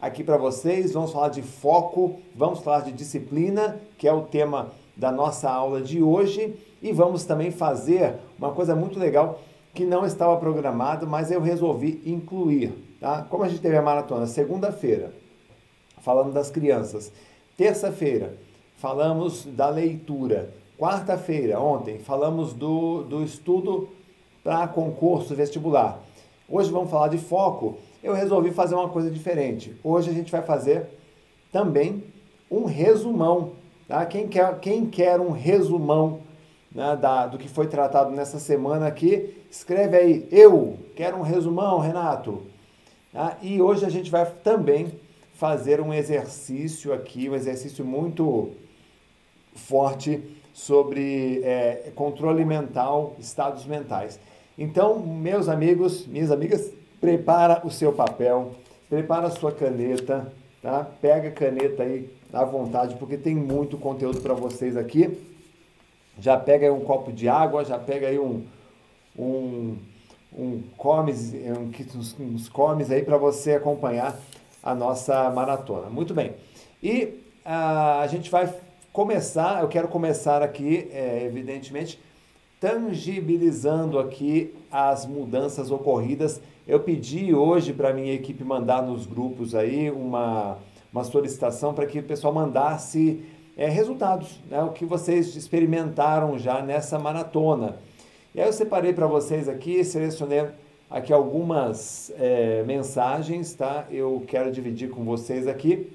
aqui para vocês. Vamos falar de foco, vamos falar de disciplina, que é o tema da nossa aula de hoje, e vamos também fazer uma coisa muito legal que não estava programado, mas eu resolvi incluir, tá? Como a gente teve a maratona segunda-feira, falando das crianças, terça-feira, falamos da leitura, quarta-feira, ontem, falamos do, do estudo para concurso vestibular. Hoje vamos falar de foco. Eu resolvi fazer uma coisa diferente. Hoje a gente vai fazer também um resumão. Tá? Quem, quer, quem quer um resumão né, da, do que foi tratado nessa semana aqui, escreve aí, eu quero um resumão, Renato. Tá? E hoje a gente vai também fazer um exercício aqui, um exercício muito forte sobre é, controle mental, estados mentais. Então, meus amigos, minhas amigas, prepara o seu papel, prepara a sua caneta, tá? Pega a caneta aí à vontade, porque tem muito conteúdo para vocês aqui. Já pega aí um copo de água, já pega aí um, um, um comes, um, uns, uns comes aí para você acompanhar a nossa maratona. Muito bem. E a, a gente vai começar, eu quero começar aqui, é, evidentemente, tangibilizando aqui as mudanças ocorridas. Eu pedi hoje para a minha equipe mandar nos grupos aí uma, uma solicitação para que o pessoal mandasse é, resultados, né, o que vocês experimentaram já nessa maratona. E aí eu separei para vocês aqui, selecionei aqui algumas é, mensagens, tá? Eu quero dividir com vocês aqui.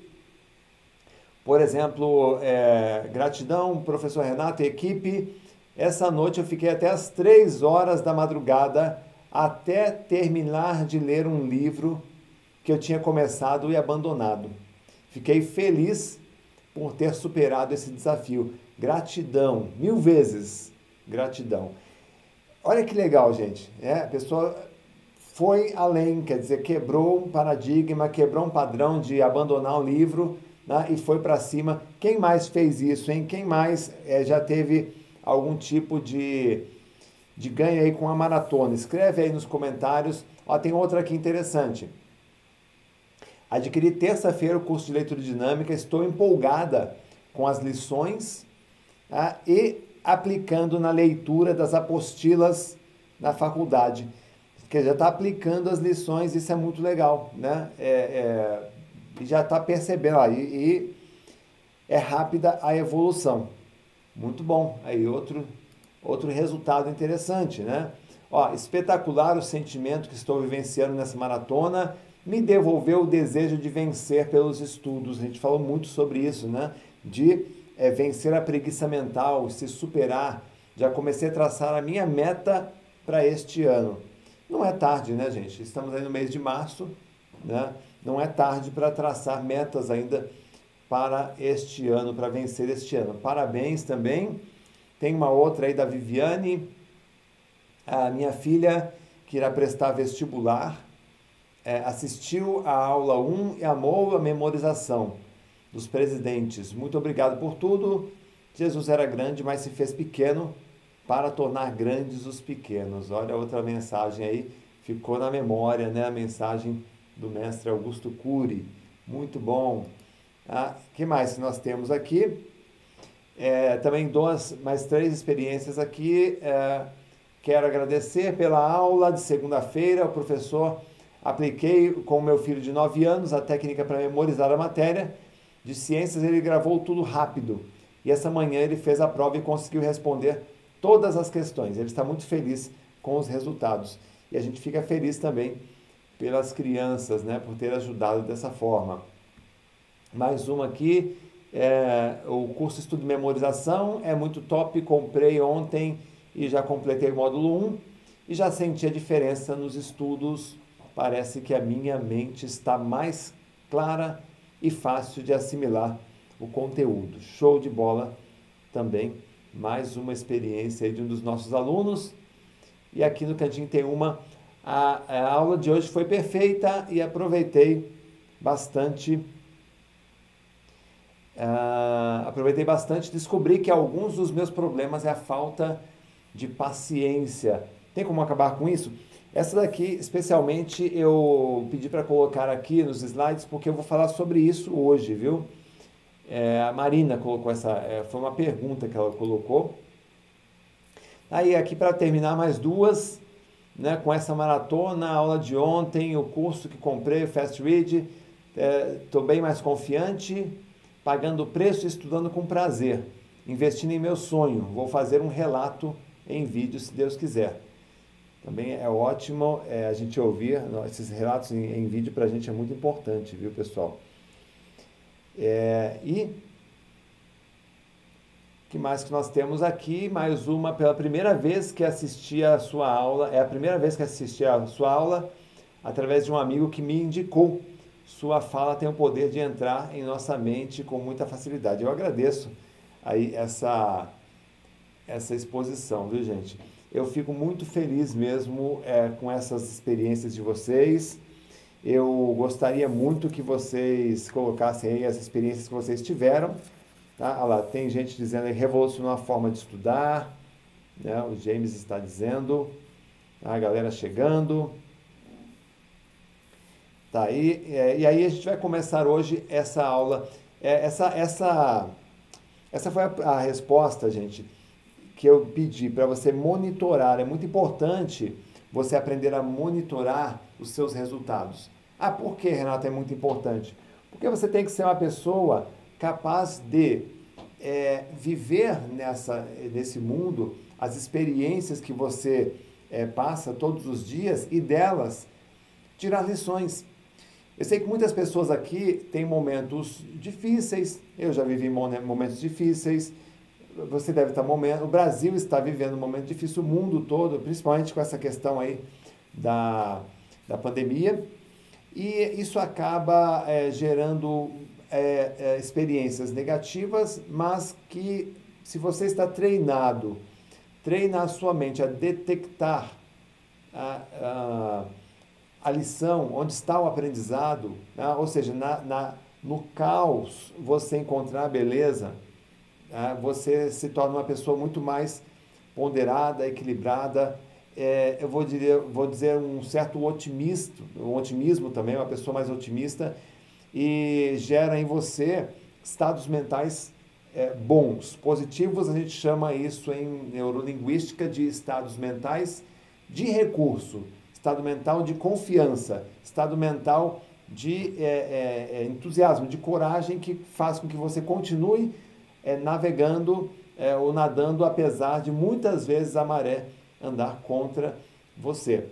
Por exemplo, é, gratidão, professor Renato e equipe. Essa noite eu fiquei até as três horas da madrugada até terminar de ler um livro que eu tinha começado e abandonado. Fiquei feliz por ter superado esse desafio. Gratidão, mil vezes gratidão. Olha que legal, gente. É, a pessoa foi além, quer dizer, quebrou um paradigma, quebrou um padrão de abandonar um livro né, e foi para cima. Quem mais fez isso, hein? Quem mais é, já teve algum tipo de, de ganho aí com a maratona. Escreve aí nos comentários. Ó, tem outra aqui interessante. Adquiri terça-feira o curso de leitura dinâmica, estou empolgada com as lições tá? e aplicando na leitura das apostilas na faculdade. Quer dizer, já está aplicando as lições, isso é muito legal, né? É, é, já está percebendo, ó, e, e é rápida a evolução. Muito bom. Aí outro, outro resultado interessante, né? Ó, espetacular o sentimento que estou vivenciando nessa maratona. Me devolveu o desejo de vencer pelos estudos. A gente falou muito sobre isso, né? De é, vencer a preguiça mental, se superar. Já comecei a traçar a minha meta para este ano. Não é tarde, né, gente? Estamos aí no mês de março, né? Não é tarde para traçar metas ainda para este ano, para vencer este ano. Parabéns também. Tem uma outra aí da Viviane, a minha filha que irá prestar vestibular, é, assistiu a aula 1 e amou a memorização dos presidentes. Muito obrigado por tudo. Jesus era grande, mas se fez pequeno para tornar grandes os pequenos. Olha outra mensagem aí, ficou na memória, né? A mensagem do mestre Augusto Cury. Muito bom. Ah, que mais nós temos aqui? É, também duas, mais três experiências aqui. É, quero agradecer pela aula de segunda-feira. O professor apliquei com meu filho de 9 anos a técnica para memorizar a matéria de ciências. Ele gravou tudo rápido. E essa manhã ele fez a prova e conseguiu responder todas as questões. Ele está muito feliz com os resultados. E a gente fica feliz também pelas crianças, né, por ter ajudado dessa forma. Mais uma aqui, é, o curso Estudo Memorização é muito top, comprei ontem e já completei o módulo 1 e já senti a diferença nos estudos. Parece que a minha mente está mais clara e fácil de assimilar o conteúdo. Show de bola também. Mais uma experiência de um dos nossos alunos. E aqui no cantinho tem uma. A, a aula de hoje foi perfeita e aproveitei bastante Uh, aproveitei bastante, descobri que alguns dos meus problemas é a falta de paciência. Tem como acabar com isso? Essa daqui, especialmente, eu pedi para colocar aqui nos slides, porque eu vou falar sobre isso hoje, viu? É, a Marina colocou essa, é, foi uma pergunta que ela colocou. Aí, aqui para terminar, mais duas, né, com essa maratona, a aula de ontem, o curso que comprei, o Fast Read, estou é, bem mais confiante, pagando preço e estudando com prazer, investindo em meu sonho. Vou fazer um relato em vídeo, se Deus quiser. Também é ótimo é, a gente ouvir esses relatos em, em vídeo, para a gente é muito importante, viu, pessoal? É, e que mais que nós temos aqui? Mais uma, pela primeira vez que assisti a sua aula, é a primeira vez que assisti a sua aula através de um amigo que me indicou. Sua fala tem o poder de entrar em nossa mente com muita facilidade. Eu agradeço aí essa, essa exposição, viu, gente? Eu fico muito feliz mesmo é, com essas experiências de vocês. Eu gostaria muito que vocês colocassem aí as experiências que vocês tiveram. Tá? Olha lá, tem gente dizendo que revolucionou a forma de estudar. Né? O James está dizendo. Tá? A galera chegando. Tá, e, é, e aí a gente vai começar hoje essa aula. É, essa, essa, essa foi a, a resposta, gente que eu pedi para você monitorar. É muito importante você aprender a monitorar os seus resultados. Ah, por que, Renato, é muito importante? Porque você tem que ser uma pessoa capaz de é, viver nessa, nesse mundo as experiências que você é, passa todos os dias e delas tirar lições. Eu sei que muitas pessoas aqui têm momentos difíceis, eu já vivi momentos difíceis, você deve estar momento, o Brasil está vivendo um momento difícil, o mundo todo, principalmente com essa questão aí da, da pandemia, e isso acaba é, gerando é, é, experiências negativas, mas que se você está treinado, treina a sua mente a detectar a, a, a lição, onde está o aprendizado, né? ou seja, na, na, no caos você encontrar a beleza, ah, você se torna uma pessoa muito mais ponderada, equilibrada. É, eu vou dizer, vou dizer um certo otimismo, um otimismo também, uma pessoa mais otimista e gera em você estados mentais é, bons, positivos. A gente chama isso em neurolinguística de estados mentais de recurso, estado mental de confiança, estado mental de é, é, entusiasmo, de coragem que faz com que você continue é, navegando ou nadando, apesar de muitas vezes a maré andar contra você.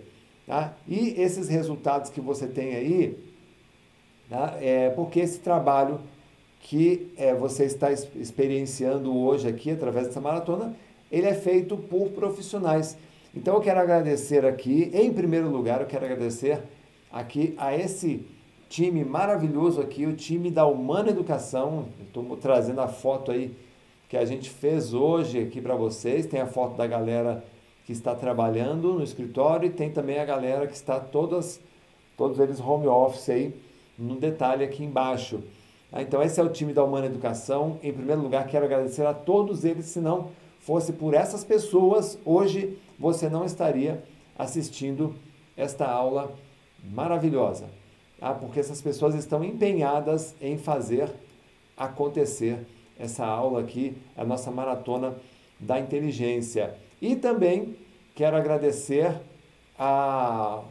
Tá? E esses resultados que você tem aí, tá? é porque esse trabalho que você está experienciando hoje aqui através dessa maratona, ele é feito por profissionais. Então eu quero agradecer aqui, em primeiro lugar, eu quero agradecer aqui a esse time maravilhoso aqui, o time da Humana Educação. Estou trazendo a foto aí que a gente fez hoje aqui para vocês. Tem a foto da galera que está trabalhando no escritório e tem também a galera que está todas, todos eles home office aí, no detalhe aqui embaixo. Ah, então esse é o time da Humana Educação. Em primeiro lugar, quero agradecer a todos eles, se não fosse por essas pessoas, hoje você não estaria assistindo esta aula maravilhosa. Ah, porque essas pessoas estão empenhadas em fazer acontecer essa aula aqui, a nossa maratona da inteligência. E também quero agradecer a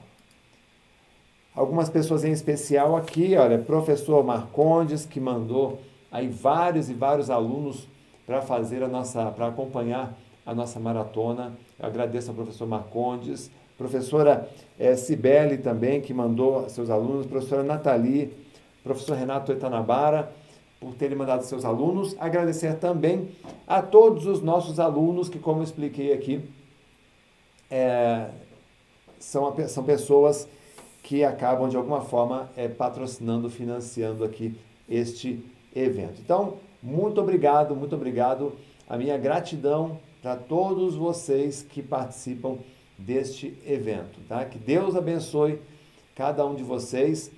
algumas pessoas em especial aqui, olha, professor Marcondes, que mandou aí vários e vários alunos para fazer a nossa, para acompanhar a nossa maratona. Eu agradeço ao professor Marcondes, professora é, Cibele também, que mandou seus alunos, professora Nathalie, professor Renato Etanabara, por terem mandado seus alunos. Agradecer também a todos os nossos alunos, que, como expliquei aqui, é, são, são pessoas que acabam, de alguma forma, é, patrocinando, financiando aqui este evento. Então, muito obrigado, muito obrigado. A minha gratidão para todos vocês que participam deste evento, tá? Que Deus abençoe cada um de vocês.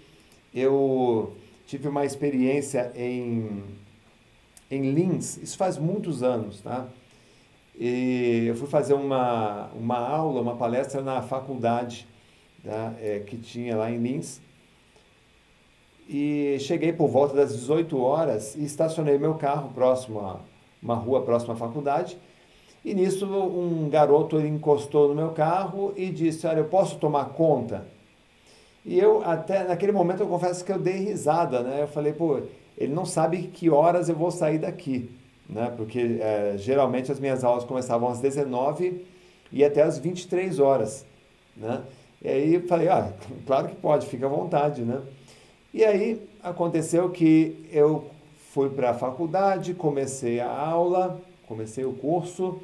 Eu tive uma experiência em, em Linz, isso faz muitos anos, tá? E eu fui fazer uma, uma aula, uma palestra na faculdade né, é, que tinha lá em Lins. E cheguei por volta das 18 horas e estacionei meu carro próximo a uma rua próxima à faculdade. E nisso um garoto encostou no meu carro e disse: Olha, eu posso tomar conta? E eu, até naquele momento, eu confesso que eu dei risada, né? Eu falei, pô, ele não sabe que horas eu vou sair daqui, né? Porque é, geralmente as minhas aulas começavam às 19 e até às 23 horas, né? E aí eu falei, ah, claro que pode, fica à vontade, né? E aí aconteceu que eu fui para a faculdade, comecei a aula, comecei o curso,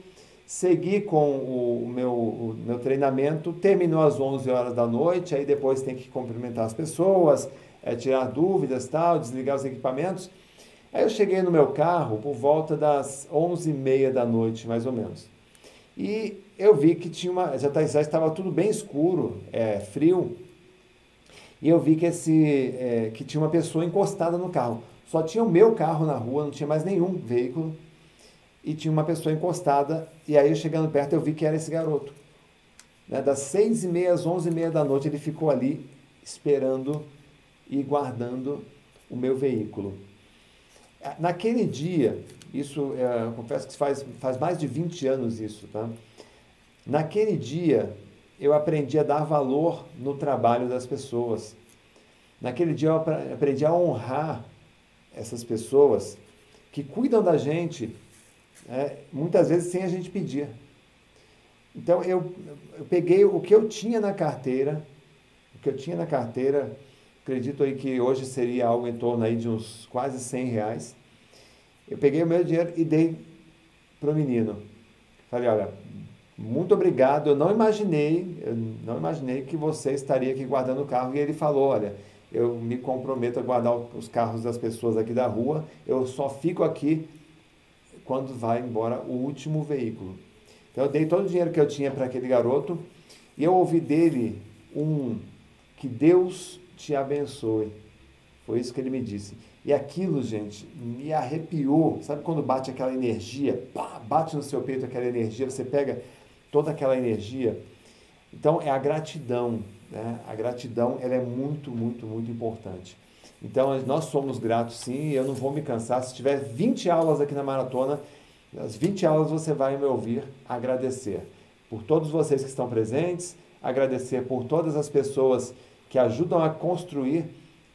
segui com o meu, o meu treinamento, terminou às 11 horas da noite, aí depois tem que cumprimentar as pessoas, é, tirar dúvidas, tal, desligar os equipamentos. Aí eu cheguei no meu carro por volta das 11h30 da noite, mais ou menos. E eu vi que tinha uma, já, tá, já estava tudo bem escuro, é, frio, e eu vi que, esse, é, que tinha uma pessoa encostada no carro. Só tinha o meu carro na rua, não tinha mais nenhum veículo. E tinha uma pessoa encostada. E aí, chegando perto, eu vi que era esse garoto. Né? Das seis e meia às onze e meia da noite, ele ficou ali esperando e guardando o meu veículo. Naquele dia, isso, é, confesso que faz, faz mais de 20 anos isso, tá? Naquele dia, eu aprendi a dar valor no trabalho das pessoas. Naquele dia eu aprendi a honrar essas pessoas que cuidam da gente, é, muitas vezes sem a gente pedir. Então eu, eu peguei o que eu tinha na carteira, o que eu tinha na carteira, acredito aí que hoje seria algo em torno aí de uns quase 100 reais. Eu peguei o meu dinheiro e dei para o menino. Falei, olha, muito obrigado. Eu não imaginei, eu não imaginei que você estaria aqui guardando o carro. E ele falou, olha, eu me comprometo a guardar os carros das pessoas aqui da rua. Eu só fico aqui quando vai embora o último veículo. Então eu dei todo o dinheiro que eu tinha para aquele garoto e eu ouvi dele um que Deus te abençoe. Foi isso que ele me disse. E aquilo, gente, me arrepiou. Sabe quando bate aquela energia? Pá, bate no seu peito aquela energia, você pega toda aquela energia. Então é a gratidão, né? A gratidão ela é muito, muito, muito importante. Então nós somos gratos sim, eu não vou me cansar. Se tiver 20 aulas aqui na maratona, as 20 aulas você vai me ouvir agradecer por todos vocês que estão presentes, agradecer por todas as pessoas que ajudam a construir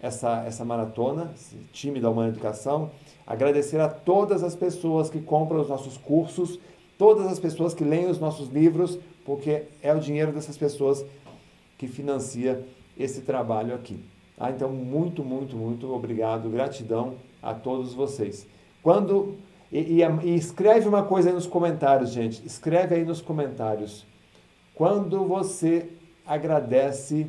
essa, essa maratona, esse time da Humana Educação, agradecer a todas as pessoas que compram os nossos cursos, todas as pessoas que leem os nossos livros, porque é o dinheiro dessas pessoas que financia esse trabalho aqui. Ah, então, muito, muito, muito obrigado, gratidão a todos vocês. Quando e, e, e, escreve uma coisa aí nos comentários, gente. Escreve aí nos comentários. Quando você agradece,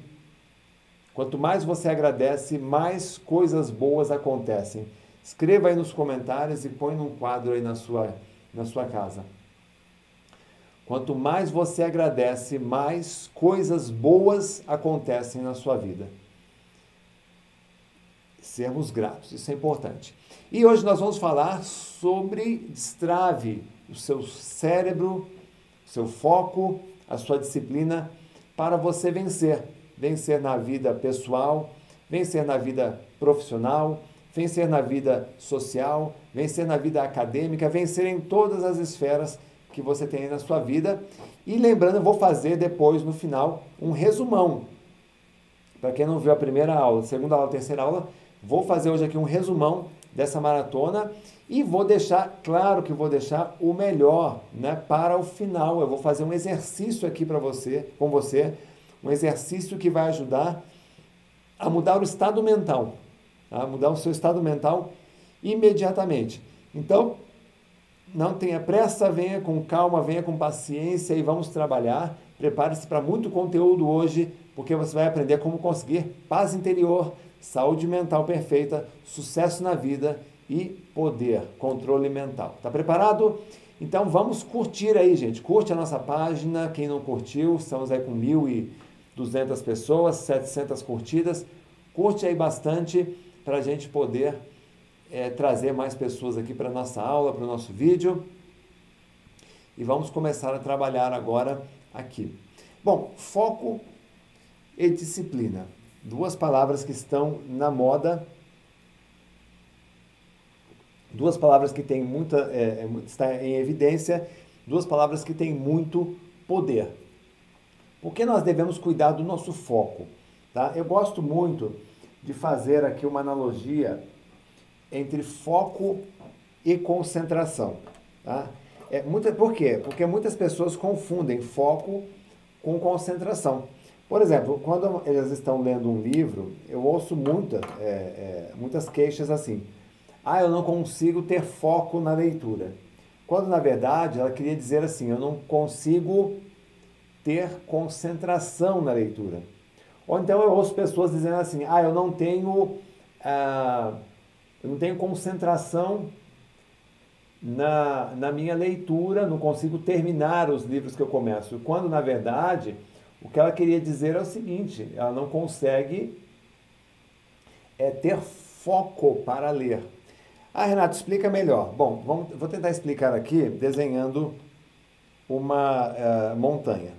quanto mais você agradece, mais coisas boas acontecem. Escreva aí nos comentários e põe num quadro aí na sua, na sua casa. Quanto mais você agradece, mais coisas boas acontecem na sua vida. Sermos gratos, isso é importante. E hoje nós vamos falar sobre destrave o seu cérebro, o seu foco, a sua disciplina para você vencer. Vencer na vida pessoal, vencer na vida profissional, vencer na vida social, vencer na vida acadêmica, vencer em todas as esferas que você tem na sua vida. E lembrando, eu vou fazer depois, no final, um resumão. Para quem não viu a primeira aula, segunda aula, terceira aula, vou fazer hoje aqui um resumão dessa maratona e vou deixar, claro que vou deixar o melhor né, para o final. Eu vou fazer um exercício aqui para você, com você, um exercício que vai ajudar a mudar o estado mental, a tá? mudar o seu estado mental imediatamente. Então, não tenha pressa, venha com calma, venha com paciência e vamos trabalhar. Prepare-se para muito conteúdo hoje, porque você vai aprender como conseguir paz interior, saúde mental perfeita, sucesso na vida e poder, controle mental. Tá preparado? Então vamos curtir aí, gente. Curte a nossa página. Quem não curtiu, estamos aí com 1.200 pessoas, 700 curtidas. Curte aí bastante para a gente poder é, trazer mais pessoas aqui para nossa aula, para o nosso vídeo. E vamos começar a trabalhar agora aqui. Bom, foco e disciplina. Duas palavras que estão na moda, duas palavras que têm muita, é, é está em evidência, duas palavras que têm muito poder. Por que nós devemos cuidar do nosso foco? Tá? Eu gosto muito de fazer aqui uma analogia entre foco e concentração. Tá? É, muita, por quê? Porque muitas pessoas confundem foco com concentração. Por exemplo, quando eles estão lendo um livro, eu ouço muita, é, é, muitas queixas assim. Ah, eu não consigo ter foco na leitura. Quando na verdade ela queria dizer assim, eu não consigo ter concentração na leitura. Ou então eu ouço pessoas dizendo assim, ah, eu não tenho, ah, eu não tenho concentração na, na minha leitura, não consigo terminar os livros que eu começo. Quando na verdade o que ela queria dizer é o seguinte, ela não consegue é, ter foco para ler. Ah, Renato, explica melhor. Bom, vamos, vou tentar explicar aqui desenhando uma uh, montanha.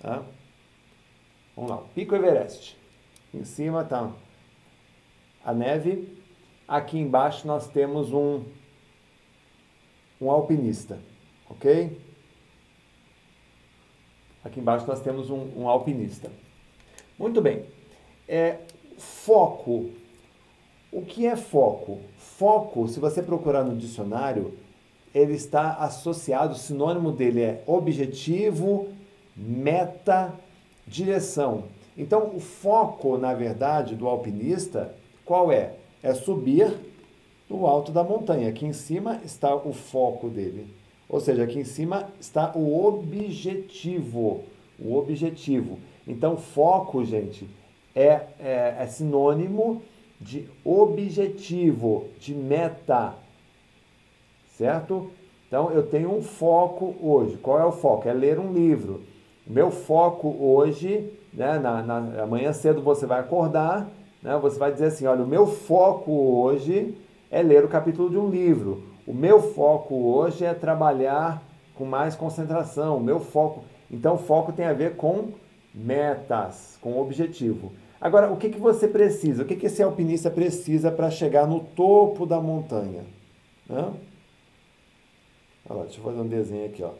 Tá? Vamos lá, Pico Everest. Em cima está a neve. Aqui embaixo nós temos um, um alpinista, ok? Aqui embaixo nós temos um, um alpinista. Muito bem. É, foco. O que é foco? Foco, se você procurar no dicionário, ele está associado, o sinônimo dele é objetivo, meta, direção. Então, o foco, na verdade, do alpinista, qual é? É subir no alto da montanha. Aqui em cima está o foco dele. Ou seja, aqui em cima está o objetivo. O objetivo. Então, foco, gente, é, é, é sinônimo de objetivo, de meta. Certo? Então, eu tenho um foco hoje. Qual é o foco? É ler um livro. Meu foco hoje, né, na, na, amanhã cedo você vai acordar, né, você vai dizer assim: olha, o meu foco hoje é ler o capítulo de um livro. O meu foco hoje é trabalhar com mais concentração. O meu foco. Então, foco tem a ver com metas, com objetivo. Agora, o que, que você precisa? O que, que esse alpinista precisa para chegar no topo da montanha? Hã? Olha lá, deixa eu fazer um desenho aqui. Ó.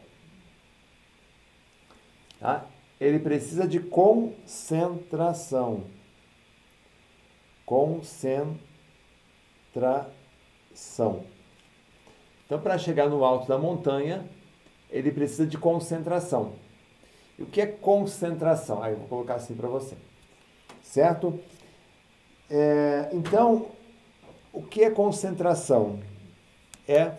Tá? Ele precisa de concentração. Concentração. Então, para chegar no alto da montanha, ele precisa de concentração. E o que é concentração? Aí eu vou colocar assim para você. Certo? É, então, o que é concentração? É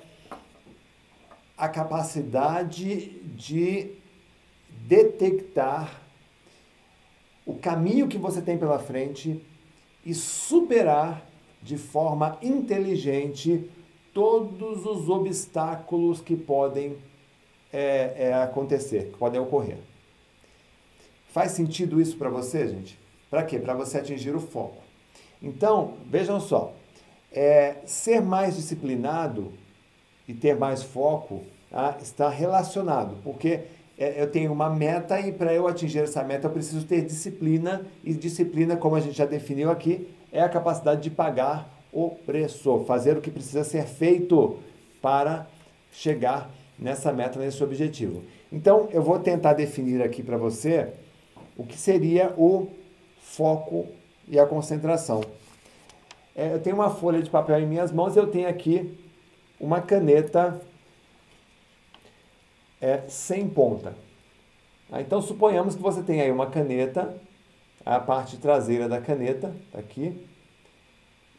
a capacidade de detectar o caminho que você tem pela frente e superar de forma inteligente todos os obstáculos que podem é, é, acontecer, que podem ocorrer. Faz sentido isso para você, gente? Para quê? Para você atingir o foco. Então, vejam só, é, ser mais disciplinado e ter mais foco tá, está relacionado, porque é, eu tenho uma meta e para eu atingir essa meta eu preciso ter disciplina, e disciplina, como a gente já definiu aqui, é a capacidade de pagar o preço, fazer o que precisa ser feito para chegar nessa meta, nesse objetivo. Então, eu vou tentar definir aqui para você o que seria o foco e a concentração. É, eu tenho uma folha de papel em minhas mãos e eu tenho aqui uma caneta é, sem ponta. Ah, então, suponhamos que você tem aí uma caneta, a parte traseira da caneta, tá aqui,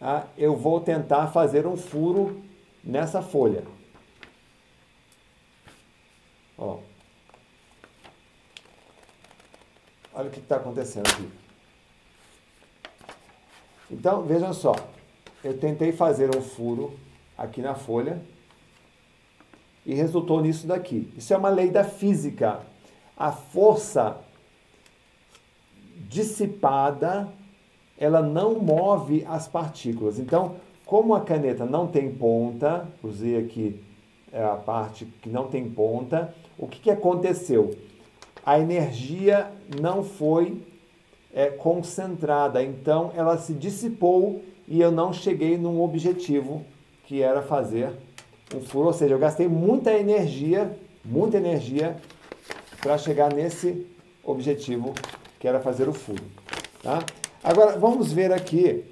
ah, eu vou tentar fazer um furo nessa folha. Ó. Olha o que está acontecendo aqui. Então, vejam só. Eu tentei fazer um furo aqui na folha e resultou nisso daqui. Isso é uma lei da física. A força dissipada ela não move as partículas. Então, como a caneta não tem ponta, usei aqui é, a parte que não tem ponta, o que, que aconteceu? A energia não foi é, concentrada. Então ela se dissipou e eu não cheguei num objetivo que era fazer um furo. Ou seja, eu gastei muita energia, muita energia para chegar nesse objetivo que era fazer o furo. Tá? Agora vamos ver aqui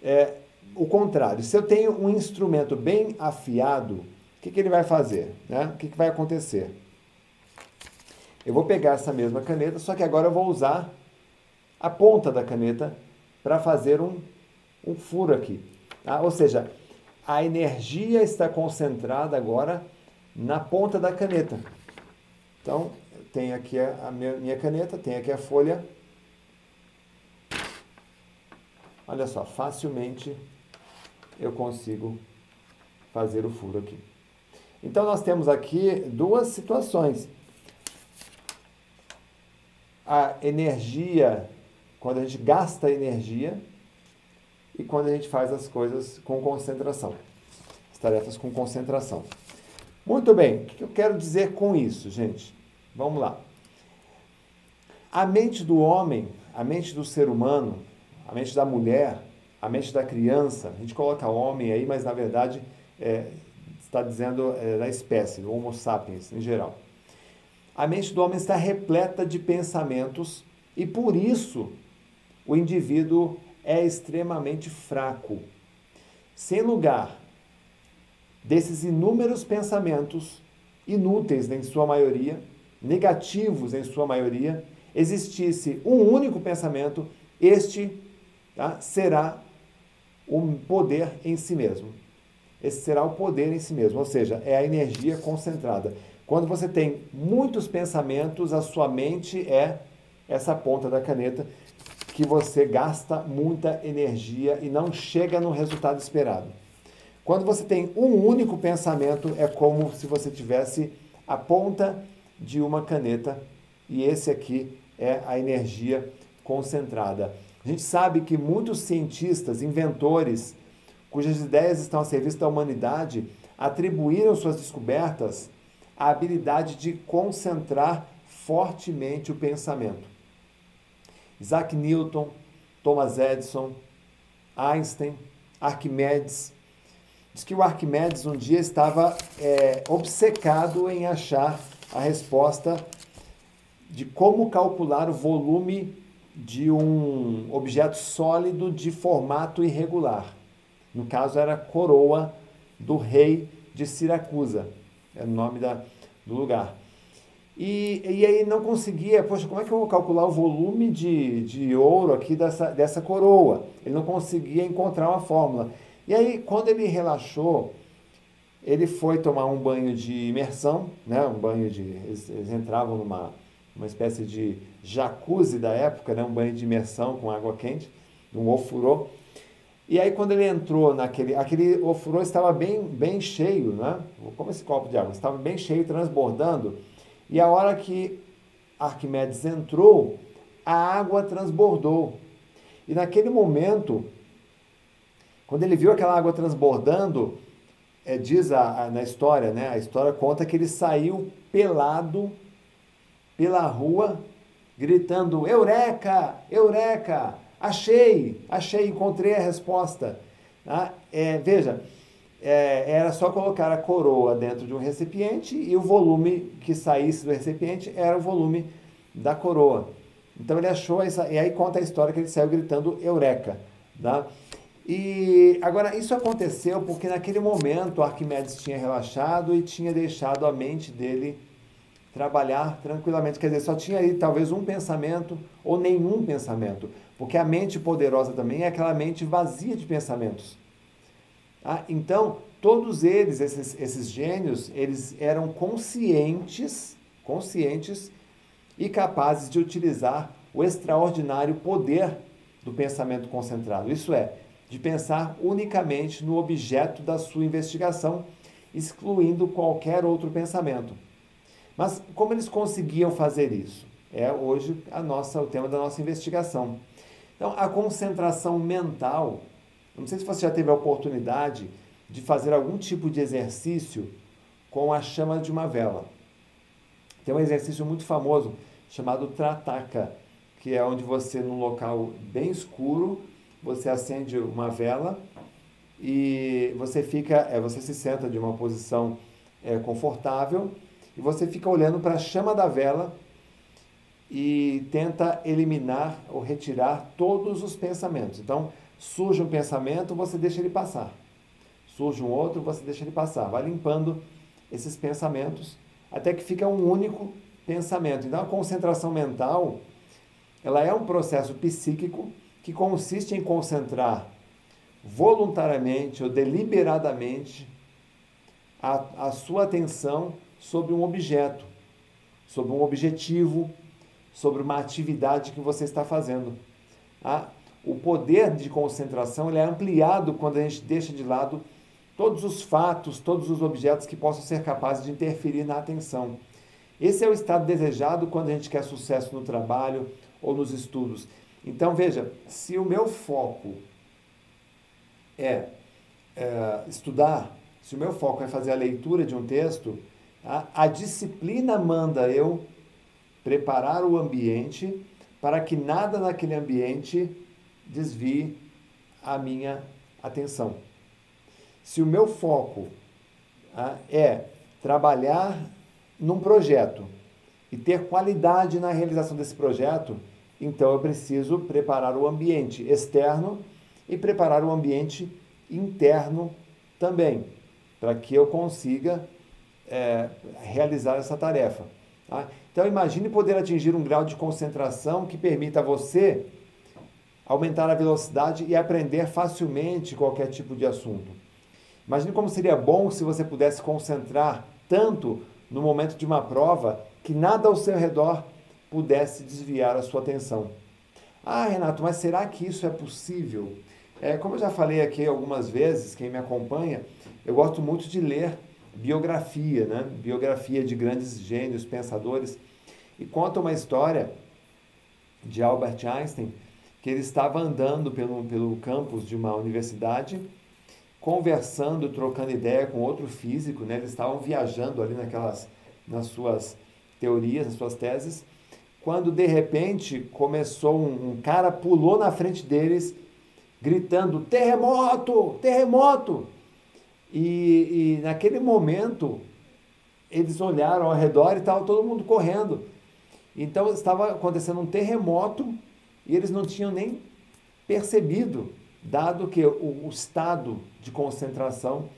é, o contrário. Se eu tenho um instrumento bem afiado, o que, que ele vai fazer? Né? O que, que vai acontecer? Eu vou pegar essa mesma caneta, só que agora eu vou usar a ponta da caneta para fazer um, um furo aqui. Tá? Ou seja, a energia está concentrada agora na ponta da caneta. Então, tem aqui a, minha caneta, tem aqui a folha. Olha só, facilmente eu consigo fazer o furo aqui. Então, nós temos aqui duas situações a energia, quando a gente gasta energia e quando a gente faz as coisas com concentração. As tarefas com concentração. Muito bem, o que eu quero dizer com isso, gente? Vamos lá. A mente do homem, a mente do ser humano, a mente da mulher, a mente da criança, a gente coloca homem aí, mas na verdade é, está dizendo é, da espécie, do Homo sapiens em geral. A mente do homem está repleta de pensamentos e por isso o indivíduo é extremamente fraco. Sem lugar desses inúmeros pensamentos, inúteis em sua maioria, negativos em sua maioria, existisse um único pensamento, este tá, será o poder em si mesmo. Esse será o poder em si mesmo, ou seja, é a energia concentrada. Quando você tem muitos pensamentos, a sua mente é essa ponta da caneta que você gasta muita energia e não chega no resultado esperado. Quando você tem um único pensamento, é como se você tivesse a ponta de uma caneta e esse aqui é a energia concentrada. A gente sabe que muitos cientistas, inventores, cujas ideias estão a serviço da humanidade, atribuíram suas descobertas a habilidade de concentrar fortemente o pensamento. Isaac Newton, Thomas Edison, Einstein, Arquimedes. Diz que o Arquimedes um dia estava é, obcecado em achar a resposta de como calcular o volume de um objeto sólido de formato irregular. No caso, era a coroa do rei de Siracusa é o nome da, do lugar. E, e aí não conseguia, poxa, como é que eu vou calcular o volume de, de ouro aqui dessa, dessa coroa? Ele não conseguia encontrar uma fórmula. E aí, quando ele relaxou, ele foi tomar um banho de imersão, né? um banho de. Eles, eles entravam numa uma espécie de jacuzzi da época, né? um banho de imersão com água quente, um ofurô. E aí quando ele entrou naquele, aquele ofurô estava bem, bem cheio, né? Como esse copo de água, estava bem cheio, transbordando. E a hora que Arquimedes entrou, a água transbordou. E naquele momento, quando ele viu aquela água transbordando, é, diz a, a, na história, né? A história conta que ele saiu pelado pela rua, gritando: Eureka! Eureka! Achei, achei, encontrei a resposta. Tá? É, veja, é, era só colocar a coroa dentro de um recipiente e o volume que saísse do recipiente era o volume da coroa. Então ele achou essa, e aí conta a história que ele saiu gritando Eureka. Tá? E agora isso aconteceu porque naquele momento Arquimedes tinha relaxado e tinha deixado a mente dele trabalhar tranquilamente. Quer dizer, só tinha aí talvez um pensamento ou nenhum pensamento. Porque a mente poderosa também é aquela mente vazia de pensamentos. Ah, então, todos eles, esses, esses gênios, eles eram conscientes, conscientes e capazes de utilizar o extraordinário poder do pensamento concentrado. Isso é, de pensar unicamente no objeto da sua investigação, excluindo qualquer outro pensamento. Mas como eles conseguiam fazer isso? É hoje a nossa, o tema da nossa investigação. Então, a concentração mental, não sei se você já teve a oportunidade de fazer algum tipo de exercício com a chama de uma vela. Tem um exercício muito famoso chamado Trataka, que é onde você, num local bem escuro, você acende uma vela e você fica, é, você se senta de uma posição é, confortável e você fica olhando para a chama da vela e tenta eliminar ou retirar todos os pensamentos. Então, surge um pensamento, você deixa ele passar. Surge um outro, você deixa ele passar. Vai limpando esses pensamentos até que fica um único pensamento. Então, a concentração mental, ela é um processo psíquico que consiste em concentrar voluntariamente ou deliberadamente a, a sua atenção sobre um objeto, sobre um objetivo, sobre uma atividade que você está fazendo. Ah, o poder de concentração ele é ampliado quando a gente deixa de lado todos os fatos, todos os objetos que possam ser capazes de interferir na atenção. Esse é o estado desejado quando a gente quer sucesso no trabalho ou nos estudos. Então veja, se o meu foco é, é estudar, se o meu foco é fazer a leitura de um texto, a, a disciplina manda eu preparar o ambiente para que nada naquele ambiente desvie a minha atenção. Se o meu foco ah, é trabalhar num projeto e ter qualidade na realização desse projeto, então eu preciso preparar o ambiente externo e preparar o ambiente interno também, para que eu consiga é, realizar essa tarefa. Tá? Então imagine poder atingir um grau de concentração que permita a você aumentar a velocidade e aprender facilmente qualquer tipo de assunto. Imagine como seria bom se você pudesse concentrar tanto no momento de uma prova que nada ao seu redor pudesse desviar a sua atenção. Ah, Renato, mas será que isso é possível? É, como eu já falei aqui algumas vezes, quem me acompanha, eu gosto muito de ler biografia, né? Biografia de grandes gênios, pensadores. E conta uma história de Albert Einstein, que ele estava andando pelo, pelo campus de uma universidade, conversando, trocando ideia com outro físico, né? Eles estavam viajando ali naquelas, nas suas teorias, nas suas teses, quando de repente começou um, um cara pulou na frente deles gritando terremoto, terremoto. E, e naquele momento eles olharam ao redor e estava todo mundo correndo. Então estava acontecendo um terremoto e eles não tinham nem percebido, dado que o, o estado de concentração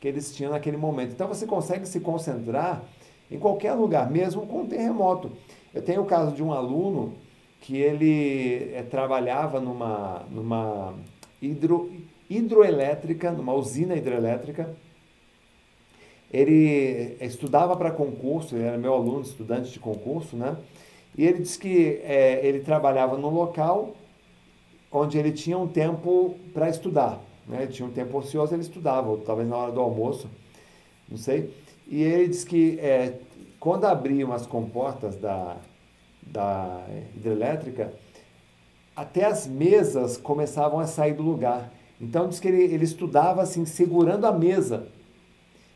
que eles tinham naquele momento. Então você consegue se concentrar em qualquer lugar, mesmo com um terremoto. Eu tenho o caso de um aluno que ele é, trabalhava numa, numa hidro, hidroelétrica, numa usina hidrelétrica. Ele estudava para concurso, ele era meu aluno, estudante de concurso, né? E ele disse que é, ele trabalhava num local onde ele tinha um tempo para estudar. Né? Ele tinha um tempo ocioso, ele estudava, talvez na hora do almoço, não sei. E ele disse que é, quando abriam as comportas da, da hidrelétrica, até as mesas começavam a sair do lugar. Então diz que ele, ele estudava assim, segurando a mesa.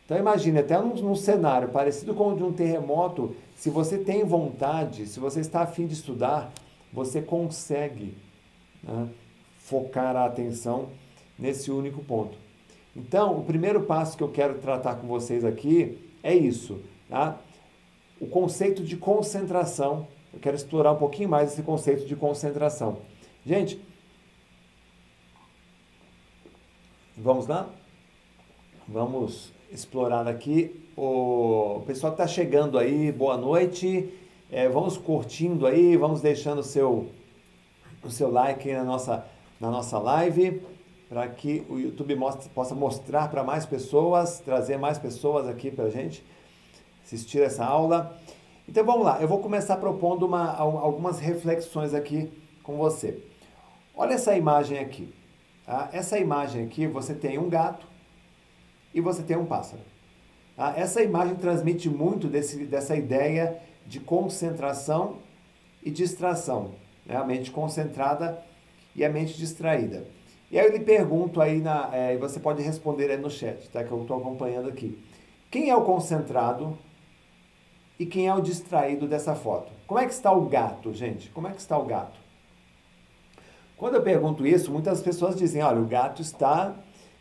Então imagine, até num, num, cenário parecido com o de um terremoto, se você tem vontade, se você está afim de estudar, você consegue né, focar a atenção nesse único ponto. Então, o primeiro passo que eu quero tratar com vocês aqui é isso, tá? O conceito de concentração. Eu quero explorar um pouquinho mais esse conceito de concentração. Gente, vamos lá? Vamos explorar aqui o pessoal que está chegando aí. Boa noite. É, vamos curtindo aí, vamos deixando o seu, o seu like na nossa, na nossa live para que o YouTube mostre, possa mostrar para mais pessoas, trazer mais pessoas aqui para a gente assistir essa aula. Então vamos lá, eu vou começar propondo uma, algumas reflexões aqui com você. Olha essa imagem aqui. Tá? Essa imagem aqui, você tem um gato e você tem um pássaro. Tá? Essa imagem transmite muito desse, dessa ideia de concentração e distração. Né? A mente concentrada e a mente distraída. E aí eu lhe pergunto aí, na, é, você pode responder aí no chat, tá? que eu estou acompanhando aqui. Quem é o concentrado e quem é o distraído dessa foto? Como é que está o gato, gente? Como é que está o gato? Quando eu pergunto isso, muitas pessoas dizem: olha, o gato está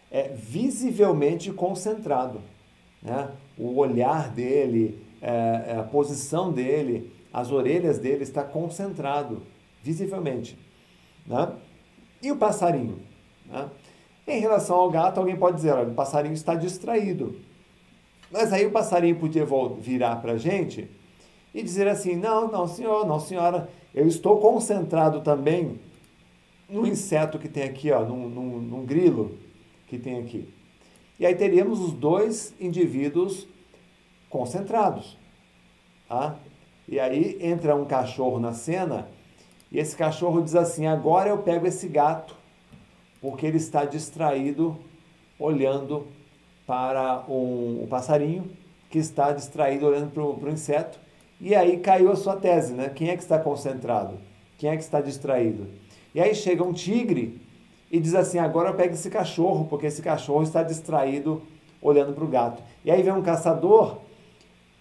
é, visivelmente concentrado. Né? O olhar dele, é, é, a posição dele, as orelhas dele está concentrado, visivelmente. Né? E o passarinho? Né? Em relação ao gato, alguém pode dizer: olha, o passarinho está distraído. Mas aí o passarinho podia virar para a gente e dizer assim: não, não, senhor, não, senhora, eu estou concentrado também no inseto que tem aqui, ó, num, num, num grilo que tem aqui. E aí teríamos os dois indivíduos concentrados. Tá? E aí entra um cachorro na cena e esse cachorro diz assim: agora eu pego esse gato, porque ele está distraído olhando para um, um passarinho que está distraído olhando para o inseto. E aí caiu a sua tese, né? Quem é que está concentrado? Quem é que está distraído? E aí chega um tigre e diz assim: agora pega esse cachorro, porque esse cachorro está distraído olhando para o gato. E aí vem um caçador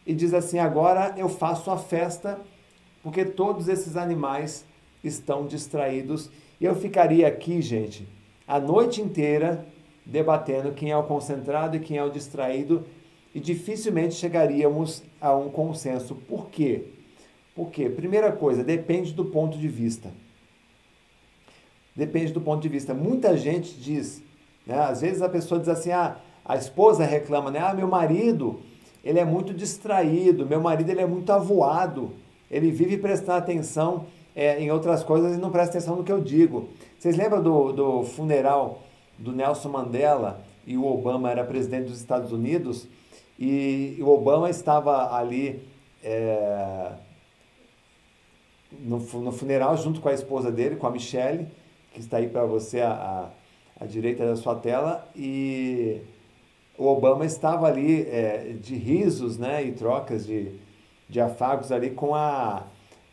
e diz assim: agora eu faço a festa, porque todos esses animais estão distraídos. E eu ficaria aqui, gente, a noite inteira debatendo quem é o concentrado e quem é o distraído e dificilmente chegaríamos a um consenso. Por quê? Porque, primeira coisa, depende do ponto de vista. Depende do ponto de vista. Muita gente diz, né? às vezes a pessoa diz assim, ah, a esposa reclama, né? Ah, meu marido, ele é muito distraído, meu marido ele é muito avoado, ele vive prestando atenção é, em outras coisas e não presta atenção no que eu digo. Vocês lembram do, do funeral do Nelson Mandela e o Obama era presidente dos Estados Unidos? E o Obama estava ali é, no, no funeral junto com a esposa dele, com a Michelle, que está aí para você à, à, direita da sua tela, e o Obama estava ali é, de risos né, e trocas de, de afagos ali com a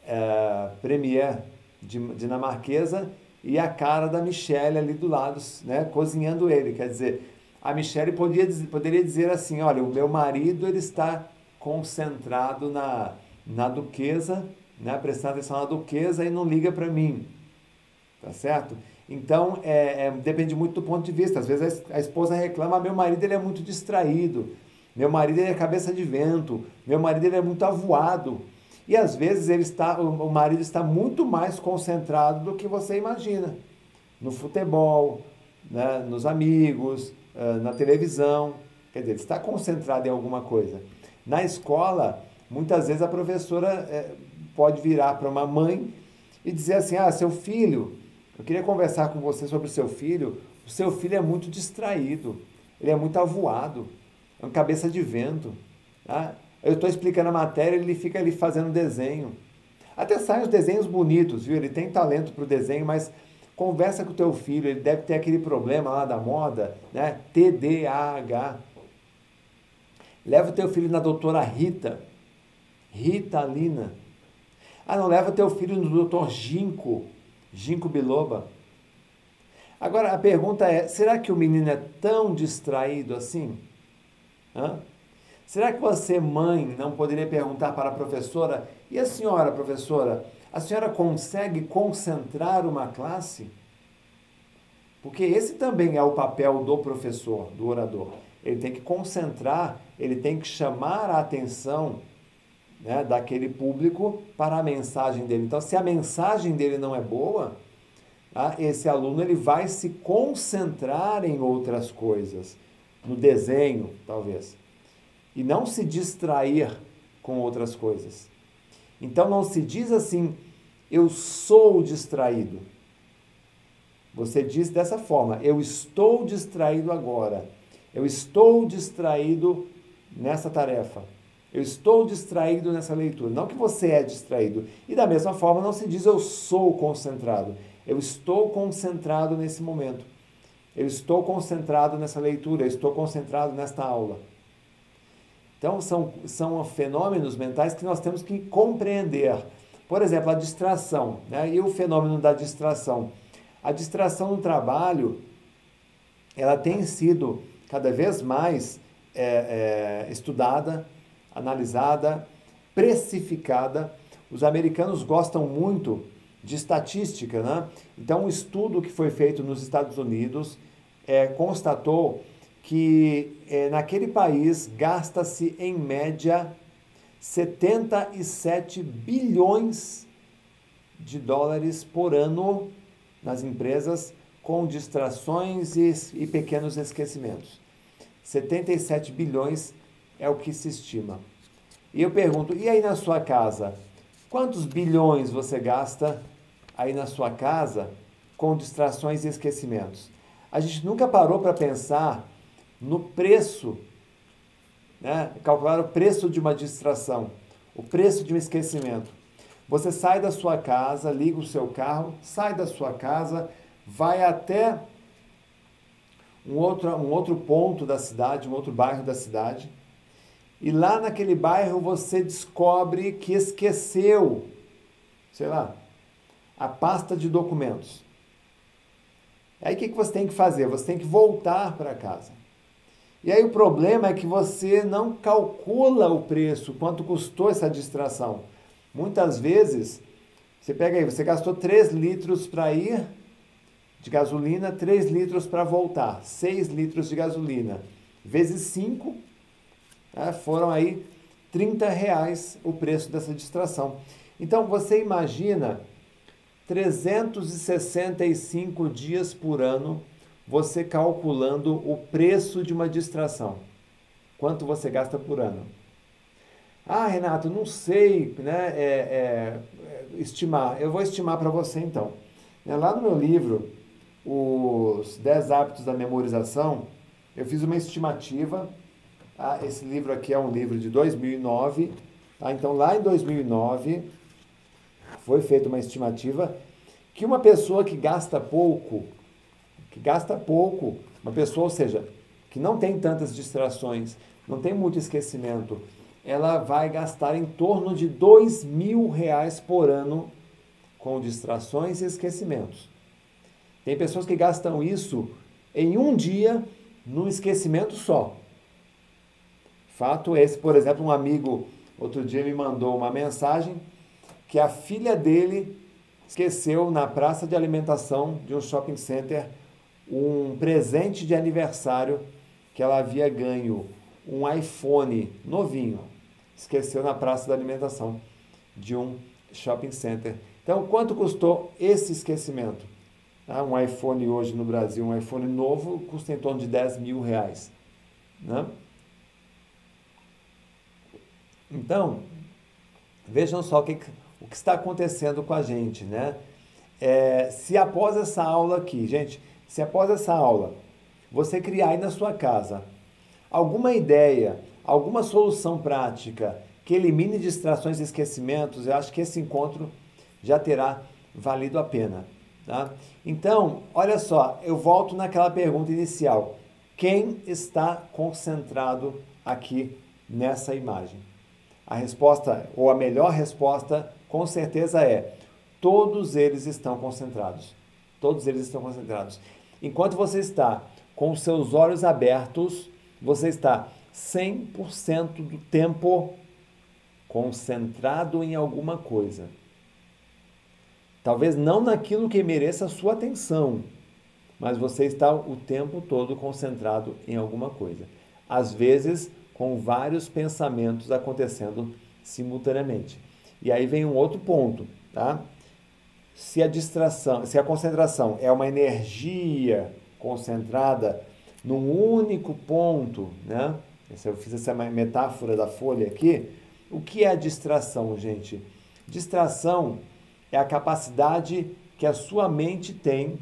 é, premier dinamarquesa e a cara da Michelle ali do lado, né, cozinhando ele. Quer dizer, a Michelle podia, poderia dizer assim, olha, o meu marido ele está concentrado na, na duquesa, né, prestando atenção na duquesa e não liga para mim. Tá certo? Então, é, é, depende muito do ponto de vista. Às vezes a, esposa reclama, meu marido ele é muito distraído, meu marido ele é cabeça de vento, meu marido ele é muito avoado. E às vezes ele está, o, marido está muito mais concentrado do que você imagina. No futebol, né, nos amigos, na televisão. Quer dizer, ele está concentrado em alguma coisa. Na escola, muitas vezes a professora é, pode virar para uma mãe e dizer assim: Ah, seu filho eu queria conversar com você sobre o seu filho. O seu filho é muito distraído, ele é muito avoado, é uma cabeça de vento. Tá? Eu estou explicando a matéria, ele fica ali fazendo desenho. Até saem os desenhos bonitos, viu? Ele tem talento para o desenho, mas conversa com o teu filho, ele deve ter aquele problema lá da moda, né? TDAH. Leva o teu filho na doutora Rita, Rita Lina. Ah, não, leva teu filho no doutor Ginkgo, Ginkgo biloba. Agora a pergunta é: será que o menino é tão distraído assim? Hã? Será que você, mãe, não poderia perguntar para a professora: e a senhora, professora, a senhora consegue concentrar uma classe? Porque esse também é o papel do professor, do orador. Ele tem que concentrar, ele tem que chamar a atenção né, daquele público para a mensagem dele. Então, se a mensagem dele não é boa, tá, esse aluno ele vai se concentrar em outras coisas, no desenho, talvez, e não se distrair com outras coisas. Então, não se diz assim, eu sou distraído. Você diz dessa forma, eu estou distraído agora. Eu estou distraído nessa tarefa. Eu estou distraído nessa leitura. Não que você é distraído. E da mesma forma, não se diz eu sou concentrado. Eu estou concentrado nesse momento. Eu estou concentrado nessa leitura. Eu estou concentrado nesta aula. Então, são, são fenômenos mentais que nós temos que compreender. Por exemplo, a distração. Né? E o fenômeno da distração? A distração no trabalho, ela tem sido cada vez mais é, é, estudada analisada, precificada. Os americanos gostam muito de estatística, né? Então, um estudo que foi feito nos Estados Unidos é, constatou que é, naquele país gasta-se em média 77 bilhões de dólares por ano nas empresas com distrações e, e pequenos esquecimentos. 77 bilhões é o que se estima. E eu pergunto, e aí na sua casa? Quantos bilhões você gasta aí na sua casa com distrações e esquecimentos? A gente nunca parou para pensar no preço, né? calcular o preço de uma distração, o preço de um esquecimento. Você sai da sua casa, liga o seu carro, sai da sua casa, vai até um outro, um outro ponto da cidade, um outro bairro da cidade, e lá naquele bairro você descobre que esqueceu, sei lá, a pasta de documentos. Aí o que, que você tem que fazer? Você tem que voltar para casa. E aí o problema é que você não calcula o preço, quanto custou essa distração. Muitas vezes, você pega aí, você gastou 3 litros para ir de gasolina, 3 litros para voltar, 6 litros de gasolina, vezes 5, né, foram aí 30 reais o preço dessa distração. Então você imagina 365 dias por ano você calculando o preço de uma distração. Quanto você gasta por ano? Ah, Renato, não sei né, é, é, estimar. Eu vou estimar para você então. É, lá no meu livro, Os 10 Hábitos da Memorização, eu fiz uma estimativa. Tá? Esse livro aqui é um livro de 2009. Tá? Então, lá em 2009, foi feita uma estimativa que uma pessoa que gasta pouco, que gasta pouco, uma pessoa, ou seja, que não tem tantas distrações, não tem muito esquecimento, ela vai gastar em torno de dois mil reais por ano com distrações e esquecimentos. Tem pessoas que gastam isso em um dia num esquecimento só. Fato esse, por exemplo, um amigo outro dia me mandou uma mensagem que a filha dele esqueceu na praça de alimentação de um shopping center um presente de aniversário que ela havia ganho um iPhone novinho. Esqueceu na praça da alimentação de um shopping center. Então, quanto custou esse esquecimento? Ah, um iPhone hoje no Brasil, um iPhone novo, custa em torno de 10 mil reais. Né? Então, vejam só o que, o que está acontecendo com a gente. Né? É, se após essa aula aqui, gente, se após essa aula você criar aí na sua casa alguma ideia, alguma solução prática que elimine distrações e esquecimentos, eu acho que esse encontro já terá valido a pena. Tá? Então, olha só, eu volto naquela pergunta inicial. Quem está concentrado aqui nessa imagem? A resposta, ou a melhor resposta, com certeza é: todos eles estão concentrados. Todos eles estão concentrados. Enquanto você está com os seus olhos abertos, você está 100% do tempo concentrado em alguma coisa. Talvez não naquilo que mereça a sua atenção, mas você está o tempo todo concentrado em alguma coisa. Às vezes, com vários pensamentos acontecendo simultaneamente. E aí vem um outro ponto, tá? Se a distração, se a concentração é uma energia concentrada num único ponto, né? Eu fiz essa metáfora da folha aqui. O que é a distração, gente? Distração é a capacidade que a sua mente tem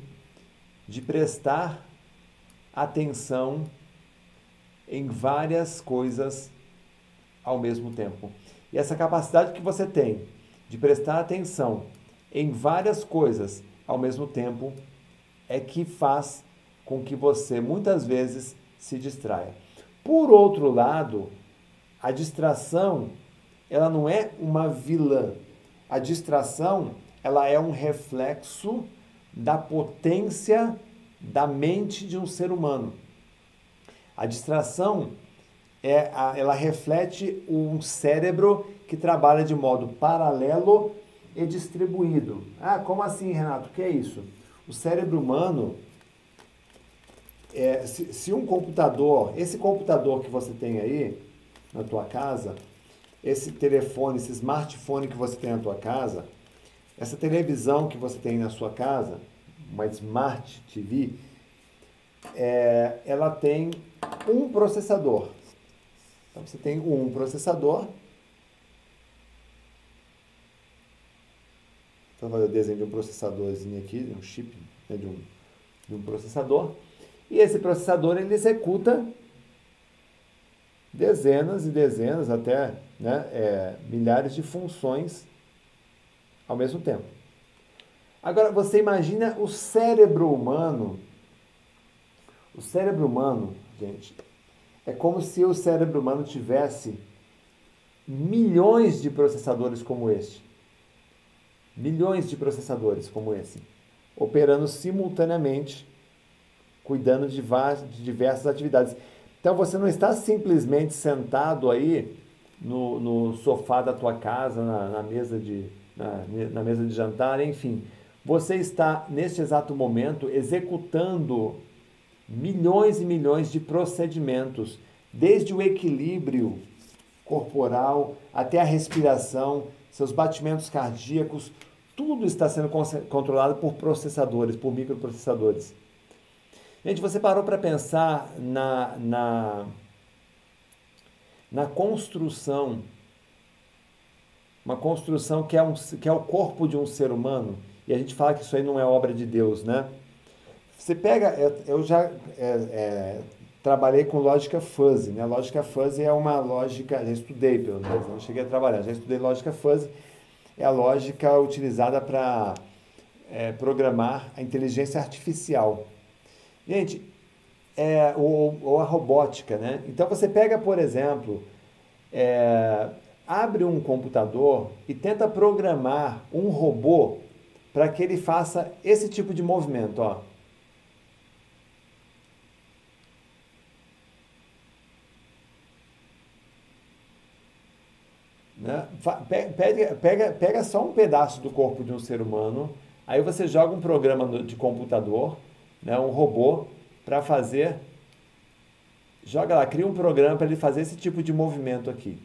de prestar atenção em várias coisas ao mesmo tempo. E essa capacidade que você tem de prestar atenção em várias coisas ao mesmo tempo é que faz com que você muitas vezes se distraia. Por outro lado, a distração, ela não é uma vilã. A distração, ela é um reflexo da potência da mente de um ser humano. A distração é ela reflete um cérebro que trabalha de modo paralelo e distribuído. Ah, como assim, Renato? O que é isso? O cérebro humano, é, se, se um computador, esse computador que você tem aí na tua casa, esse telefone, esse smartphone que você tem na tua casa, essa televisão que você tem na sua casa, uma Smart TV, é, ela tem um processador. Então você tem um processador. Então fazer o desenho de um processadorzinho aqui, um chip né, de, um, de um processador. E esse processador ele executa dezenas e dezenas, até né, é, milhares de funções ao mesmo tempo. Agora, você imagina o cérebro humano. O cérebro humano, gente, é como se o cérebro humano tivesse milhões de processadores como este. Milhões de processadores como esse, operando simultaneamente, cuidando de, de diversas atividades. Então você não está simplesmente sentado aí no, no sofá da tua casa, na, na mesa de, na, na mesa de jantar, enfim. Você está, neste exato momento, executando milhões e milhões de procedimentos, desde o equilíbrio corporal até a respiração, seus batimentos cardíacos, tudo está sendo controlado por processadores, por microprocessadores. Gente, você parou para pensar na, na, na construção, uma construção que é, um, que é o corpo de um ser humano, e a gente fala que isso aí não é obra de Deus, né? Você pega, eu já é, é, trabalhei com lógica fuzzy, né? Lógica fuzzy é uma lógica, já estudei pelo menos, não cheguei a trabalhar, já estudei lógica fuzzy, é a lógica utilizada para é, programar a inteligência artificial. Gente, é, ou, ou, a robótica, né? Então você pega, por exemplo, é, abre um computador e tenta programar um robô para que ele faça esse tipo de movimento, ó. Né? Pega, pega, pega só um pedaço do corpo de um ser humano, aí você joga um programa de computador né, um robô para fazer. Joga lá, cria um programa para ele fazer esse tipo de movimento aqui.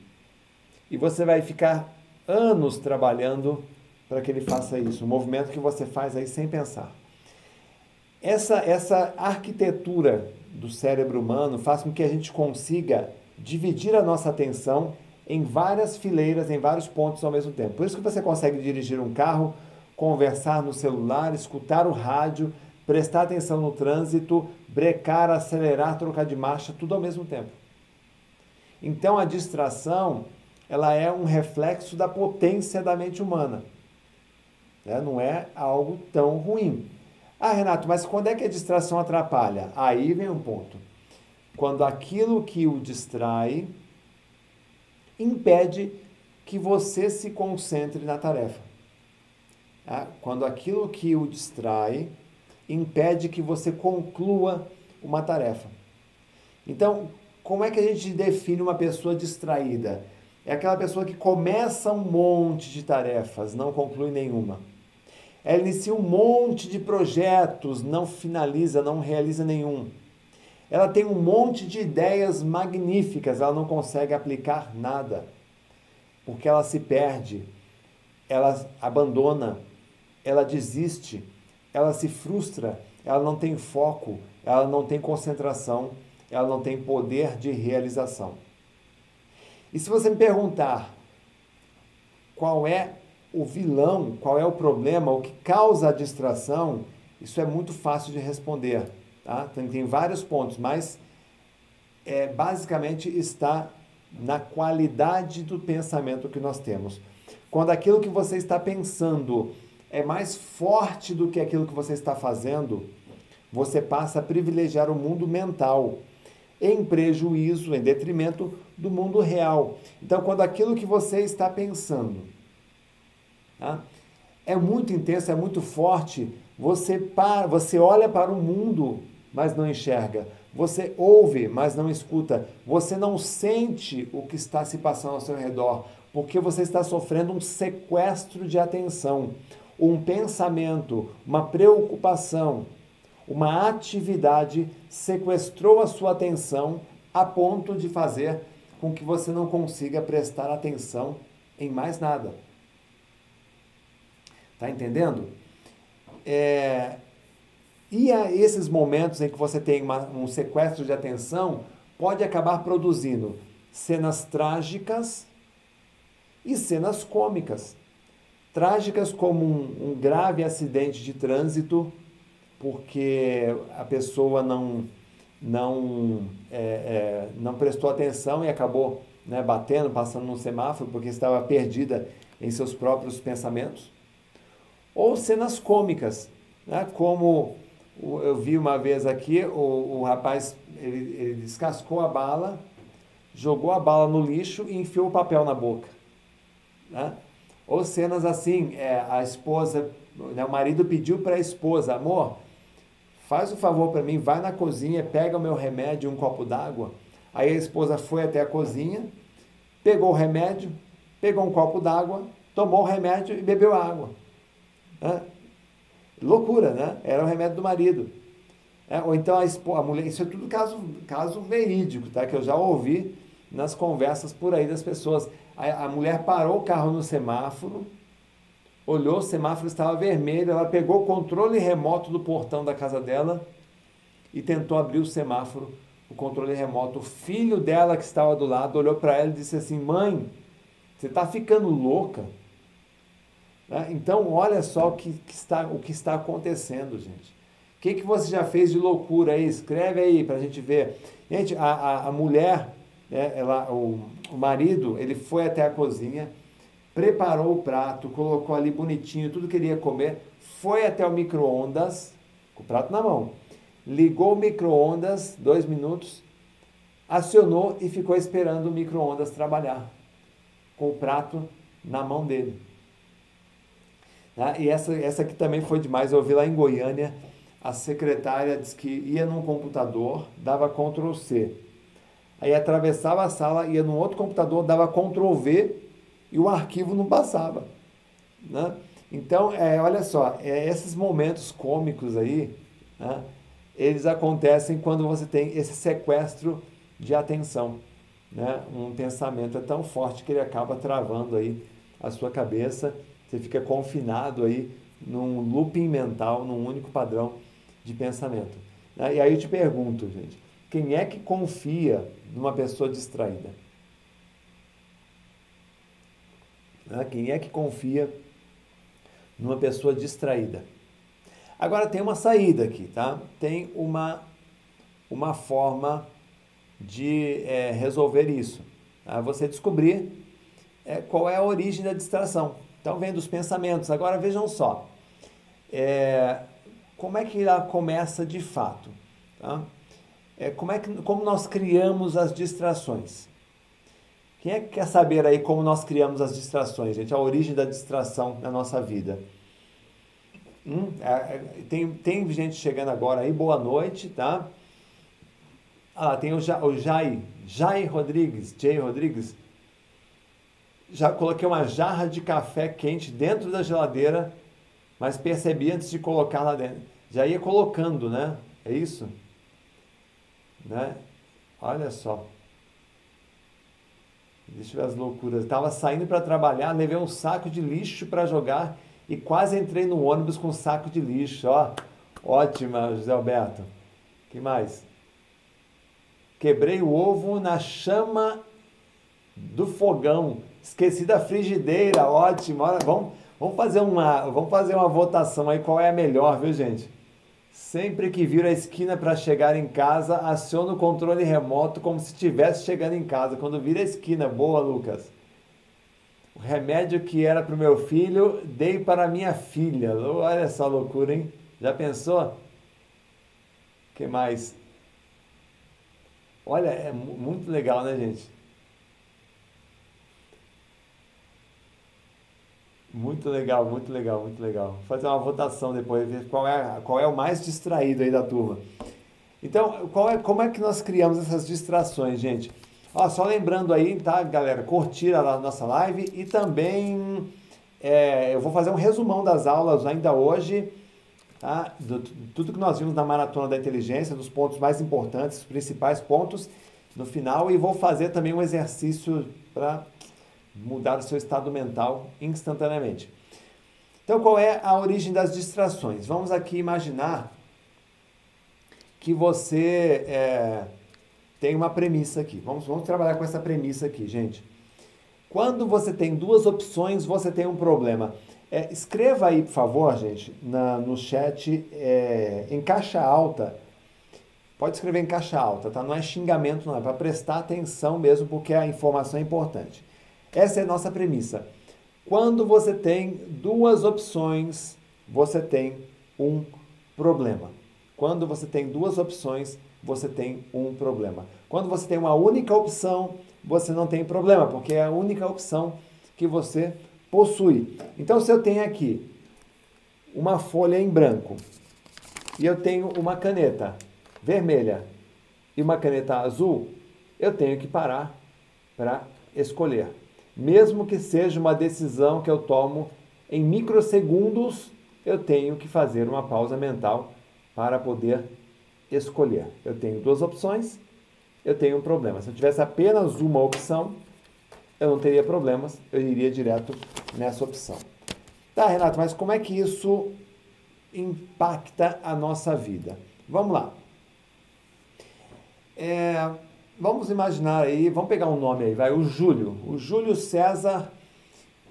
E você vai ficar anos trabalhando para que ele faça isso, um movimento que você faz aí sem pensar. Essa, essa arquitetura do cérebro humano faz com que a gente consiga dividir a nossa atenção em várias fileiras, em vários pontos ao mesmo tempo. Por isso que você consegue dirigir um carro, conversar no celular, escutar o rádio, prestar atenção no trânsito, brecar, acelerar, trocar de marcha, tudo ao mesmo tempo. Então a distração, ela é um reflexo da potência da mente humana. Né? Não é algo tão ruim. Ah, Renato, mas quando é que a distração atrapalha? Aí vem um ponto. Quando aquilo que o distrai impede que você se concentre na tarefa. Tá? Quando aquilo que o distrai impede que você conclua uma tarefa. Então, como é que a gente define uma pessoa distraída? É aquela pessoa que começa um monte de tarefas, não conclui nenhuma. Ela inicia um monte de projetos, não finaliza, não realiza nenhum. Ela tem um monte de ideias magníficas, ela não consegue aplicar nada. Porque ela se perde, ela abandona, ela desiste, ela se frustra, ela não tem foco, ela não tem concentração, ela não tem poder de realização. E se você me perguntar qual é o vilão, qual é o problema, o que causa a distração, isso é muito fácil de responder. Tá? Tem, tem vários pontos, mas é, basicamente está na qualidade do pensamento que nós temos. Quando aquilo que você está pensando é mais forte do que aquilo que você está fazendo, você passa a privilegiar o mundo mental em prejuízo, em detrimento do mundo real. Então, quando aquilo que você está pensando tá, é muito intenso, é muito forte, você, para, você olha para o mundo, mas não enxerga. Você ouve, mas não escuta. Você não sente o que está se passando ao seu redor. porque você está sofrendo um sequestro de atenção, um pensamento, uma preocupação, uma atividade sequestrou a sua atenção a ponto de fazer com que você não consiga prestar atenção em mais nada. Tá entendendo? É, e a esses momentos em que você tem uma, um sequestro de atenção, pode acabar produzindo cenas trágicas e cenas cômicas. Trágicas como um, um grave acidente de trânsito, porque a pessoa não, não, é, é, não prestou atenção e acabou né, batendo, passando no semáforo, porque estava perdida em seus próprios pensamentos. Ou cenas cômicas, né, como eu vi uma vez aqui, o, o rapaz ele, ele descascou a bala, jogou a bala no lixo e enfiou o papel na boca. Né? Ou cenas assim, é, a esposa, né, o marido pediu para a esposa, amor, faz o um favor para mim, vai na cozinha, pega o meu remédio e um copo d'água. Aí a esposa foi até a cozinha, pegou o remédio, pegou um copo d'água, tomou o remédio e bebeu água. Né? Loucura, né? Era o remédio do marido. É, ou então a, a mulher, isso é tudo caso, caso verídico, tá? Que eu já ouvi nas conversas por aí das pessoas. A, a mulher parou o carro no semáforo, olhou, o semáforo estava vermelho, ela pegou o controle remoto do portão da casa dela e tentou abrir o semáforo, o controle remoto. O filho dela que estava do lado olhou para ela e disse assim: Mãe, você está ficando louca? Né? Então, olha só o que, que, está, o que está acontecendo, gente. O que, que você já fez de loucura aí? Escreve aí para a gente ver. Gente, a, a, a mulher, né, ela, o, o marido, ele foi até a cozinha, preparou o prato, colocou ali bonitinho tudo que ele ia comer, foi até o micro-ondas, com o prato na mão, ligou o micro-ondas, dois minutos, acionou e ficou esperando o micro-ondas trabalhar, com o prato na mão dele. Né? E essa, essa aqui também foi demais, eu vi lá em Goiânia, a secretária disse que ia num computador, dava Ctrl C. Aí atravessava a sala, ia num outro computador, dava Ctrl V e o arquivo não passava. Né? Então, é, olha só, é, esses momentos cômicos aí, né, eles acontecem quando você tem esse sequestro de atenção. Né? Um pensamento é tão forte que ele acaba travando aí a sua cabeça, você fica confinado aí num looping mental, num único padrão de pensamento. Né? E aí eu te pergunto, gente, quem é que confia numa pessoa distraída? Né? Quem é que confia numa pessoa distraída? Agora tem uma saída aqui, tá? Tem uma, uma forma de é, resolver isso. Tá? Você descobrir é, qual é a origem da distração. Então vem dos pensamentos. Agora vejam só. É, como é que ela começa de fato? Tá? É, como, é que, como nós criamos as distrações? Quem é que quer saber aí como nós criamos as distrações, gente? A origem da distração na nossa vida. Hum, é, é tem, tem gente chegando agora aí, boa noite, tá? Ah, tem o, ja, o Jai, Jai Rodrigues, Jay Rodrigues. Já coloquei uma jarra de café quente dentro da geladeira, mas percebi antes de colocar lá dentro. Já ia colocando, né? É isso? Né? Olha só. Deixa eu ver as loucuras. Estava saindo para trabalhar, levei um saco de lixo para jogar e quase entrei no ônibus com um saco de lixo. Ó, ótima, José Alberto. que mais? Quebrei o ovo na chama do fogão. Esqueci da frigideira. Ótimo. Vamos, vamos, fazer uma, vamos fazer uma votação aí qual é a melhor, viu, gente? Sempre que vira a esquina para chegar em casa, aciona o controle remoto como se estivesse chegando em casa. Quando vira a esquina, boa, Lucas. O remédio que era para o meu filho, dei para minha filha. Olha essa loucura, hein? Já pensou? que mais? Olha, é muito legal, né, gente? Muito legal, muito legal, muito legal. Vou fazer uma votação depois, ver qual é, qual é o mais distraído aí da turma. Então, qual é, como é que nós criamos essas distrações, gente? Ó, só lembrando aí, tá, galera, curtir a nossa live e também é, eu vou fazer um resumão das aulas ainda hoje, tá? Do, tudo que nós vimos na Maratona da Inteligência, dos pontos mais importantes, os principais pontos no final, e vou fazer também um exercício para mudar o seu estado mental instantaneamente. Então, qual é a origem das distrações? Vamos aqui imaginar que você é, tem uma premissa aqui. Vamos, vamos trabalhar com essa premissa aqui, gente. Quando você tem duas opções, você tem um problema. É, escreva aí, por favor, gente, na, no chat é, em caixa alta. Pode escrever em caixa alta, tá? Não é xingamento, não. É para prestar atenção mesmo, porque a informação é importante. Essa é a nossa premissa. Quando você tem duas opções, você tem um problema. Quando você tem duas opções, você tem um problema. Quando você tem uma única opção, você não tem problema, porque é a única opção que você possui. Então, se eu tenho aqui uma folha em branco e eu tenho uma caneta vermelha e uma caneta azul, eu tenho que parar para escolher. Mesmo que seja uma decisão que eu tomo em microsegundos, eu tenho que fazer uma pausa mental para poder escolher. Eu tenho duas opções, eu tenho um problema. Se eu tivesse apenas uma opção, eu não teria problemas, eu iria direto nessa opção. Tá, Renato, mas como é que isso impacta a nossa vida? Vamos lá. É, vamos imaginar aí, vamos pegar um nome aí, vai, o Júlio. O Júlio César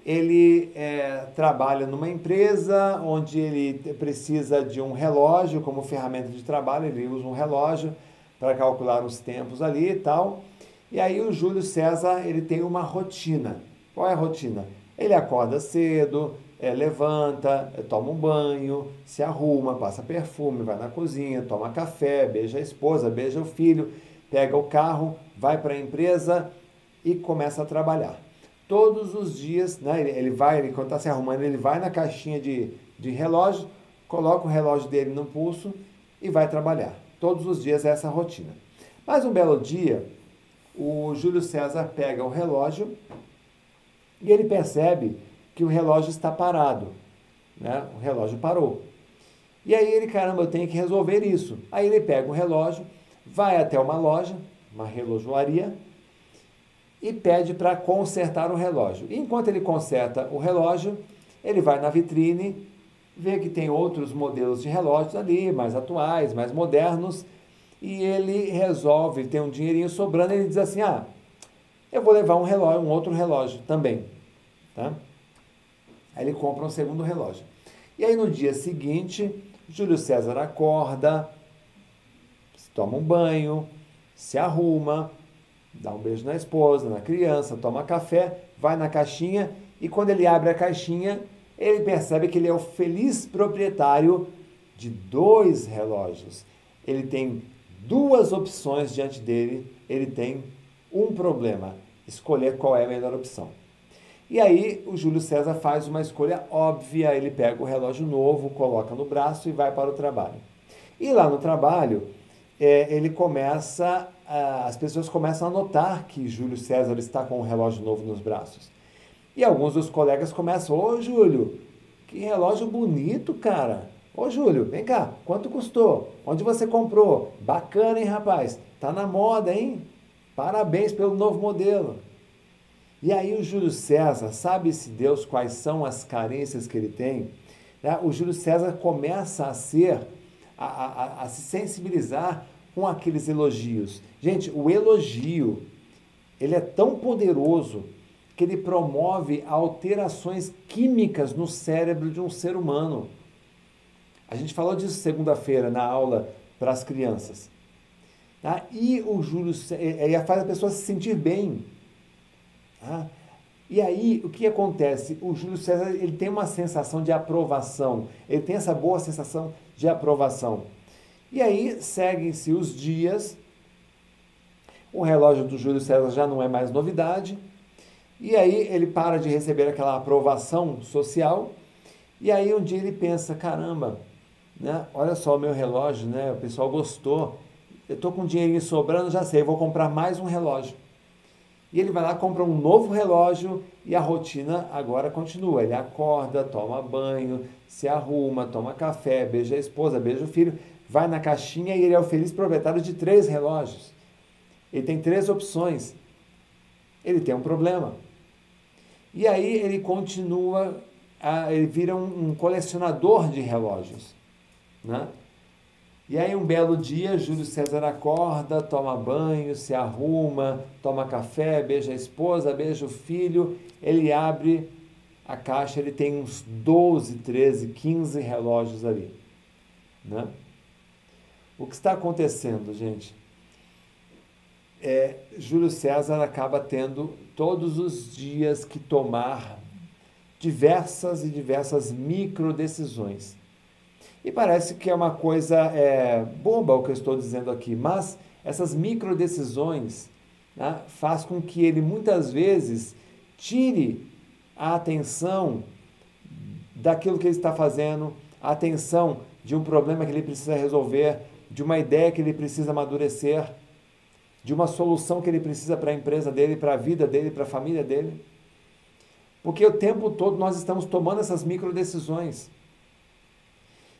ele é, trabalha numa empresa onde ele precisa de um relógio como ferramenta de trabalho, ele usa um relógio para calcular os tempos ali e tal. E aí o Júlio César ele tem uma rotina. Qual é a rotina? Ele acorda cedo, é, levanta, é, toma um banho, se arruma, passa perfume, vai na cozinha, toma café, beija a esposa, beija o filho, pega o carro, vai para a empresa e começa a trabalhar todos os dias, né? Ele, ele vai, ele, quando está se arrumando, ele vai na caixinha de, de relógio, coloca o relógio dele no pulso e vai trabalhar. Todos os dias é essa rotina. Mas um belo dia, o Júlio César pega o relógio e ele percebe que o relógio está parado. Né? O relógio parou. E aí ele, caramba, eu tenho que resolver isso. Aí ele pega o relógio, vai até uma loja, uma relojoaria, e pede para consertar o relógio. E enquanto ele conserta o relógio, ele vai na vitrine, vê que tem outros modelos de relógios ali, mais atuais, mais modernos, e ele resolve, tem um dinheirinho sobrando, ele diz assim: "Ah, eu vou levar um relógio, um outro relógio também", tá? Aí ele compra um segundo relógio. E aí no dia seguinte, Júlio César acorda, toma um banho, se arruma, dá um beijo na esposa, na criança, toma café, vai na caixinha e quando ele abre a caixinha, ele percebe que ele é o feliz proprietário de dois relógios. Ele tem duas opções diante dele, ele tem um problema: escolher qual é a melhor opção. E aí o Júlio César faz uma escolha óbvia, ele pega o relógio novo, coloca no braço e vai para o trabalho. E lá no trabalho, é, ele começa as pessoas começam a notar que Júlio César está com um relógio novo nos braços. E alguns dos colegas começam: Ô Júlio, que relógio bonito, cara. Ô Júlio, vem cá, quanto custou? Onde você comprou? Bacana, hein, rapaz? Tá na moda, hein? Parabéns pelo novo modelo. E aí o Júlio César, sabe-se Deus quais são as carências que ele tem? Né? O Júlio César começa a ser, a, a, a se sensibilizar com aqueles elogios. Gente, o elogio, ele é tão poderoso que ele promove alterações químicas no cérebro de um ser humano. A gente falou disso segunda-feira na aula para as crianças. Tá? E o Júlio ele faz a pessoa se sentir bem. Tá? E aí, o que acontece? O Júlio César ele tem uma sensação de aprovação. Ele tem essa boa sensação de aprovação. E aí seguem-se os dias, o relógio do Júlio César já não é mais novidade, e aí ele para de receber aquela aprovação social, e aí um dia ele pensa, caramba, né, olha só o meu relógio, né, o pessoal gostou, eu estou com dinheirinho sobrando, já sei, vou comprar mais um relógio. E ele vai lá, compra um novo relógio e a rotina agora continua. Ele acorda, toma banho, se arruma, toma café, beija a esposa, beija o filho, vai na caixinha e ele é o feliz proprietário de três relógios. Ele tem três opções. Ele tem um problema. E aí ele continua, a, ele vira um, um colecionador de relógios. Né? E aí um belo dia, Júlio César acorda, toma banho, se arruma, toma café, beija a esposa, beija o filho, ele abre a caixa, ele tem uns 12, 13, 15 relógios ali. Né? O que está acontecendo, gente? É, Júlio César acaba tendo todos os dias que tomar diversas e diversas micro decisões e parece que é uma coisa é, boba o que eu estou dizendo aqui, mas essas micro decisões né, faz com que ele muitas vezes tire a atenção daquilo que ele está fazendo, a atenção de um problema que ele precisa resolver, de uma ideia que ele precisa amadurecer, de uma solução que ele precisa para a empresa dele, para a vida dele, para a família dele. Porque o tempo todo nós estamos tomando essas micro decisões.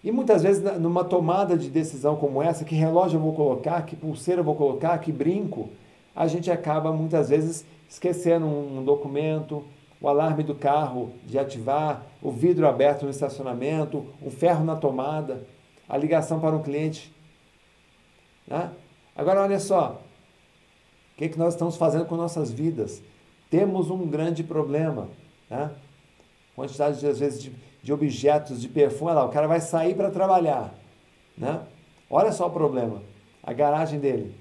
E muitas vezes, numa tomada de decisão como essa, que relógio eu vou colocar, que pulseira eu vou colocar, que brinco, a gente acaba muitas vezes esquecendo um documento, o alarme do carro de ativar, o vidro aberto no estacionamento, o ferro na tomada, a ligação para um cliente. Né? Agora, olha só, o que, é que nós estamos fazendo com nossas vidas? Temos um grande problema. Né? Quantidade, às vezes, de de objetos de perfume. Olha lá, o cara vai sair para trabalhar. Né? Olha só o problema. A garagem dele.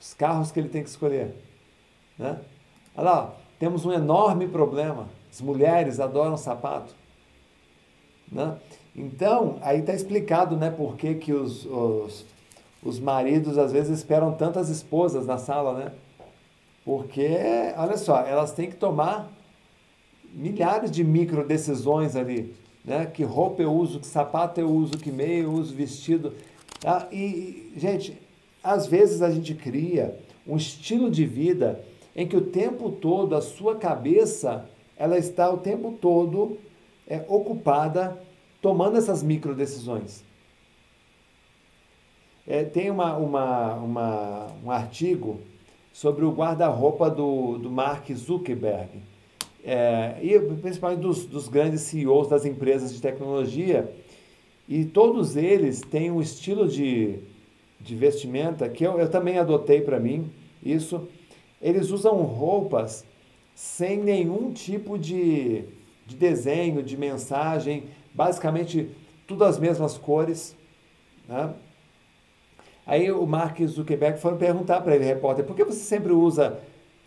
Os carros que ele tem que escolher. Né? Olha lá, temos um enorme problema. As mulheres adoram sapato. Né? Então, aí está explicado né, por que, que os, os, os maridos às vezes esperam tantas esposas na sala, né? Porque, olha só, elas têm que tomar milhares de micro decisões ali, né? Que roupa eu uso, que sapato eu uso, que meia eu uso, vestido. Tá? E, gente, às vezes a gente cria um estilo de vida em que o tempo todo a sua cabeça ela está o tempo todo é, ocupada tomando essas micro decisões. É, tem uma, uma, uma, um artigo sobre o guarda-roupa do, do Mark Zuckerberg é, e principalmente dos, dos grandes CEOs das empresas de tecnologia, e todos eles têm um estilo de, de vestimenta que eu, eu também adotei para mim, isso. Eles usam roupas sem nenhum tipo de, de desenho, de mensagem, basicamente tudo as mesmas cores. Né? Aí o Mark Zuckerberg foi perguntar para ele, repórter, por que você sempre usa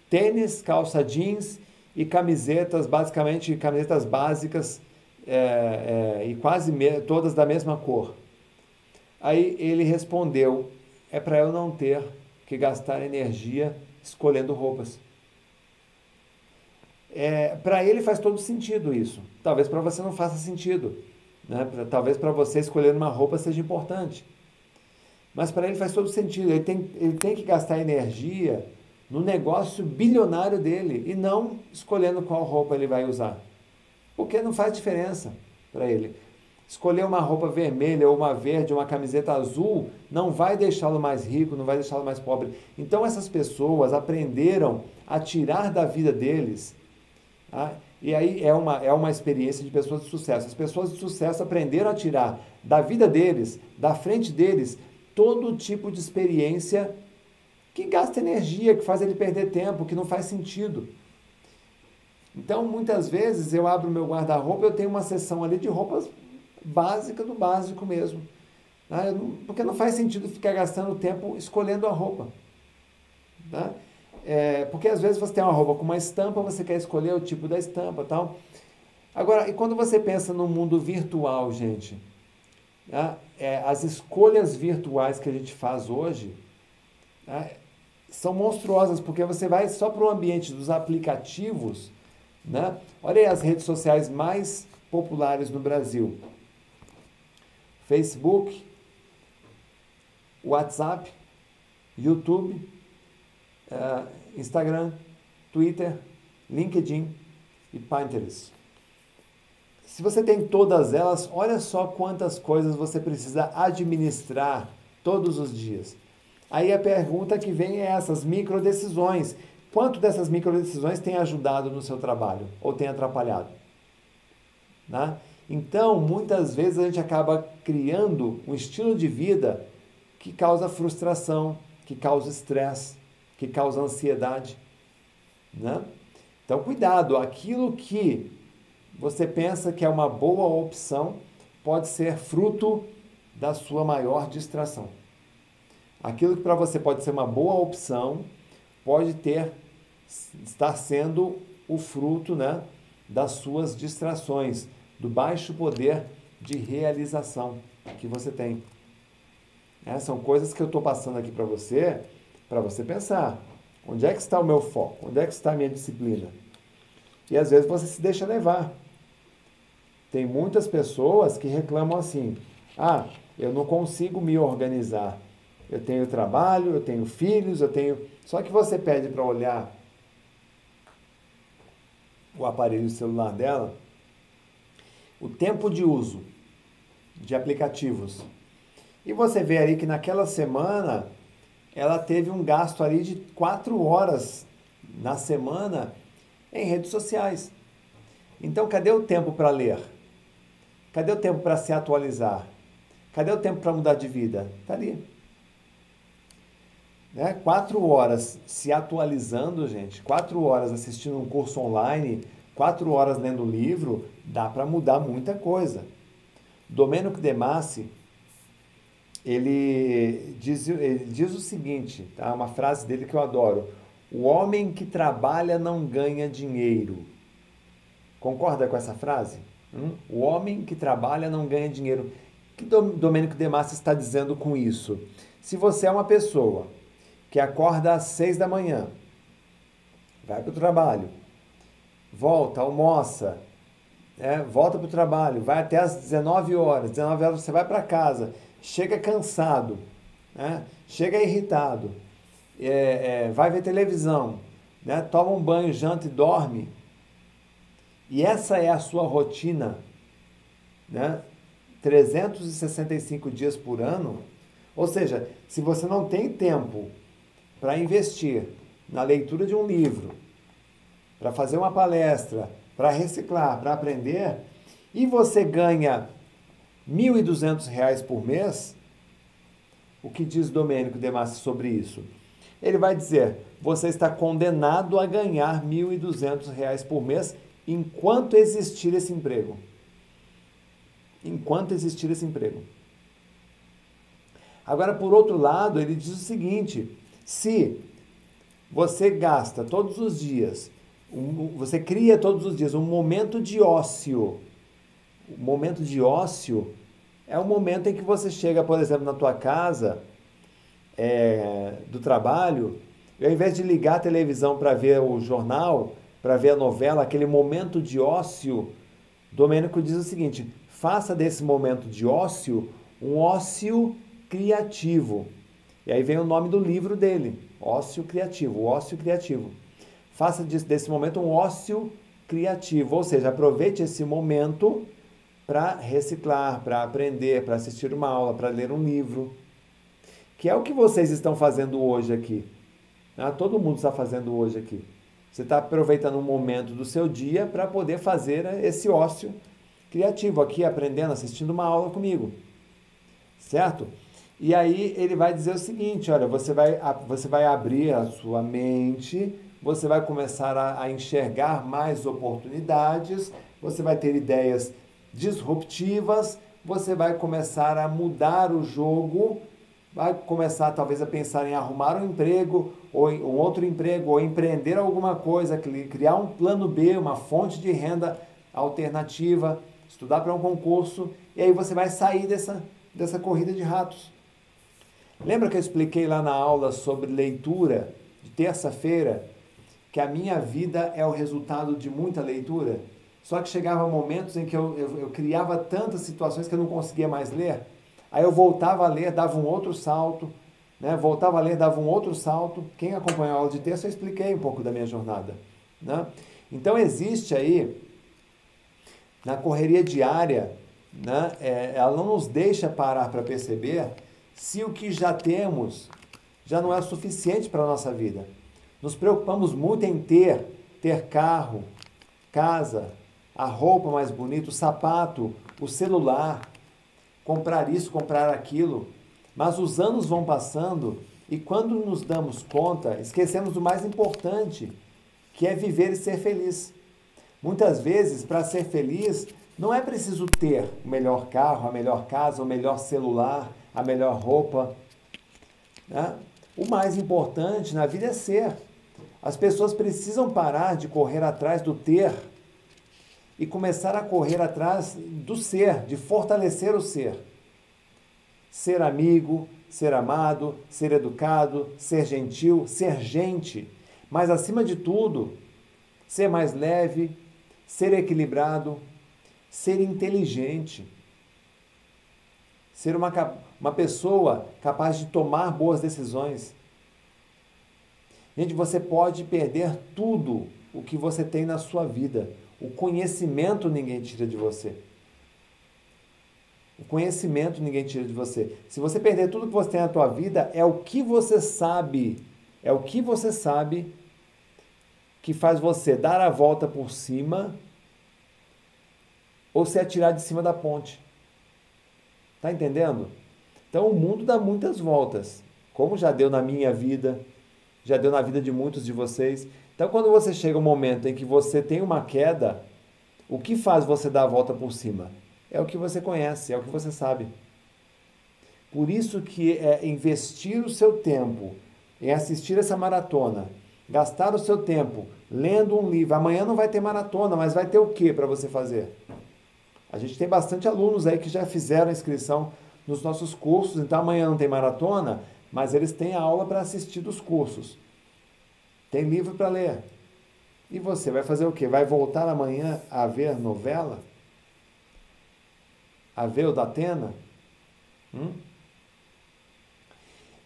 tênis, calça jeans e camisetas, basicamente camisetas básicas é, é, e quase todas da mesma cor. Aí ele respondeu: é para eu não ter que gastar energia escolhendo roupas. É, para ele faz todo sentido isso. Talvez para você não faça sentido. Né? Talvez para você escolher uma roupa seja importante. Mas para ele faz todo sentido. Ele tem, ele tem que gastar energia no negócio bilionário dele e não escolhendo qual roupa ele vai usar. Porque não faz diferença para ele. Escolher uma roupa vermelha ou uma verde, uma camiseta azul, não vai deixá-lo mais rico, não vai deixá-lo mais pobre. Então essas pessoas aprenderam a tirar da vida deles. Tá? E aí é uma, é uma experiência de pessoas de sucesso. As pessoas de sucesso aprenderam a tirar da vida deles, da frente deles, todo tipo de experiência que gasta energia, que faz ele perder tempo, que não faz sentido. Então, muitas vezes eu abro meu guarda-roupa, eu tenho uma seção ali de roupas básica do básico mesmo. Né? Porque não faz sentido ficar gastando tempo escolhendo a roupa. Né? É, porque às vezes você tem uma roupa com uma estampa, você quer escolher o tipo da estampa tal. Agora, e quando você pensa no mundo virtual, gente, né? é, as escolhas virtuais que a gente faz hoje, né? são monstruosas, porque você vai só para o ambiente dos aplicativos, né? Olha aí as redes sociais mais populares no Brasil. Facebook, WhatsApp, YouTube, uh, Instagram, Twitter, LinkedIn e Pinterest. Se você tem todas elas, olha só quantas coisas você precisa administrar todos os dias. Aí a pergunta que vem é essas micro decisões. Quanto dessas micro decisões tem ajudado no seu trabalho ou tem atrapalhado? Né? Então, muitas vezes a gente acaba criando um estilo de vida que causa frustração, que causa estresse, que causa ansiedade. Né? Então, cuidado, aquilo que você pensa que é uma boa opção pode ser fruto da sua maior distração. Aquilo que para você pode ser uma boa opção pode ter estar sendo o fruto, né, das suas distrações, do baixo poder de realização que você tem. É, são coisas que eu estou passando aqui para você, para você pensar. Onde é que está o meu foco? Onde é que está a minha disciplina? E às vezes você se deixa levar. Tem muitas pessoas que reclamam assim: ah, eu não consigo me organizar. Eu tenho trabalho, eu tenho filhos, eu tenho. Só que você pede para olhar o aparelho celular dela, o tempo de uso de aplicativos. E você vê aí que naquela semana ela teve um gasto ali de quatro horas na semana em redes sociais. Então, cadê o tempo para ler? Cadê o tempo para se atualizar? Cadê o tempo para mudar de vida? Está ali. Né? Quatro horas se atualizando, gente, quatro horas assistindo um curso online, quatro horas lendo livro, dá para mudar muita coisa. Domênico De Massi, ele diz, ele diz o seguinte, tá? uma frase dele que eu adoro. O homem que trabalha não ganha dinheiro. Concorda com essa frase? Hum? O homem que trabalha não ganha dinheiro. O que Domênico De Massa está dizendo com isso? Se você é uma pessoa que acorda às seis da manhã, vai para o trabalho, volta, almoça, é, volta para o trabalho, vai até às 19 horas, 19 horas você vai para casa, chega cansado, né? chega irritado, é, é, vai ver televisão, né? toma um banho, janta e dorme, e essa é a sua rotina, né? 365 dias por ano, ou seja, se você não tem tempo para investir na leitura de um livro, para fazer uma palestra, para reciclar, para aprender, e você ganha R$ 1.200 por mês, o que diz Domênico Demassi sobre isso? Ele vai dizer: você está condenado a ganhar R$ 1.200 por mês enquanto existir esse emprego. Enquanto existir esse emprego. Agora, por outro lado, ele diz o seguinte: se você gasta todos os dias, um, você cria todos os dias um momento de ócio, o momento de ócio é o momento em que você chega, por exemplo, na tua casa é, do trabalho, e ao invés de ligar a televisão para ver o jornal, para ver a novela, aquele momento de ócio, Domênico diz o seguinte: faça desse momento de ócio um ócio criativo. E aí vem o nome do livro dele, Ócio Criativo, Ócio Criativo. Faça desse momento um ócio criativo, ou seja, aproveite esse momento para reciclar, para aprender, para assistir uma aula, para ler um livro, que é o que vocês estão fazendo hoje aqui. Ah, todo mundo está fazendo hoje aqui. Você está aproveitando um momento do seu dia para poder fazer esse ócio criativo aqui, aprendendo, assistindo uma aula comigo. Certo? E aí ele vai dizer o seguinte: olha, você vai, você vai abrir a sua mente, você vai começar a, a enxergar mais oportunidades, você vai ter ideias disruptivas, você vai começar a mudar o jogo vai começar talvez a pensar em arrumar um emprego ou um outro emprego ou empreender alguma coisa, criar um plano B, uma fonte de renda alternativa, estudar para um concurso e aí você vai sair dessa, dessa corrida de ratos. Lembra que eu expliquei lá na aula sobre leitura de terça-feira que a minha vida é o resultado de muita leitura? Só que chegava momentos em que eu, eu, eu criava tantas situações que eu não conseguia mais ler. Aí eu voltava a ler, dava um outro salto, né? voltava a ler, dava um outro salto. Quem acompanhou a aula de texto, eu expliquei um pouco da minha jornada. Né? Então existe aí, na correria diária, né? É, ela não nos deixa parar para perceber se o que já temos já não é suficiente para a nossa vida. Nos preocupamos muito em ter, ter carro, casa, a roupa mais bonita, o sapato, o celular, comprar isso, comprar aquilo. Mas os anos vão passando e quando nos damos conta, esquecemos do mais importante, que é viver e ser feliz. Muitas vezes, para ser feliz, não é preciso ter o melhor carro, a melhor casa, o melhor celular, a melhor roupa. Né? O mais importante na vida é ser. As pessoas precisam parar de correr atrás do ter e começar a correr atrás do ser, de fortalecer o ser. Ser amigo, ser amado, ser educado, ser gentil, ser gente. Mas acima de tudo, ser mais leve, ser equilibrado, ser inteligente. Ser uma, uma pessoa capaz de tomar boas decisões. Gente, você pode perder tudo o que você tem na sua vida. O conhecimento ninguém tira de você. O conhecimento ninguém tira de você. Se você perder tudo que você tem na tua vida, é o que você sabe. É o que você sabe que faz você dar a volta por cima ou se atirar de cima da ponte. Tá entendendo? Então o mundo dá muitas voltas, como já deu na minha vida, já deu na vida de muitos de vocês. Então quando você chega um momento em que você tem uma queda, o que faz você dar a volta por cima? É o que você conhece, é o que você sabe. Por isso que é investir o seu tempo em assistir essa maratona, gastar o seu tempo lendo um livro. Amanhã não vai ter maratona, mas vai ter o que para você fazer? A gente tem bastante alunos aí que já fizeram a inscrição nos nossos cursos, então amanhã não tem maratona, mas eles têm aula para assistir dos cursos. Tem livro para ler. E você vai fazer o quê? Vai voltar amanhã a ver novela? A ver o da Atena? Hum?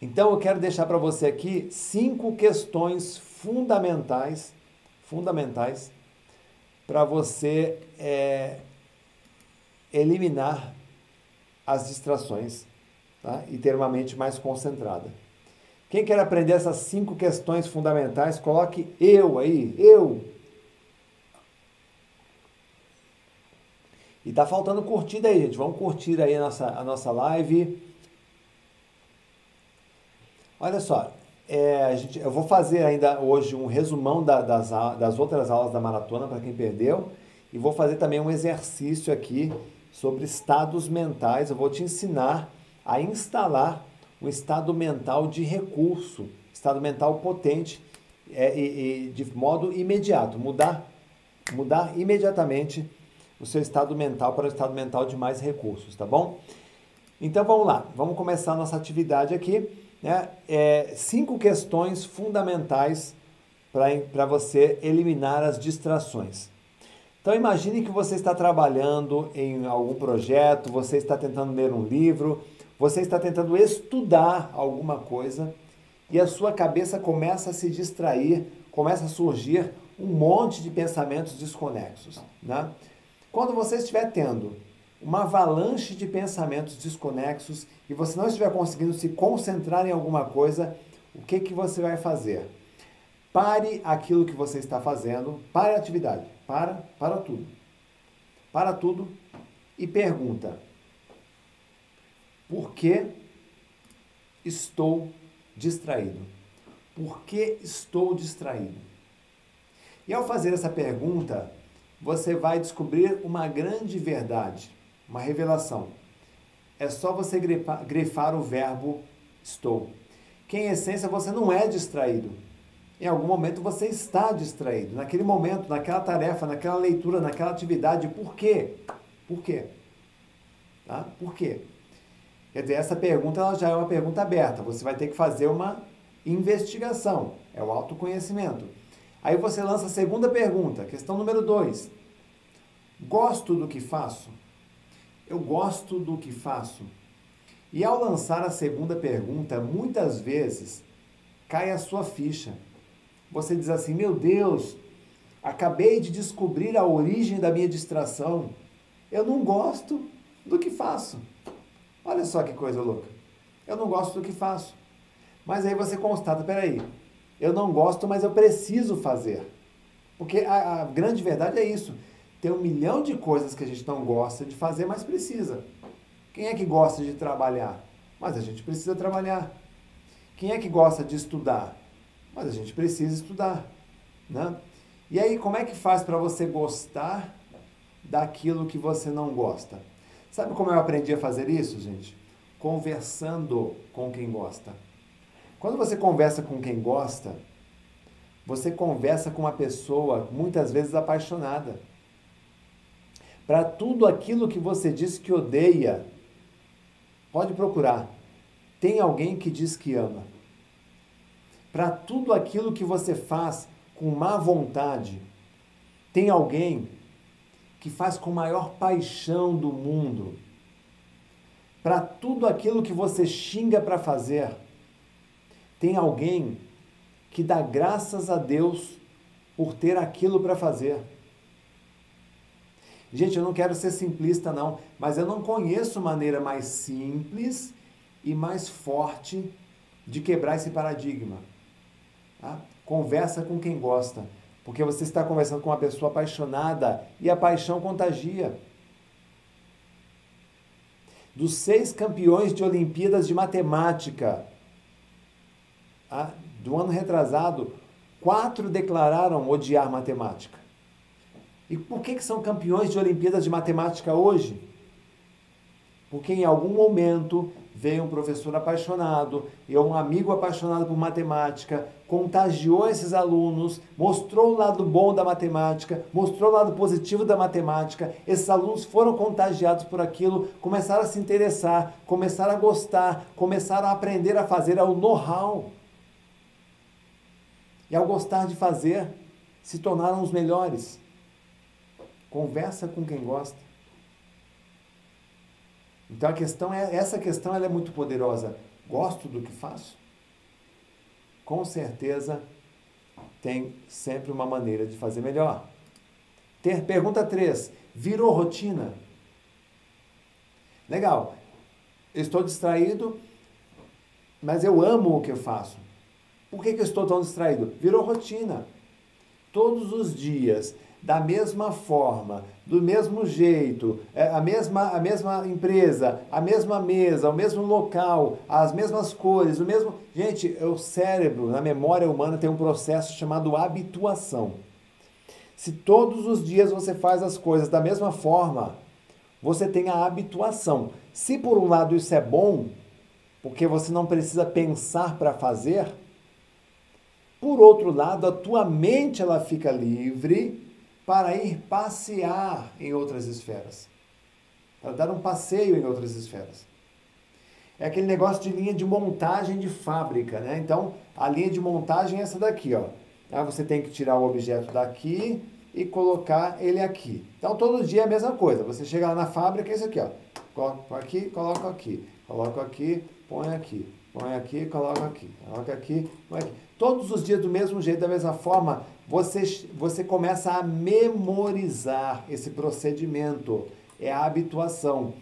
Então eu quero deixar para você aqui cinco questões fundamentais, fundamentais, para você é, eliminar as distrações tá? e ter uma mente mais concentrada. Quem quer aprender essas cinco questões fundamentais, coloque eu aí, eu. E tá faltando curtida aí, gente. Vamos curtir aí a nossa, a nossa live. Olha só, é, gente, eu vou fazer ainda hoje um resumão da, das, das outras aulas da maratona para quem perdeu. E vou fazer também um exercício aqui sobre estados mentais. Eu vou te ensinar a instalar um estado mental de recurso, estado mental potente é, e, e de modo imediato, mudar, mudar imediatamente o seu estado mental para o estado mental de mais recursos, tá bom? Então vamos lá, vamos começar a nossa atividade aqui. Né? É, cinco questões fundamentais para você eliminar as distrações. Então imagine que você está trabalhando em algum projeto, você está tentando ler um livro, você está tentando estudar alguma coisa e a sua cabeça começa a se distrair, começa a surgir um monte de pensamentos desconexos. Né? Quando você estiver tendo uma avalanche de pensamentos desconexos e você não estiver conseguindo se concentrar em alguma coisa, o que, que você vai fazer? Pare aquilo que você está fazendo, pare a atividade para, para tudo. Para tudo e pergunta: Por que estou distraído? Por que estou distraído? E ao fazer essa pergunta, você vai descobrir uma grande verdade, uma revelação. É só você grifar, grifar o verbo estou. Que em essência você não é distraído em algum momento você está distraído. Naquele momento, naquela tarefa, naquela leitura, naquela atividade. Por quê? Por quê? Tá? Por quê? Quer dizer, essa pergunta ela já é uma pergunta aberta. Você vai ter que fazer uma investigação. É o autoconhecimento. Aí você lança a segunda pergunta, questão número dois. Gosto do que faço? Eu gosto do que faço. E ao lançar a segunda pergunta, muitas vezes cai a sua ficha. Você diz assim: Meu Deus, acabei de descobrir a origem da minha distração. Eu não gosto do que faço. Olha só que coisa louca. Eu não gosto do que faço. Mas aí você constata: peraí, eu não gosto, mas eu preciso fazer. Porque a, a grande verdade é isso. Tem um milhão de coisas que a gente não gosta de fazer, mas precisa. Quem é que gosta de trabalhar? Mas a gente precisa trabalhar. Quem é que gosta de estudar? Mas a gente precisa estudar. Né? E aí, como é que faz para você gostar daquilo que você não gosta? Sabe como eu aprendi a fazer isso, gente? Conversando com quem gosta. Quando você conversa com quem gosta, você conversa com uma pessoa muitas vezes apaixonada. Para tudo aquilo que você diz que odeia, Pode procurar. Tem alguém que diz que ama. Para tudo aquilo que você faz com má vontade, tem alguém que faz com maior paixão do mundo. Para tudo aquilo que você xinga para fazer, tem alguém que dá graças a Deus por ter aquilo para fazer. Gente, eu não quero ser simplista, não, mas eu não conheço maneira mais simples e mais forte de quebrar esse paradigma. Tá? Conversa com quem gosta, porque você está conversando com uma pessoa apaixonada e a paixão contagia. Dos seis campeões de Olimpíadas de Matemática do ano retrasado, quatro declararam odiar matemática. E por que, que são campeões de Olimpíadas de Matemática hoje? Porque em algum momento veio um professor apaixonado e um amigo apaixonado por matemática, contagiou esses alunos, mostrou o lado bom da matemática, mostrou o lado positivo da matemática. Esses alunos foram contagiados por aquilo, começaram a se interessar, começaram a gostar, começaram a aprender a fazer ao know-how. E ao gostar de fazer, se tornaram os melhores. Conversa com quem gosta. Então a questão é essa questão ela é muito poderosa. Gosto do que faço? Com certeza tem sempre uma maneira de fazer melhor. Ter, pergunta 3. Virou rotina? Legal. estou distraído, mas eu amo o que eu faço. Por que, que eu estou tão distraído? Virou rotina. Todos os dias da mesma forma, do mesmo jeito, é, a mesma, a mesma empresa, a mesma mesa, o mesmo local, as mesmas cores, o mesmo. Gente, o cérebro, na memória humana, tem um processo chamado habituação. Se todos os dias você faz as coisas da mesma forma, você tem a habituação. Se por um lado isso é bom, porque você não precisa pensar para fazer, por outro lado, a tua mente ela fica livre para ir passear em outras esferas. Para dar um passeio em outras esferas. É aquele negócio de linha de montagem de fábrica, né? Então, a linha de montagem é essa daqui, ó. Ah, você tem que tirar o objeto daqui e colocar ele aqui. Então, todo dia é a mesma coisa. Você chega lá na fábrica, é isso aqui, ó. Coloca aqui, coloca aqui. Coloca aqui, põe aqui. Põe aqui, coloca aqui. Coloca aqui, põe aqui. Todos os dias do mesmo jeito, da mesma forma, você, você começa a memorizar esse procedimento. É a habituação.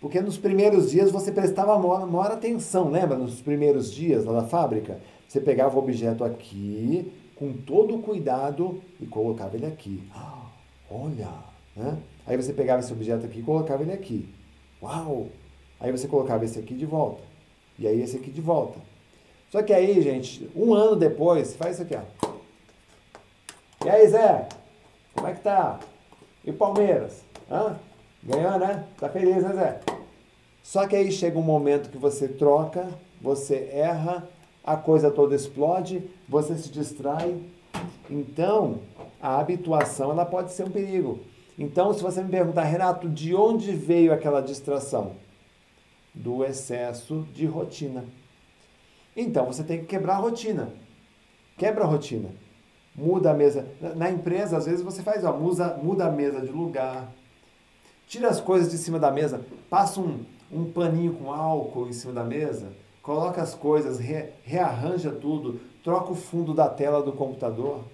Porque nos primeiros dias você prestava maior, maior atenção, lembra? Nos primeiros dias lá na fábrica, você pegava o objeto aqui, com todo o cuidado, e colocava ele aqui. Olha! Né? Aí você pegava esse objeto aqui e colocava ele aqui. Uau! Aí você colocava esse aqui de volta. E aí esse aqui de volta. Só que aí, gente, um ano depois, faz isso aqui, ó. E aí, Zé? Como é que tá? E o Palmeiras? Hã? Ganhou, né? Tá feliz, né, Zé? Só que aí chega um momento que você troca, você erra, a coisa toda explode, você se distrai. Então, a habituação ela pode ser um perigo. Então, se você me perguntar, Renato, de onde veio aquela distração? Do excesso de rotina. Então, você tem que quebrar a rotina. Quebra a rotina muda a mesa. Na empresa, às vezes você faz, ó, muda, muda a mesa de lugar, tira as coisas de cima da mesa, passa um, um paninho com álcool em cima da mesa, coloca as coisas, re, rearranja tudo, troca o fundo da tela do computador,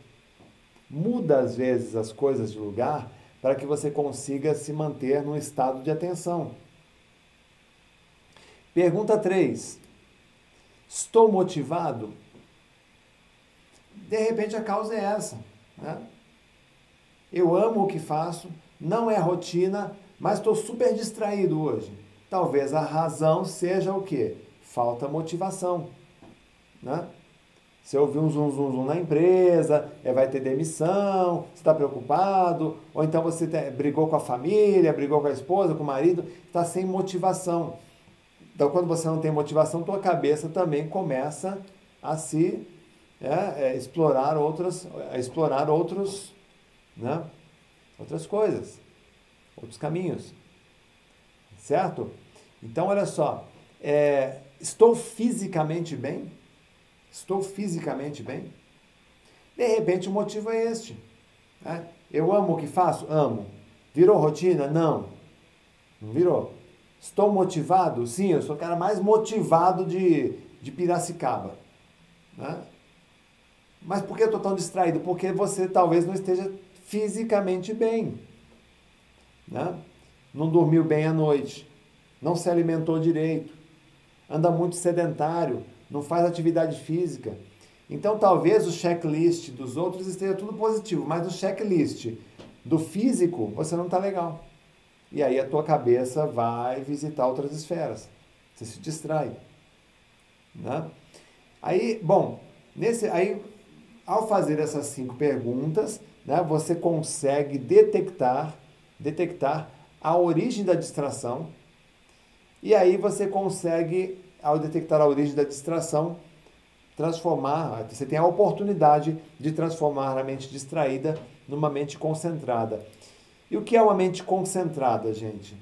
muda às vezes as coisas de lugar para que você consiga se manter num estado de atenção. Pergunta 3. Estou motivado? De repente a causa é essa. Né? Eu amo o que faço, não é rotina, mas estou super distraído hoje. Talvez a razão seja o quê? Falta motivação. Né? Você ouviu um zum, zum, zum na empresa, é, vai ter demissão, você está preocupado, ou então você brigou com a família, brigou com a esposa, com o marido, está sem motivação. Então, quando você não tem motivação, tua cabeça também começa a se é, é, explorar outras, a explorar outros, né, outras coisas, outros caminhos, certo? Então, olha só, é, estou fisicamente bem? Estou fisicamente bem? De repente o motivo é este. Né? Eu amo o que faço? Amo. Virou rotina? Não. Não virou. Estou motivado? Sim, eu sou o cara mais motivado de, de Piracicaba. Né? Mas por que eu estou tão distraído? Porque você talvez não esteja fisicamente bem. Né? Não dormiu bem à noite. Não se alimentou direito. Anda muito sedentário não faz atividade física. Então talvez o checklist dos outros esteja tudo positivo, mas o checklist do físico você não está legal. E aí a tua cabeça vai visitar outras esferas. Você se distrai. Né? Aí, bom, nesse, aí, ao fazer essas cinco perguntas, né, você consegue detectar, detectar a origem da distração. E aí você consegue ao detectar a origem da distração, transformar, você tem a oportunidade de transformar a mente distraída numa mente concentrada. E o que é uma mente concentrada, gente?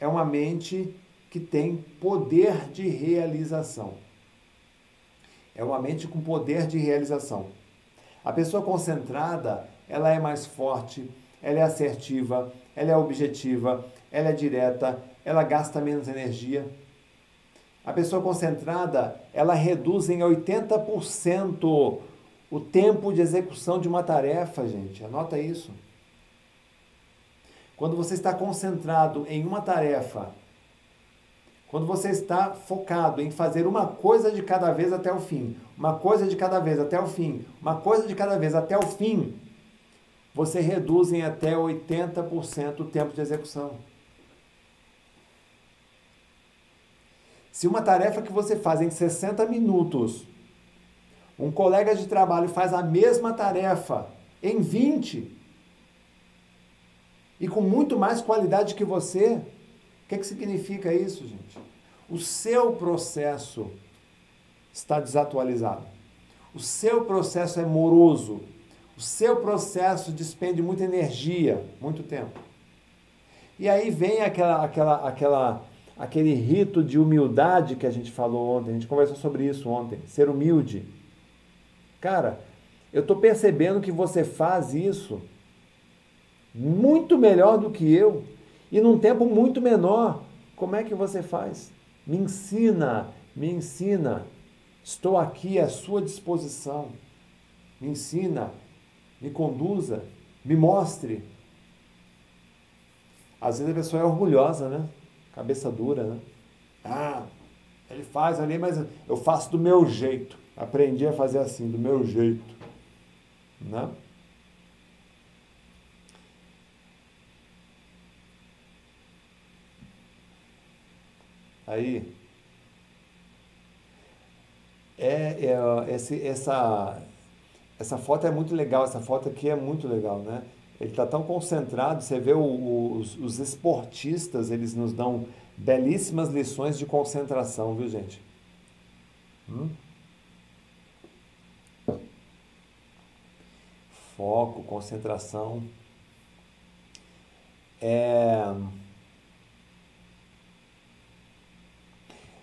É uma mente que tem poder de realização. É uma mente com poder de realização. A pessoa concentrada, ela é mais forte, ela é assertiva, ela é objetiva, ela é direta, ela gasta menos energia. A pessoa concentrada, ela reduz em 80% o tempo de execução de uma tarefa, gente. Anota isso. Quando você está concentrado em uma tarefa, quando você está focado em fazer uma coisa de cada vez até o fim, uma coisa de cada vez até o fim, uma coisa de cada vez até o fim, você reduz em até 80% o tempo de execução. Se uma tarefa que você faz em 60 minutos, um colega de trabalho faz a mesma tarefa em 20 e com muito mais qualidade que você, que, que significa isso, gente? O seu processo está desatualizado. O seu processo é moroso. O seu processo despende muita energia, muito tempo. E aí vem aquela, aquela, aquela aquele rito de humildade que a gente falou ontem, a gente conversou sobre isso ontem, ser humilde. Cara, eu estou percebendo que você faz isso muito melhor do que eu e num tempo muito menor. Como é que você faz? Me ensina, me ensina. Estou aqui à sua disposição. Me ensina, me conduza, me mostre. Às vezes a pessoa é orgulhosa, né? cabeça dura, né? Ah, ele faz ali, mas eu faço do meu jeito. Aprendi a fazer assim, do meu jeito. Né? Aí, é, é esse, essa, essa foto é muito legal, essa foto aqui é muito legal, né? Ele está tão concentrado, você vê o, o, os, os esportistas, eles nos dão belíssimas lições de concentração, viu gente? Hum? Foco, concentração. É...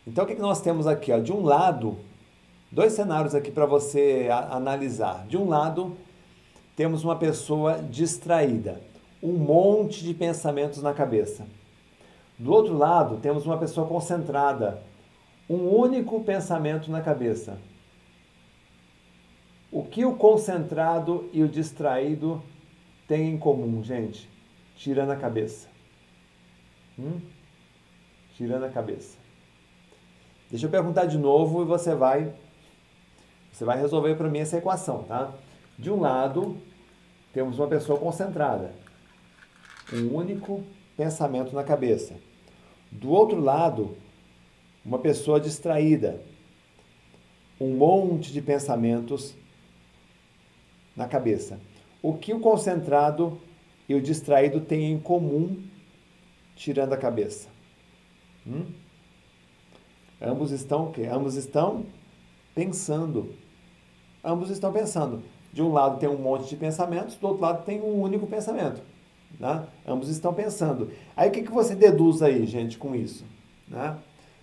Então, o que, nós temos aqui? Ó? De um lado, dois cenários aqui para você analisar. De um lado, temos uma pessoa distraída, um monte de pensamentos na cabeça. Do outro lado, temos uma pessoa concentrada, um único pensamento na cabeça. O que o concentrado e o distraído têm em comum, gente? Tirando a cabeça. Hum? Tirando a cabeça. Deixa eu perguntar de novo e você vai você vai resolver para mim essa equação, tá? De um lado, temos uma pessoa concentrada, um único pensamento na cabeça. Do outro lado, uma pessoa distraída, um monte de pensamentos na cabeça. O que o concentrado e o distraído têm em comum, tirando a cabeça? Hum? Ambos estão o quê? Ambos estão pensando. Ambos estão pensando. De um lado tem um monte de pensamentos, do outro lado tem um único pensamento. Né? Ambos estão pensando. Aí o que, que você deduz aí, gente, com isso? Né?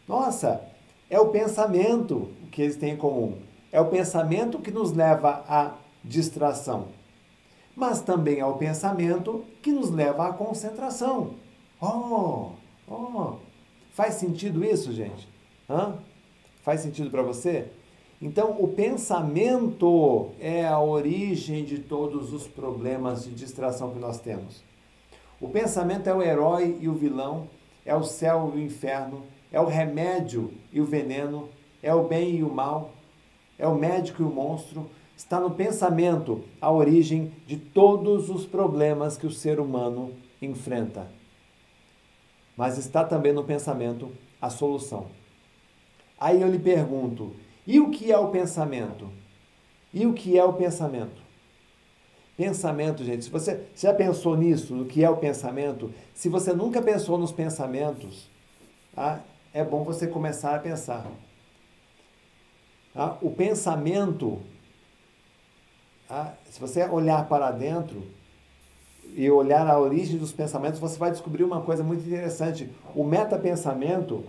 Nossa, é o pensamento que eles têm em comum. É o pensamento que nos leva à distração. Mas também é o pensamento que nos leva à concentração. Oh, oh. Faz sentido isso, gente? Hã? Faz sentido para você? Então, o pensamento é a origem de todos os problemas de distração que nós temos. O pensamento é o herói e o vilão, é o céu e o inferno, é o remédio e o veneno, é o bem e o mal, é o médico e o monstro. Está no pensamento a origem de todos os problemas que o ser humano enfrenta. Mas está também no pensamento a solução. Aí eu lhe pergunto: e o que é o pensamento? E o que é o pensamento? Pensamento, gente, se você já pensou nisso, no que é o pensamento, se você nunca pensou nos pensamentos, tá? é bom você começar a pensar. Tá? O pensamento, tá? se você olhar para dentro e olhar a origem dos pensamentos, você vai descobrir uma coisa muito interessante. O metapensamento,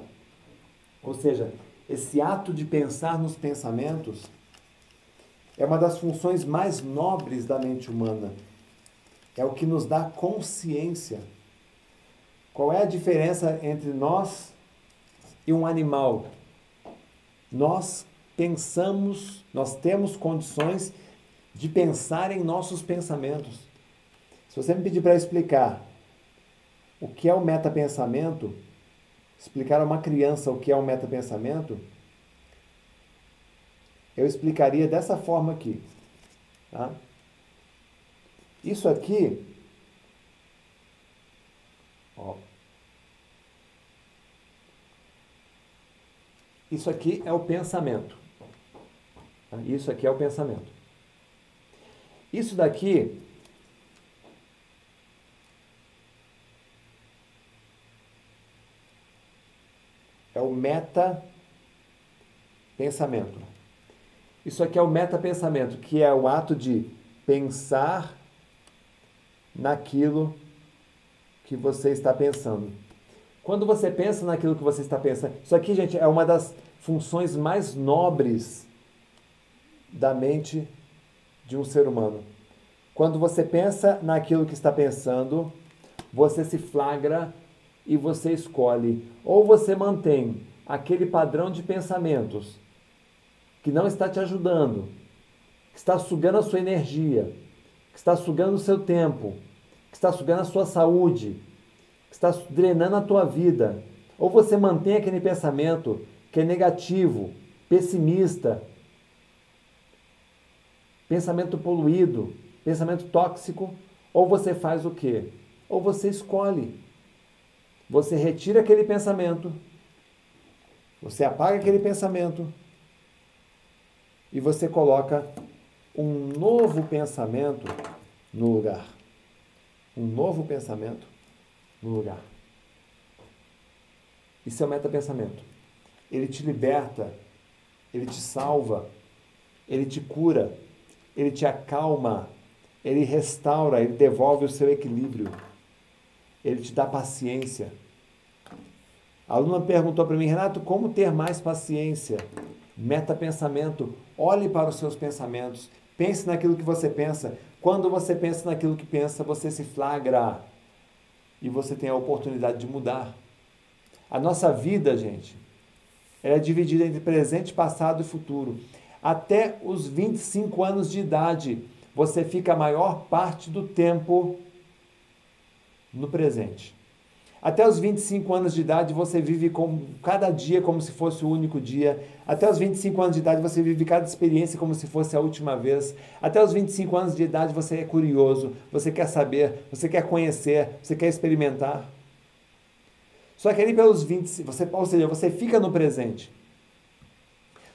ou seja, esse ato de pensar nos pensamentos, é uma das funções mais nobres da mente humana. É o que nos dá consciência. Qual é a diferença entre nós e um animal? Nós pensamos, nós temos condições de pensar em nossos pensamentos. Se você me pedir para explicar o que é o metapensamento, explicar a uma criança o que é o metapensamento, eu explicaria dessa forma aqui. Tá? Isso aqui, ó, isso aqui é o pensamento. Tá? Isso aqui é o pensamento. Isso daqui é o meta pensamento. Isso aqui é o metapensamento, que é o ato de pensar naquilo que você está pensando. Quando você pensa naquilo que você está pensando, isso aqui, gente, é uma das funções mais nobres da mente de um ser humano. Quando você pensa naquilo que está pensando, você se flagra e você escolhe. Ou você mantém aquele padrão de pensamentos que não está te ajudando, que está sugando a sua energia, que está sugando o seu tempo, que está sugando a sua saúde, que está drenando a tua vida. Ou você mantém aquele pensamento que é negativo, pessimista, pensamento poluído, pensamento tóxico, ou você faz o quê? Ou você escolhe. Você retira aquele pensamento, você apaga aquele pensamento, e você coloca um novo pensamento no lugar. Um novo pensamento no lugar. Isso é o metapensamento. Ele te liberta, ele te salva, ele te cura, ele te acalma, ele restaura, ele devolve o seu equilíbrio, ele te dá paciência. A aluna perguntou para mim, Renato, como ter mais paciência? Metapensamento. Olhe para os seus pensamentos. Pense naquilo que você pensa. Quando você pensa naquilo que pensa, você se flagra. E você tem a oportunidade de mudar. A nossa vida, gente, ela é dividida entre presente, passado e futuro. Até os 25 anos de idade, você fica a maior parte do tempo no presente. Até os 25 anos de idade, você vive com cada dia como se fosse o único dia. Até os 25 anos de idade, você vive cada experiência como se fosse a última vez. Até os 25 anos de idade, você é curioso, você quer saber, você quer conhecer, você quer experimentar. Só que ali pelos 20, você, ou seja, você fica no presente.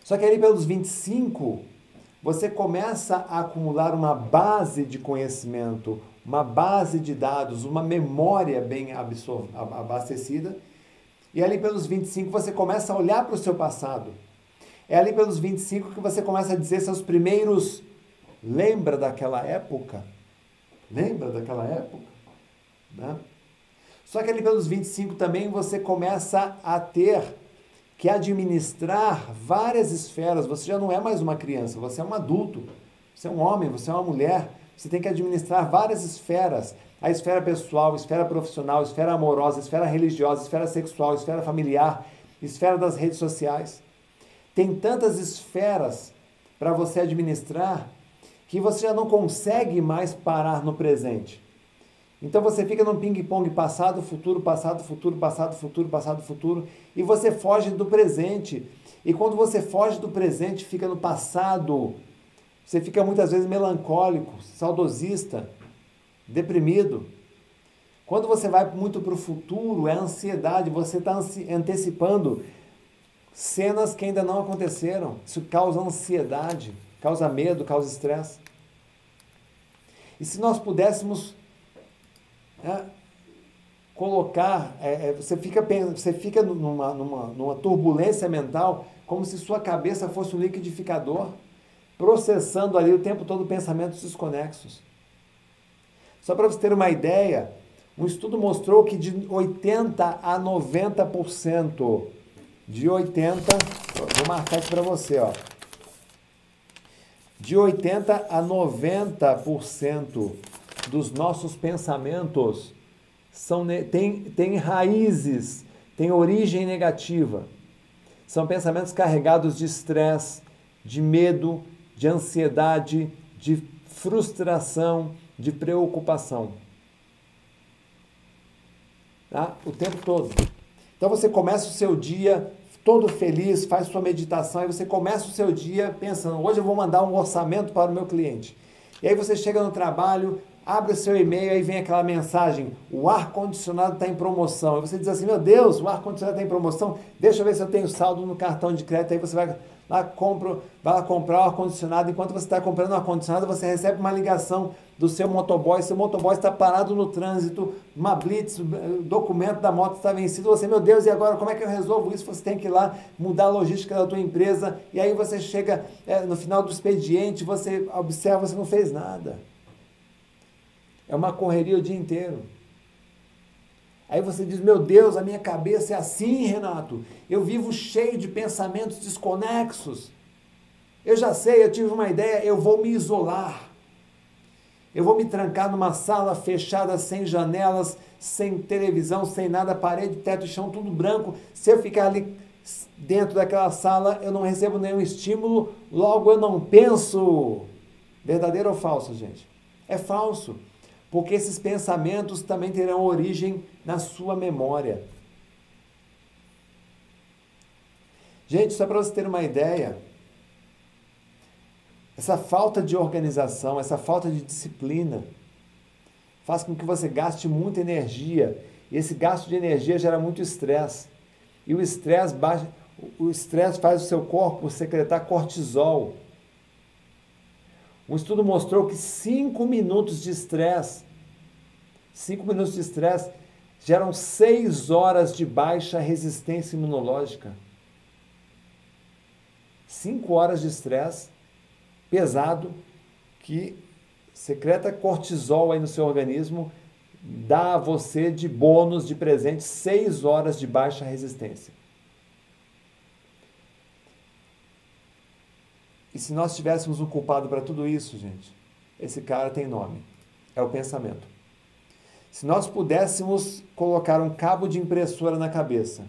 Só que ali pelos 25, você começa a acumular uma base de conhecimento, uma base de dados, uma memória bem abastecida. E ali pelos 25 você começa a olhar para o seu passado. É ali pelos 25 que você começa a dizer seus primeiros. Lembra daquela época? Lembra daquela época? Né? Só que ali pelos 25 também você começa a ter que administrar várias esferas. Você já não é mais uma criança, você é um adulto. Você é um homem, você é uma mulher. Você tem que administrar várias esferas: a esfera pessoal, a esfera profissional, a esfera amorosa, a esfera religiosa, a esfera sexual, a esfera familiar, a esfera das redes sociais. Tem tantas esferas para você administrar que você já não consegue mais parar no presente. Então você fica num ping-pong passado, futuro, passado, futuro, passado, futuro, passado, futuro, e você foge do presente. E quando você foge do presente, fica no passado, você fica muitas vezes melancólico, saudosista, deprimido. Quando você vai muito para o futuro, é ansiedade, você está antecipando cenas que ainda não aconteceram. Isso causa ansiedade, causa medo, causa estresse. E se nós pudéssemos é, colocar, é, é, você fica, você fica numa, numa, numa turbulência mental como se sua cabeça fosse um liquidificador processando ali o tempo todo pensamentos desconexos. Só para você ter uma ideia, um estudo mostrou que de 80 a 90%, de 80, vou marcar isso para você, ó. De 80 a 90% dos nossos pensamentos são tem, tem raízes, tem origem negativa. São pensamentos carregados de estresse, de medo, de ansiedade, de frustração, de preocupação. Tá? O tempo todo. Então você começa o seu dia todo feliz, faz sua meditação, e você começa o seu dia pensando: hoje eu vou mandar um orçamento para o meu cliente. E aí você chega no trabalho, abre o seu e-mail, aí vem aquela mensagem: o ar-condicionado está em promoção. E você diz assim: meu Deus, o ar-condicionado está em promoção, deixa eu ver se eu tenho saldo no cartão de crédito. Aí você vai lá, compra, vai lá comprar o ar-condicionado. Enquanto você está comprando o ar-condicionado, você recebe uma ligação do seu motoboy. Seu motoboy está parado no trânsito, uma blitz, documento da moto está vencido. Você, meu Deus, e agora como é que eu resolvo isso? Você tem que ir lá mudar a logística da tua empresa. E aí você chega é, no final do expediente, você observa, você não fez nada. É uma correria o dia inteiro. Aí você diz: Meu Deus, a minha cabeça é assim, Renato. Eu vivo cheio de pensamentos desconexos. Eu já sei, eu tive uma ideia, eu vou me isolar. Eu vou me trancar numa sala fechada, sem janelas, sem televisão, sem nada, parede, teto e chão, tudo branco. Se eu ficar ali dentro daquela sala, eu não recebo nenhum estímulo, logo eu não penso. Verdadeiro ou falso, gente? É falso porque esses pensamentos também terão origem na sua memória. Gente, só para você ter uma ideia, essa falta de organização, essa falta de disciplina, faz com que você gaste muita energia. E esse gasto de energia gera muito estresse. E o estresse o estresse faz o seu corpo secretar cortisol. Um estudo mostrou que 5 minutos de estresse, 5 minutos de estresse geram 6 horas de baixa resistência imunológica. 5 horas de estresse pesado que secreta cortisol aí no seu organismo, dá a você de bônus de presente 6 horas de baixa resistência. E se nós tivéssemos um culpado para tudo isso, gente, esse cara tem nome. É o pensamento. Se nós pudéssemos colocar um cabo de impressora na cabeça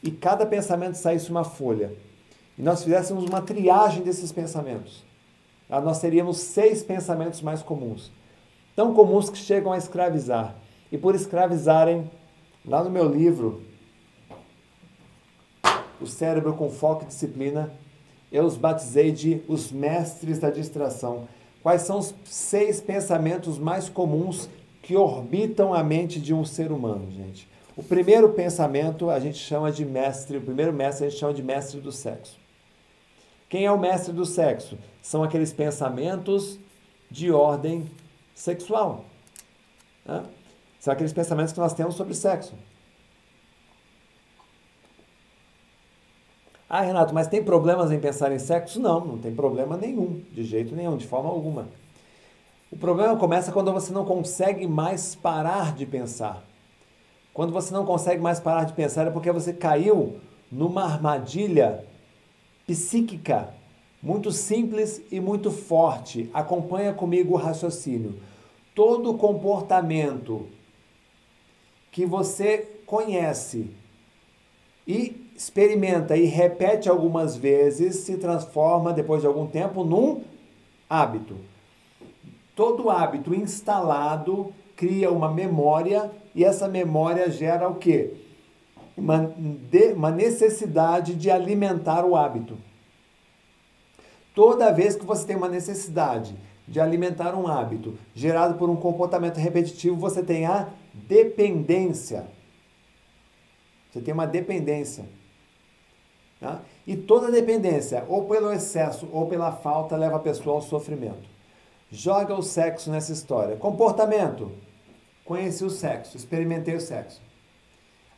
e cada pensamento saísse uma folha, e nós fizéssemos uma triagem desses pensamentos, ah, nós teríamos seis pensamentos mais comuns. Tão comuns que chegam a escravizar. E por escravizarem, lá no meu livro, O Cérebro com Foco e Disciplina, eu os batizei de os mestres da distração. Quais são os seis pensamentos mais comuns que orbitam a mente de um ser humano, gente? O primeiro pensamento a gente chama de mestre, o primeiro mestre a gente chama de mestre do sexo. Quem é o mestre do sexo? São aqueles pensamentos de ordem sexual. Né? São aqueles pensamentos que nós temos sobre sexo. Ah, Renato, mas tem problemas em pensar em sexo? Não, não tem problema nenhum, de jeito nenhum, de forma alguma. O problema começa quando você não consegue mais parar de pensar. Quando você não consegue mais parar de pensar é porque você caiu numa armadilha psíquica muito simples e muito forte. Acompanha comigo o raciocínio. Todo comportamento que você conhece e experimenta e repete algumas vezes se transforma depois de algum tempo num hábito. Todo hábito instalado cria uma memória e essa memória gera o quê? uma, de, uma necessidade de alimentar o hábito. Toda vez que você tem uma necessidade de alimentar um hábito gerado por um comportamento repetitivo, você tem a dependência. Você tem uma dependência. Tá? E toda dependência, ou pelo excesso ou pela falta, leva a pessoa ao sofrimento. Joga o sexo nessa história. Comportamento. Conheci o sexo, experimentei o sexo.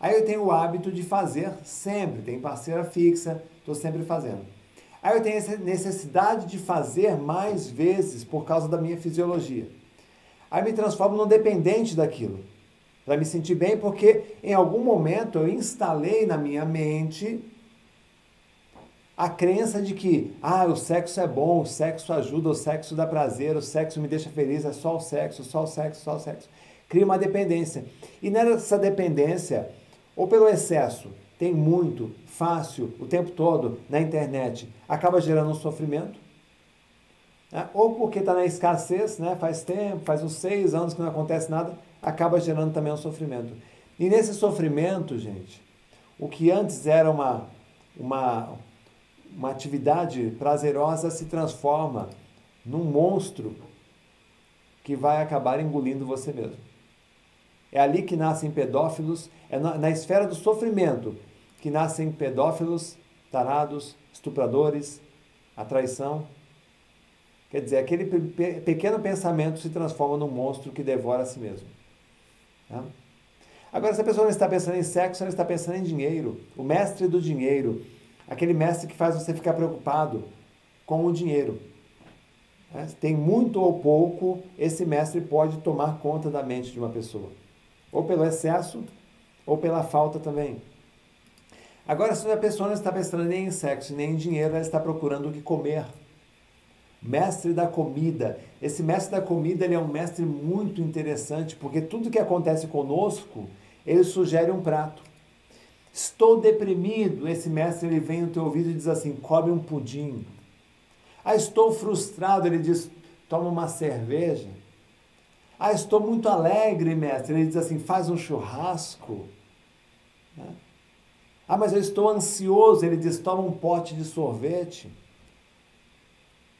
Aí eu tenho o hábito de fazer sempre, tem parceira fixa, estou sempre fazendo. Aí eu tenho essa necessidade de fazer mais vezes por causa da minha fisiologia. Aí me transformo num dependente daquilo, para me sentir bem, porque em algum momento eu instalei na minha mente a crença de que ah, o sexo é bom, o sexo ajuda, o sexo dá prazer, o sexo me deixa feliz, é só o sexo, só o sexo, só o sexo. Cria uma dependência. E nessa dependência, ou pelo excesso, tem muito, fácil, o tempo todo na internet, acaba gerando um sofrimento. Né? Ou porque está na escassez, né? faz tempo, faz uns seis anos que não acontece nada, acaba gerando também um sofrimento. E nesse sofrimento, gente, o que antes era uma, uma, uma atividade prazerosa se transforma num monstro que vai acabar engolindo você mesmo. É ali que nascem pedófilos, é na, na esfera do sofrimento que nascem pedófilos, tarados, estupradores, a traição. Quer dizer, aquele pe pequeno pensamento se transforma num monstro que devora a si mesmo. Tá? Agora, se a pessoa não está pensando em sexo, ela está pensando em dinheiro. O mestre do dinheiro, aquele mestre que faz você ficar preocupado com o dinheiro. Né? Tem muito ou pouco, esse mestre pode tomar conta da mente de uma pessoa ou pelo excesso, ou pela falta também. Agora, se a pessoa não está pensando nem em sexo, nem em dinheiro, ela está procurando o que comer. Mestre da comida. Esse mestre da comida ele é um mestre muito interessante, porque tudo que acontece conosco, ele sugere um prato. Estou deprimido, esse mestre ele vem no teu ouvido e diz assim: come um pudim. Ah, estou frustrado, ele diz: toma uma cerveja. Ah, estou muito alegre, mestre. Ele diz assim: faz um churrasco. Né? Ah, mas eu estou ansioso. Ele diz: toma um pote de sorvete.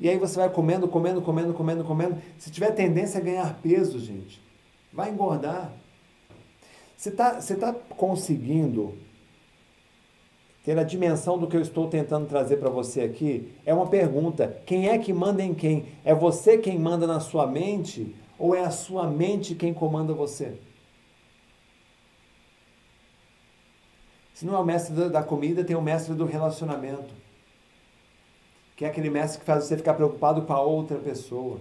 E aí você vai comendo, comendo, comendo, comendo, comendo. Se tiver tendência a ganhar peso, gente, vai engordar. Você está você tá conseguindo ter a dimensão do que eu estou tentando trazer para você aqui? É uma pergunta. Quem é que manda em quem? É você quem manda na sua mente ou é a sua mente quem comanda você? Se não é o mestre da comida, tem o mestre do relacionamento. Que é aquele mestre que faz você ficar preocupado com a outra pessoa.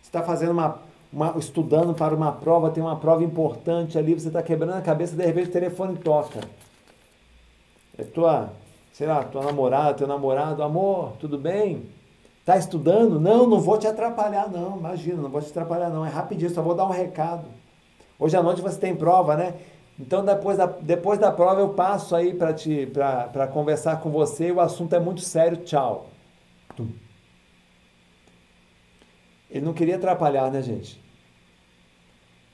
Você está fazendo uma, uma, estudando para uma prova, tem uma prova importante ali, você está quebrando a cabeça, de repente o telefone toca. É tua, sei lá, tua namorada, teu namorado, amor, tudo bem? Está estudando? Não, não vou te atrapalhar, não. Imagina, não vou te atrapalhar, não. É rapidinho, só vou dar um recado. Hoje à noite você tem prova, né? Então, depois da, depois da prova, eu passo aí para conversar com você. O assunto é muito sério. Tchau. Ele não queria atrapalhar, né, gente?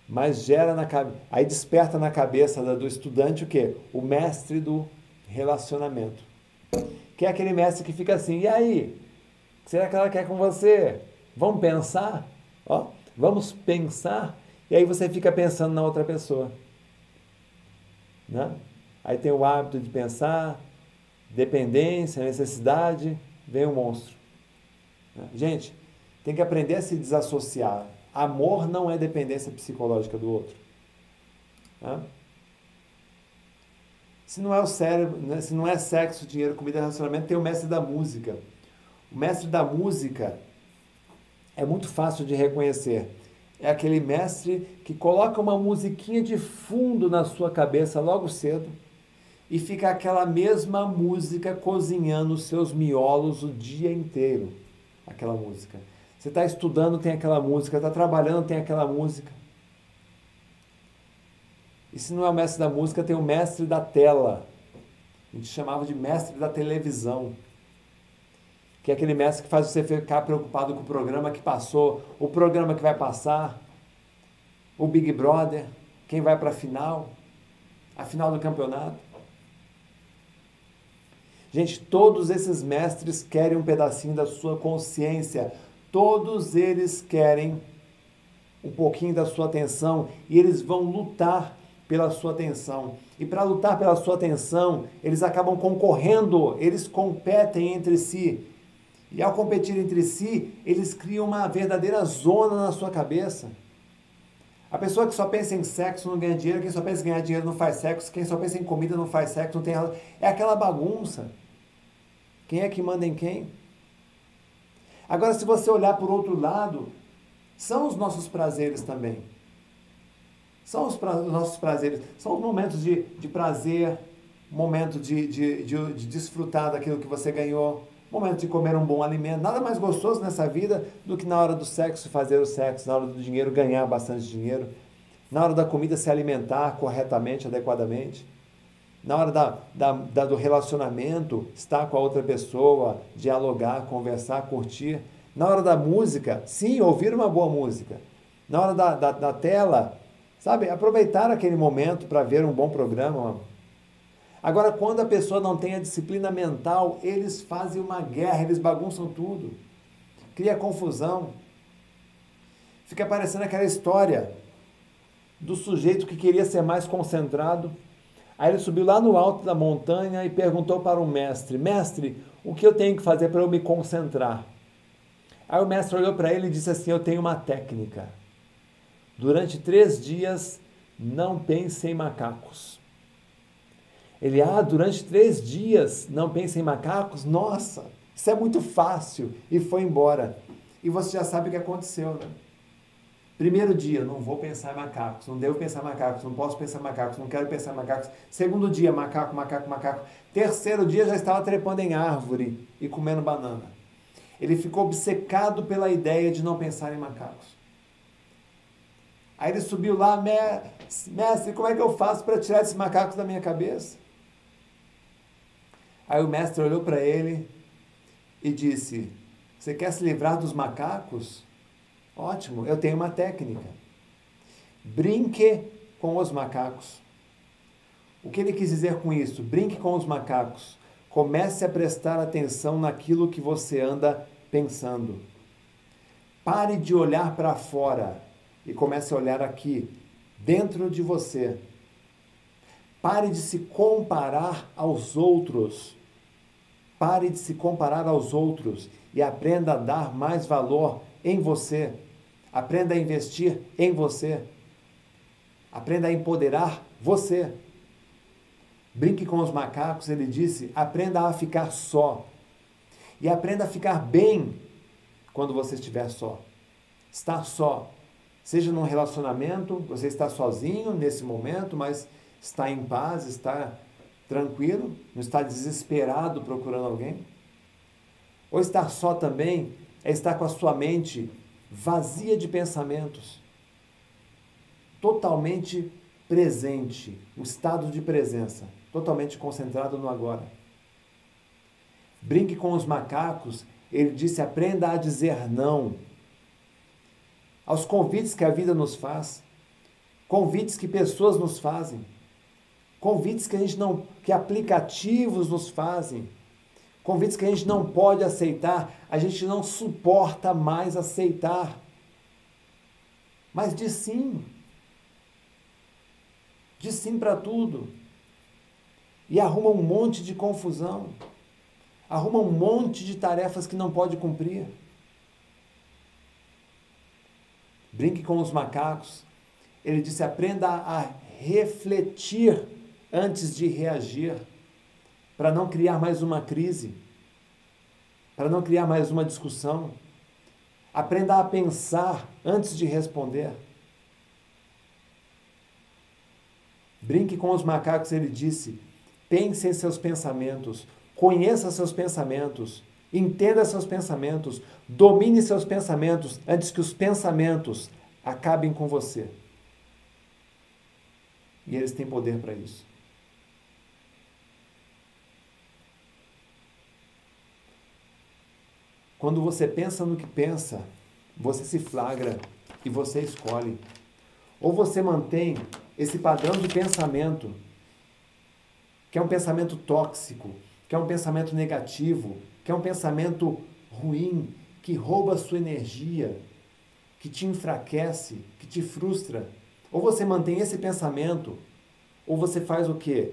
Mas gera na cabeça. Aí desperta na cabeça do estudante o quê? O mestre do relacionamento. Que é aquele mestre que fica assim: e aí? Será que ela quer com você? Vamos pensar? Ó, vamos pensar? E aí você fica pensando na outra pessoa. Né? Aí tem o hábito de pensar, dependência, necessidade, vem o monstro. Né? Gente, tem que aprender a se desassociar. Amor não é dependência psicológica do outro. Né? Se não é o cérebro, né? se não é sexo, dinheiro, comida, relacionamento, tem o mestre da música. O mestre da música é muito fácil de reconhecer é aquele mestre que coloca uma musiquinha de fundo na sua cabeça logo cedo e fica aquela mesma música cozinhando os seus miolos o dia inteiro. Aquela música. Você está estudando, tem aquela música. Está trabalhando, tem aquela música. E se não é o mestre da música, tem o mestre da tela. A gente chamava de mestre da televisão que é aquele mestre que faz você ficar preocupado com o programa que passou, o programa que vai passar, o Big Brother, quem vai para a final, a final do campeonato. Gente, todos esses mestres querem um pedacinho da sua consciência, todos eles querem um pouquinho da sua atenção e eles vão lutar pela sua atenção. E para lutar pela sua atenção, eles acabam concorrendo, eles competem entre si. E ao competir entre si, eles criam uma verdadeira zona na sua cabeça. A pessoa que só pensa em sexo não ganha dinheiro, quem só pensa em ganhar dinheiro não faz sexo, quem só pensa em comida não faz sexo, não tem É aquela bagunça. Quem é que manda em quem? Agora, se você olhar por outro lado, são os nossos prazeres também. São os, pra... os nossos prazeres. São os momentos de, de prazer, momento de, de, de, de desfrutar daquilo que você ganhou, momento de comer um bom alimento. Nada mais gostoso nessa vida do que na hora do sexo fazer o sexo, na hora do dinheiro ganhar bastante dinheiro, na hora da comida se alimentar corretamente, adequadamente, na hora da, da, da do relacionamento estar com a outra pessoa, dialogar, conversar, curtir. Na hora da música, sim, ouvir uma boa música. Na hora da, da, da tela, sabe, aproveitar aquele momento para ver um bom programa, Agora, quando a pessoa não tem a disciplina mental, eles fazem uma guerra, eles bagunçam tudo. Cria confusão. Fica parecendo aquela história do sujeito que queria ser mais concentrado. Aí ele subiu lá no alto da montanha e perguntou para o mestre: Mestre, o que eu tenho que fazer para eu me concentrar? Aí o mestre olhou para ele e disse assim: Eu tenho uma técnica. Durante três dias, não pense em macacos. Ele, ah, durante três dias não pensa em macacos? Nossa, isso é muito fácil. E foi embora. E você já sabe o que aconteceu, né? Primeiro dia, não vou pensar em macacos, não devo pensar em macacos, não posso pensar em macacos, não quero pensar em macacos. Segundo dia, macaco, macaco, macaco. Terceiro dia, já estava trepando em árvore e comendo banana. Ele ficou obcecado pela ideia de não pensar em macacos. Aí ele subiu lá, mestre, como é que eu faço para tirar esses macacos da minha cabeça? Aí o mestre olhou para ele e disse: Você quer se livrar dos macacos? Ótimo, eu tenho uma técnica. Brinque com os macacos. O que ele quis dizer com isso? Brinque com os macacos. Comece a prestar atenção naquilo que você anda pensando. Pare de olhar para fora e comece a olhar aqui, dentro de você. Pare de se comparar aos outros. Pare de se comparar aos outros e aprenda a dar mais valor em você. Aprenda a investir em você. Aprenda a empoderar você. Brinque com os macacos, ele disse, aprenda a ficar só. E aprenda a ficar bem quando você estiver só. Estar só. Seja num relacionamento, você está sozinho nesse momento, mas está em paz, está tranquilo, não está desesperado procurando alguém? Ou estar só também é estar com a sua mente vazia de pensamentos, totalmente presente, o estado de presença, totalmente concentrado no agora. Brinque com os macacos, ele disse: aprenda a dizer não aos convites que a vida nos faz, convites que pessoas nos fazem, convites que a gente não, que aplicativos nos fazem, convites que a gente não pode aceitar, a gente não suporta mais aceitar. Mas diz sim. Diz sim para tudo. E arruma um monte de confusão. Arruma um monte de tarefas que não pode cumprir. Brinque com os macacos. Ele disse: aprenda a refletir antes de reagir, para não criar mais uma crise, para não criar mais uma discussão. Aprenda a pensar antes de responder. Brinque com os macacos, ele disse. Pense em seus pensamentos, conheça seus pensamentos, entenda seus pensamentos, domine seus pensamentos antes que os pensamentos acabem com você. E eles têm poder para isso. Quando você pensa no que pensa, você se flagra e você escolhe. Ou você mantém esse padrão de pensamento, que é um pensamento tóxico, que é um pensamento negativo, que é um pensamento ruim, que rouba a sua energia, que te enfraquece, que te frustra. Ou você mantém esse pensamento, ou você faz o quê?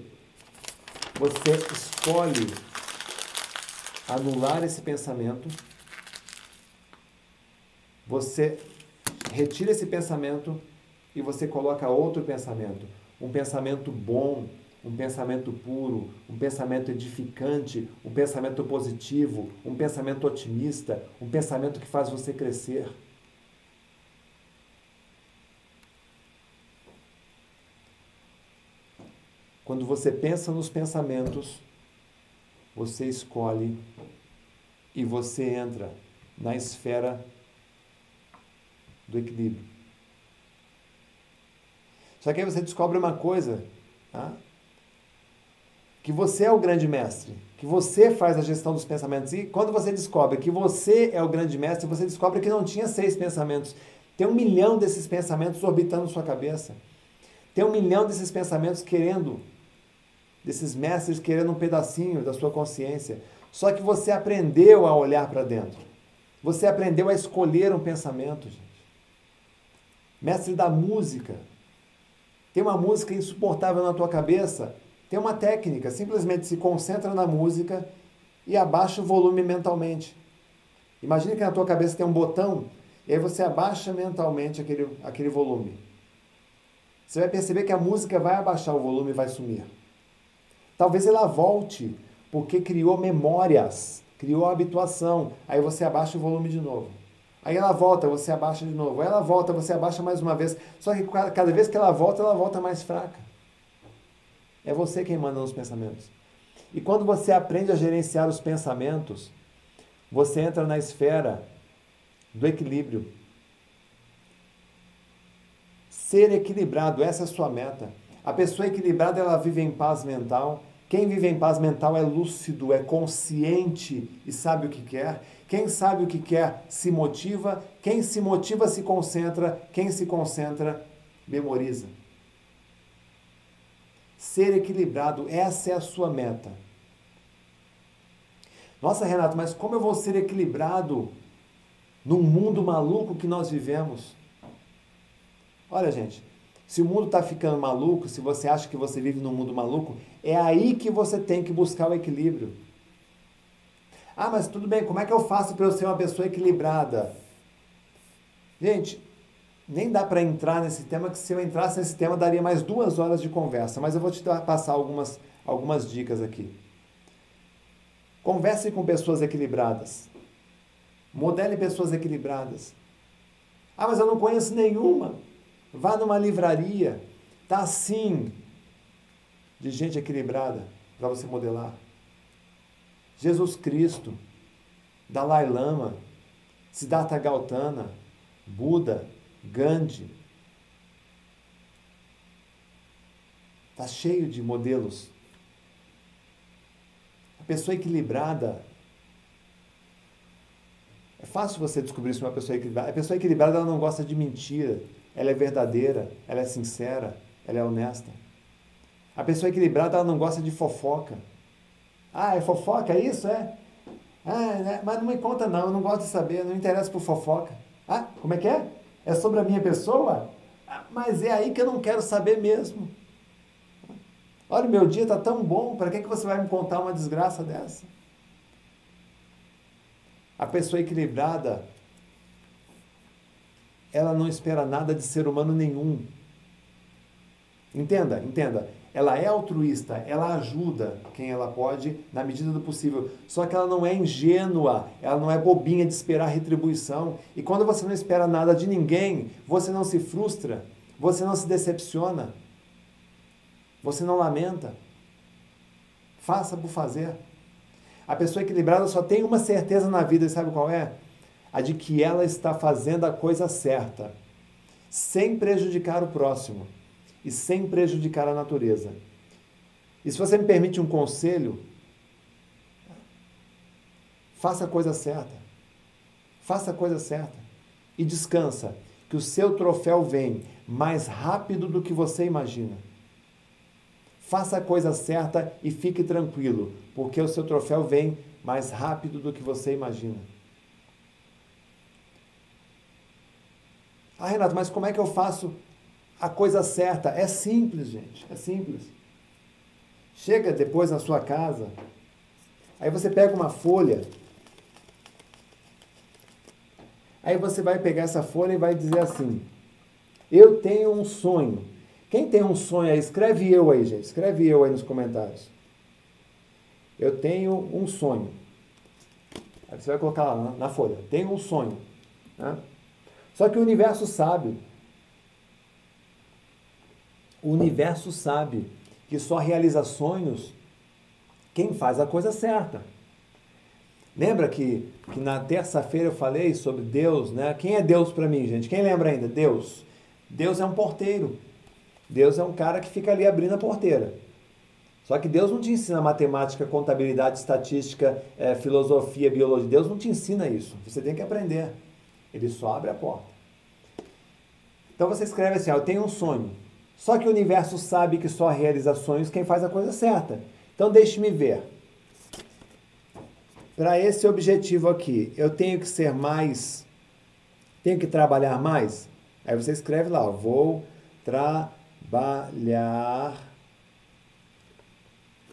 Você escolhe anular esse pensamento você retira esse pensamento e você coloca outro pensamento. Um pensamento bom, um pensamento puro, um pensamento edificante, um pensamento positivo, um pensamento otimista, um pensamento que faz você crescer. Quando você pensa nos pensamentos, você escolhe e você entra na esfera do equilíbrio. Só que aí você descobre uma coisa, tá? Que você é o grande mestre, que você faz a gestão dos pensamentos. E quando você descobre que você é o grande mestre, você descobre que não tinha seis pensamentos. Tem um milhão desses pensamentos orbitando sua cabeça. Tem um milhão desses pensamentos querendo, desses mestres querendo um pedacinho da sua consciência. Só que você aprendeu a olhar para dentro. Você aprendeu a escolher um pensamento. Gente mestre da música. Tem uma música insuportável na tua cabeça, tem uma técnica, simplesmente se concentra na música e abaixa o volume mentalmente. Imagina que na tua cabeça tem um botão e aí você abaixa mentalmente aquele, aquele volume. Você vai perceber que a música vai abaixar o volume e vai sumir. Talvez ela volte, porque criou memórias, criou habituação. Aí você abaixa o volume de novo. Aí ela volta, você abaixa de novo. Aí ela volta, você abaixa mais uma vez. Só que cada vez que ela volta, ela volta mais fraca. É você quem manda nos pensamentos. E quando você aprende a gerenciar os pensamentos, você entra na esfera do equilíbrio. Ser equilibrado, essa é a sua meta. A pessoa equilibrada, ela vive em paz mental. Quem vive em paz mental é lúcido, é consciente e sabe o que quer. Quem sabe o que quer se motiva, quem se motiva se concentra, quem se concentra memoriza. Ser equilibrado, essa é a sua meta. Nossa, Renato, mas como eu vou ser equilibrado num mundo maluco que nós vivemos? Olha, gente, se o mundo está ficando maluco, se você acha que você vive num mundo maluco, é aí que você tem que buscar o equilíbrio. Ah, mas tudo bem, como é que eu faço para eu ser uma pessoa equilibrada? Gente, nem dá para entrar nesse tema, que se eu entrasse nesse tema daria mais duas horas de conversa, mas eu vou te passar algumas, algumas dicas aqui. Converse com pessoas equilibradas. Modele pessoas equilibradas. Ah, mas eu não conheço nenhuma. Vá numa livraria. Tá assim de gente equilibrada para você modelar. Jesus Cristo, Dalai Lama, Siddhartha Gautama, Buda, Gandhi. Está cheio de modelos. A pessoa equilibrada. É fácil você descobrir se uma pessoa é equilibrada. A pessoa equilibrada ela não gosta de mentira. Ela é verdadeira, ela é sincera, ela é honesta. A pessoa equilibrada ela não gosta de fofoca. Ah, é fofoca? É isso? É? Ah, né? mas não me conta não, eu não gosto de saber, não interessa por fofoca. Ah, como é que é? É sobre a minha pessoa? Ah, mas é aí que eu não quero saber mesmo. Olha, meu dia está tão bom, para que, que você vai me contar uma desgraça dessa? A pessoa equilibrada, ela não espera nada de ser humano nenhum. Entenda, entenda. Ela é altruísta, ela ajuda quem ela pode na medida do possível. Só que ela não é ingênua, ela não é bobinha de esperar retribuição. E quando você não espera nada de ninguém, você não se frustra, você não se decepciona. Você não lamenta. Faça por fazer. A pessoa equilibrada só tem uma certeza na vida, e sabe qual é? A de que ela está fazendo a coisa certa, sem prejudicar o próximo e sem prejudicar a natureza. E se você me permite um conselho, faça a coisa certa. Faça a coisa certa. E descansa, que o seu troféu vem mais rápido do que você imagina. Faça a coisa certa e fique tranquilo, porque o seu troféu vem mais rápido do que você imagina. Ah, Renato, mas como é que eu faço a coisa certa? É simples, gente, é simples. Chega depois na sua casa, aí você pega uma folha, aí você vai pegar essa folha e vai dizer assim: Eu tenho um sonho quem tem um sonho aí, escreve eu aí, gente. Escreve eu aí nos comentários. Eu tenho um sonho. Aí você vai colocar lá na, folha. Tenho um sonho. Né? Só que o universo sabe. O universo sabe que só realiza sonhos quem faz a coisa certa. Lembra que, que na terça-feira eu falei sobre Deus, né? Quem é Deus para mim, gente? Quem lembra ainda? Deus. Deus é um porteiro. Deus é um cara que fica ali abrindo a porteira. Só que Deus não te ensina matemática, contabilidade, estatística, é, filosofia, biologia. Deus não te ensina isso. Você tem que aprender. Ele só abre a porta. Então você escreve assim: Eu tenho um sonho. Só que o universo sabe que só realiza sonhos quem faz a coisa certa. Então deixe-me ver. Para esse objetivo aqui, eu tenho que ser mais. Tenho que trabalhar mais? Aí você escreve lá: Vou trabalhar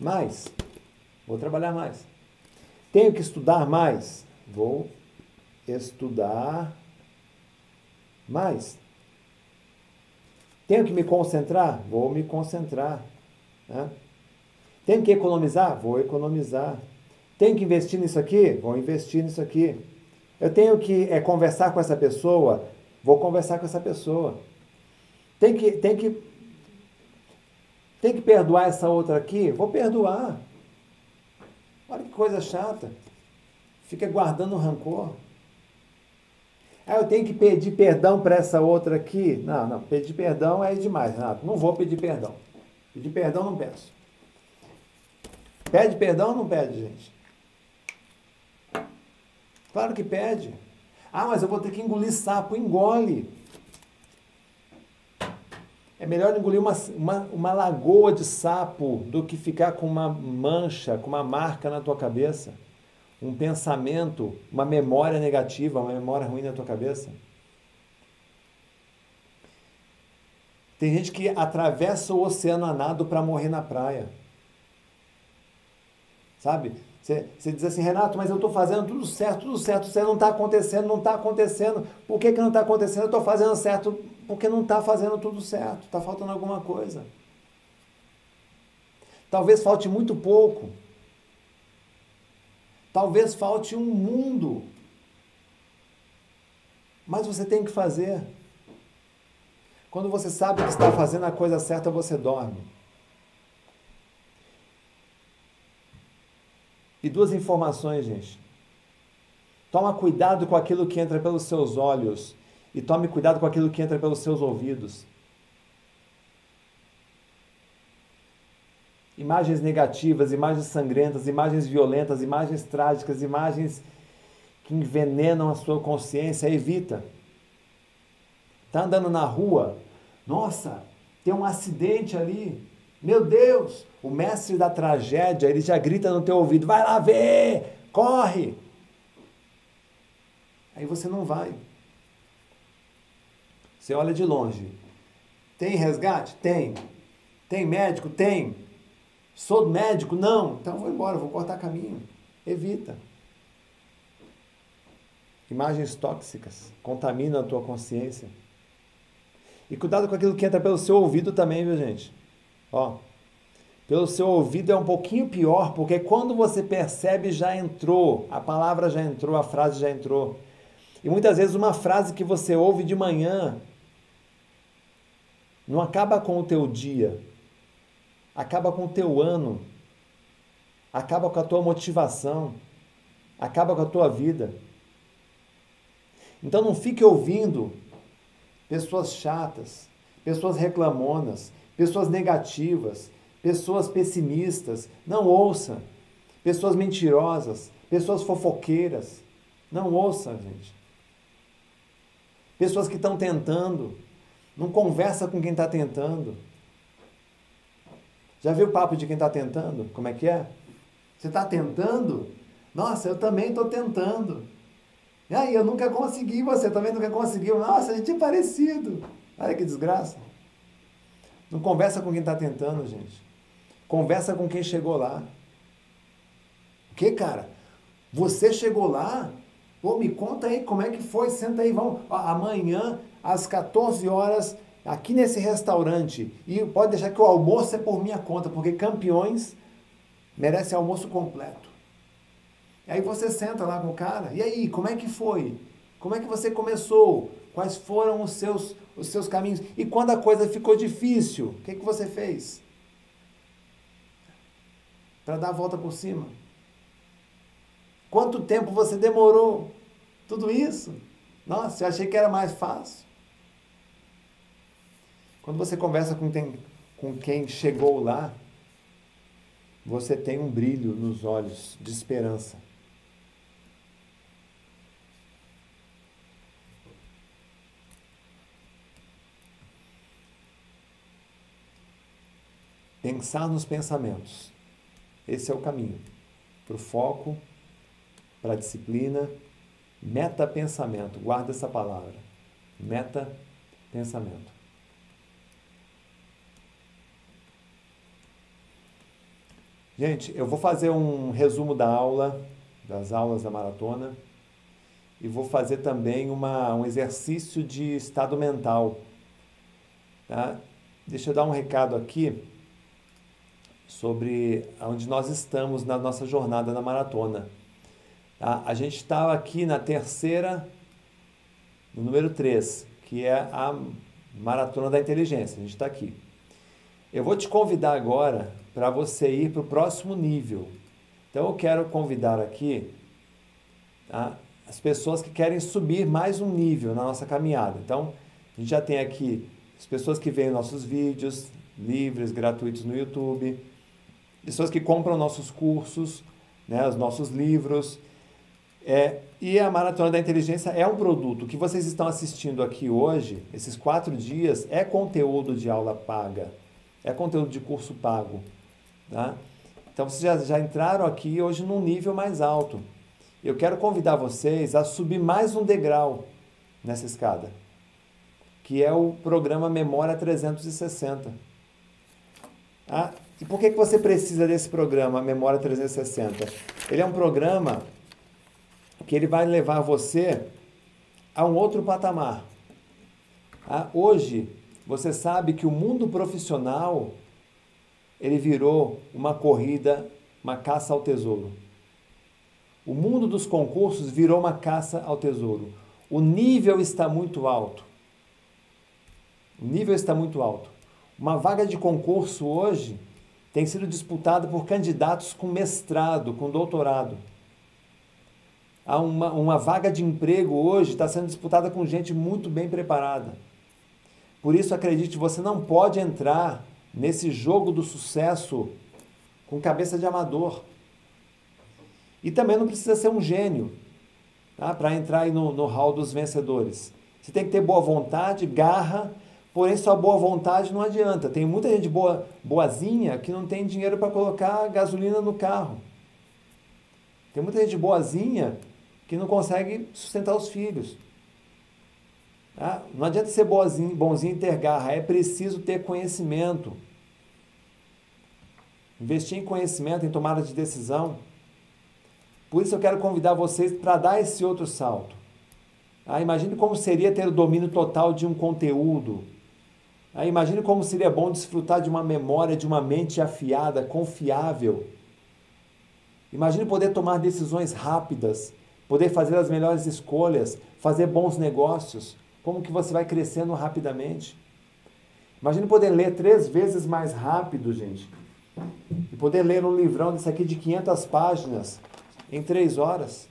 mais. Vou trabalhar mais. Tenho que estudar mais. Vou estudar mais. Tenho que me concentrar? Vou me concentrar. Né? Tenho que economizar? Vou economizar. Tenho que investir nisso aqui? Vou investir nisso aqui. Eu tenho que é, conversar com essa pessoa? Vou conversar com essa pessoa. Tem que, tem que tem que perdoar essa outra aqui? Vou perdoar. Olha que coisa chata. Fica guardando rancor. Ah, eu tenho que pedir perdão para essa outra aqui? Não, não, pedir perdão é demais, Renato. Não vou pedir perdão. Pedir perdão não peço. Pede perdão ou não pede, gente? Claro que pede. Ah, mas eu vou ter que engolir sapo. Engole. É melhor engolir uma, uma, uma lagoa de sapo do que ficar com uma mancha, com uma marca na tua cabeça. Um pensamento, uma memória negativa, uma memória ruim na tua cabeça. Tem gente que atravessa o oceano a nado para morrer na praia. Sabe? Você, diz assim, Renato, mas eu estou fazendo tudo certo, tudo certo, você não está acontecendo, não está acontecendo. Por que, que não está acontecendo? Eu estou fazendo certo porque não está fazendo tudo certo, está faltando alguma coisa. Talvez falte muito pouco. Talvez falte um mundo. Mas você tem que fazer. Quando você sabe que está fazendo a coisa certa, você dorme. E duas informações, gente. Toma cuidado com aquilo que entra pelos seus olhos e tome cuidado com aquilo que entra pelos seus ouvidos. Imagens negativas, imagens sangrentas, imagens violentas, imagens trágicas, imagens que envenenam a sua consciência, evita. Está andando na rua, nossa, tem um acidente ali. Meu Deus, o mestre da tragédia, ele já grita no teu ouvido: vai lá ver, corre. Aí você não vai. Você olha de longe. Tem resgate? Tem. Tem médico? Tem. Sou médico? Não. Então vou embora, vou cortar caminho. Evita. Imagens tóxicas contaminam a tua consciência. E cuidado com aquilo que entra pelo seu ouvido também, viu, gente? Ó, pelo seu ouvido é um pouquinho pior, porque quando você percebe já entrou, a palavra já entrou, a frase já entrou. E muitas vezes uma frase que você ouve de manhã não acaba com o teu dia, acaba com o teu ano, acaba com a tua motivação, acaba com a tua vida. Então não fique ouvindo pessoas chatas, pessoas reclamonas, pessoas negativas, pessoas pessimistas. Não ouça. Pessoas mentirosas, pessoas fofoqueiras. Não ouça, gente. Pessoas que estão tentando. Não conversa com quem está tentando. Já viu o papo de quem está tentando? Como é que é? Você está tentando? Nossa, eu também estou tentando. E aí, eu nunca consegui, você também nunca conseguiu. Nossa, a gente é parecido. Olha que desgraça. Não conversa com quem está tentando, gente. Conversa com quem chegou lá. O que, cara? Você chegou lá? Pô, me conta aí como é que foi. Senta aí, vamos. Amanhã, às 14 horas, aqui nesse restaurante. E pode deixar que o almoço é por minha conta, porque campeões merecem almoço completo. E aí você senta lá com o cara, e aí, como é que foi? Como é que você começou? Quais foram os seus, os seus caminhos? E quando a coisa ficou difícil, o que, que você fez? Para dar a volta por cima. Quanto tempo você demorou? Tudo isso? Nossa, eu achei que era mais fácil. Quando você conversa com, tem, com quem chegou lá, você tem um brilho nos olhos de esperança. Pensar nos pensamentos. Esse é o caminho. Para o foco, para a disciplina, meta-pensamento. Guarda essa palavra. Meta-pensamento. Gente, eu vou fazer um resumo da aula, das aulas da maratona, e vou fazer também uma, um exercício de estado mental. Tá? Deixa eu dar um recado aqui sobre onde nós estamos na nossa jornada na maratona. Tá? A gente está aqui na terceira, no número 3, que é a Maratona da Inteligência. A gente está aqui. Eu vou te convidar agora para você ir para o próximo nível. Então eu quero convidar aqui tá? as pessoas que querem subir mais um nível na nossa caminhada. Então a gente já tem aqui as pessoas que veem nossos vídeos livres, gratuitos no YouTube pessoas que compram nossos cursos, né, os nossos livros. É, e a Maratona da Inteligência é um produto que vocês estão assistindo aqui hoje, esses quatro dias, é conteúdo de aula paga, é conteúdo de curso pago. Tá? Então vocês já, já entraram aqui hoje num nível mais alto. Eu quero convidar vocês a subir mais um degrau nessa escada, que é o programa Memória 360. Ah, e por que, que você precisa desse programa Memória 360? Ele é um programa que ele vai levar você a um outro patamar. Ah, hoje, você sabe que o mundo profissional ele virou uma corrida, uma caça ao tesouro. O mundo dos concursos virou uma caça ao tesouro. O nível está muito alto. O nível está muito alto. Uma vaga de concurso hoje tem sido disputada por candidatos com mestrado, com doutorado. Há uma, uma vaga de emprego hoje está sendo disputada com gente muito bem preparada. Por isso, acredite, você não pode entrar nesse jogo do sucesso com cabeça de amador. E também não precisa ser um gênio tá? para entrar no, no hall dos vencedores. Você tem que ter boa vontade, garra, porém só boa vontade não adianta. Tem muita gente boa, boazinha que não tem dinheiro para colocar gasolina no carro. Tem muita gente boazinha que não consegue sustentar os filhos. Tá? Não adianta ser boazinho, bonzinho e ter garra, é preciso ter conhecimento. Investir em conhecimento, em tomada de decisão. Por isso eu quero convidar vocês para dar esse outro salto. Ah, imagine como seria ter o domínio total de um conteúdo. Ah, imagine como seria bom desfrutar de uma memória, de uma mente afiada, confiável. Imagine poder tomar decisões rápidas, poder fazer as melhores escolhas, fazer bons negócios. Como que você vai crescendo rapidamente. Imagine poder ler três vezes mais rápido, gente. E poder ler um livrão desse aqui de 500 páginas em três horas.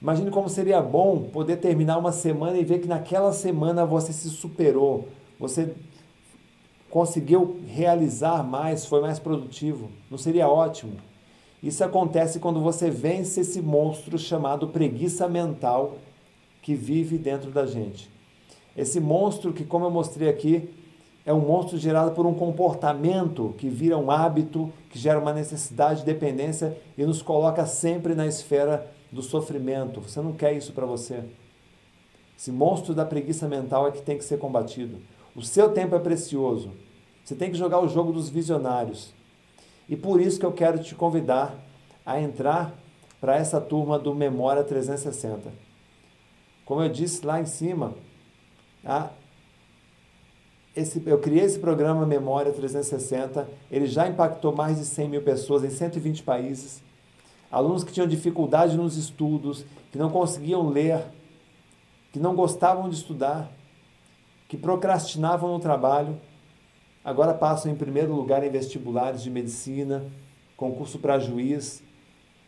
Imagine como seria bom poder terminar uma semana e ver que naquela semana você se superou, você conseguiu realizar mais, foi mais produtivo. Não seria ótimo? Isso acontece quando você vence esse monstro chamado preguiça mental que vive dentro da gente. Esse monstro que, como eu mostrei aqui, é um monstro gerado por um comportamento que vira um hábito, que gera uma necessidade de dependência e nos coloca sempre na esfera do sofrimento. Você não quer isso para você. Esse monstro da preguiça mental é que tem que ser combatido. O seu tempo é precioso. Você tem que jogar o jogo dos visionários. E por isso que eu quero te convidar a entrar para essa turma do Memória 360. Como eu disse lá em cima, a esse, eu criei esse programa Memória 360, ele já impactou mais de 100 mil pessoas em 120 países. Alunos que tinham dificuldade nos estudos, que não conseguiam ler, que não gostavam de estudar, que procrastinavam no trabalho, agora passam em primeiro lugar em vestibulares de medicina, concurso para juiz,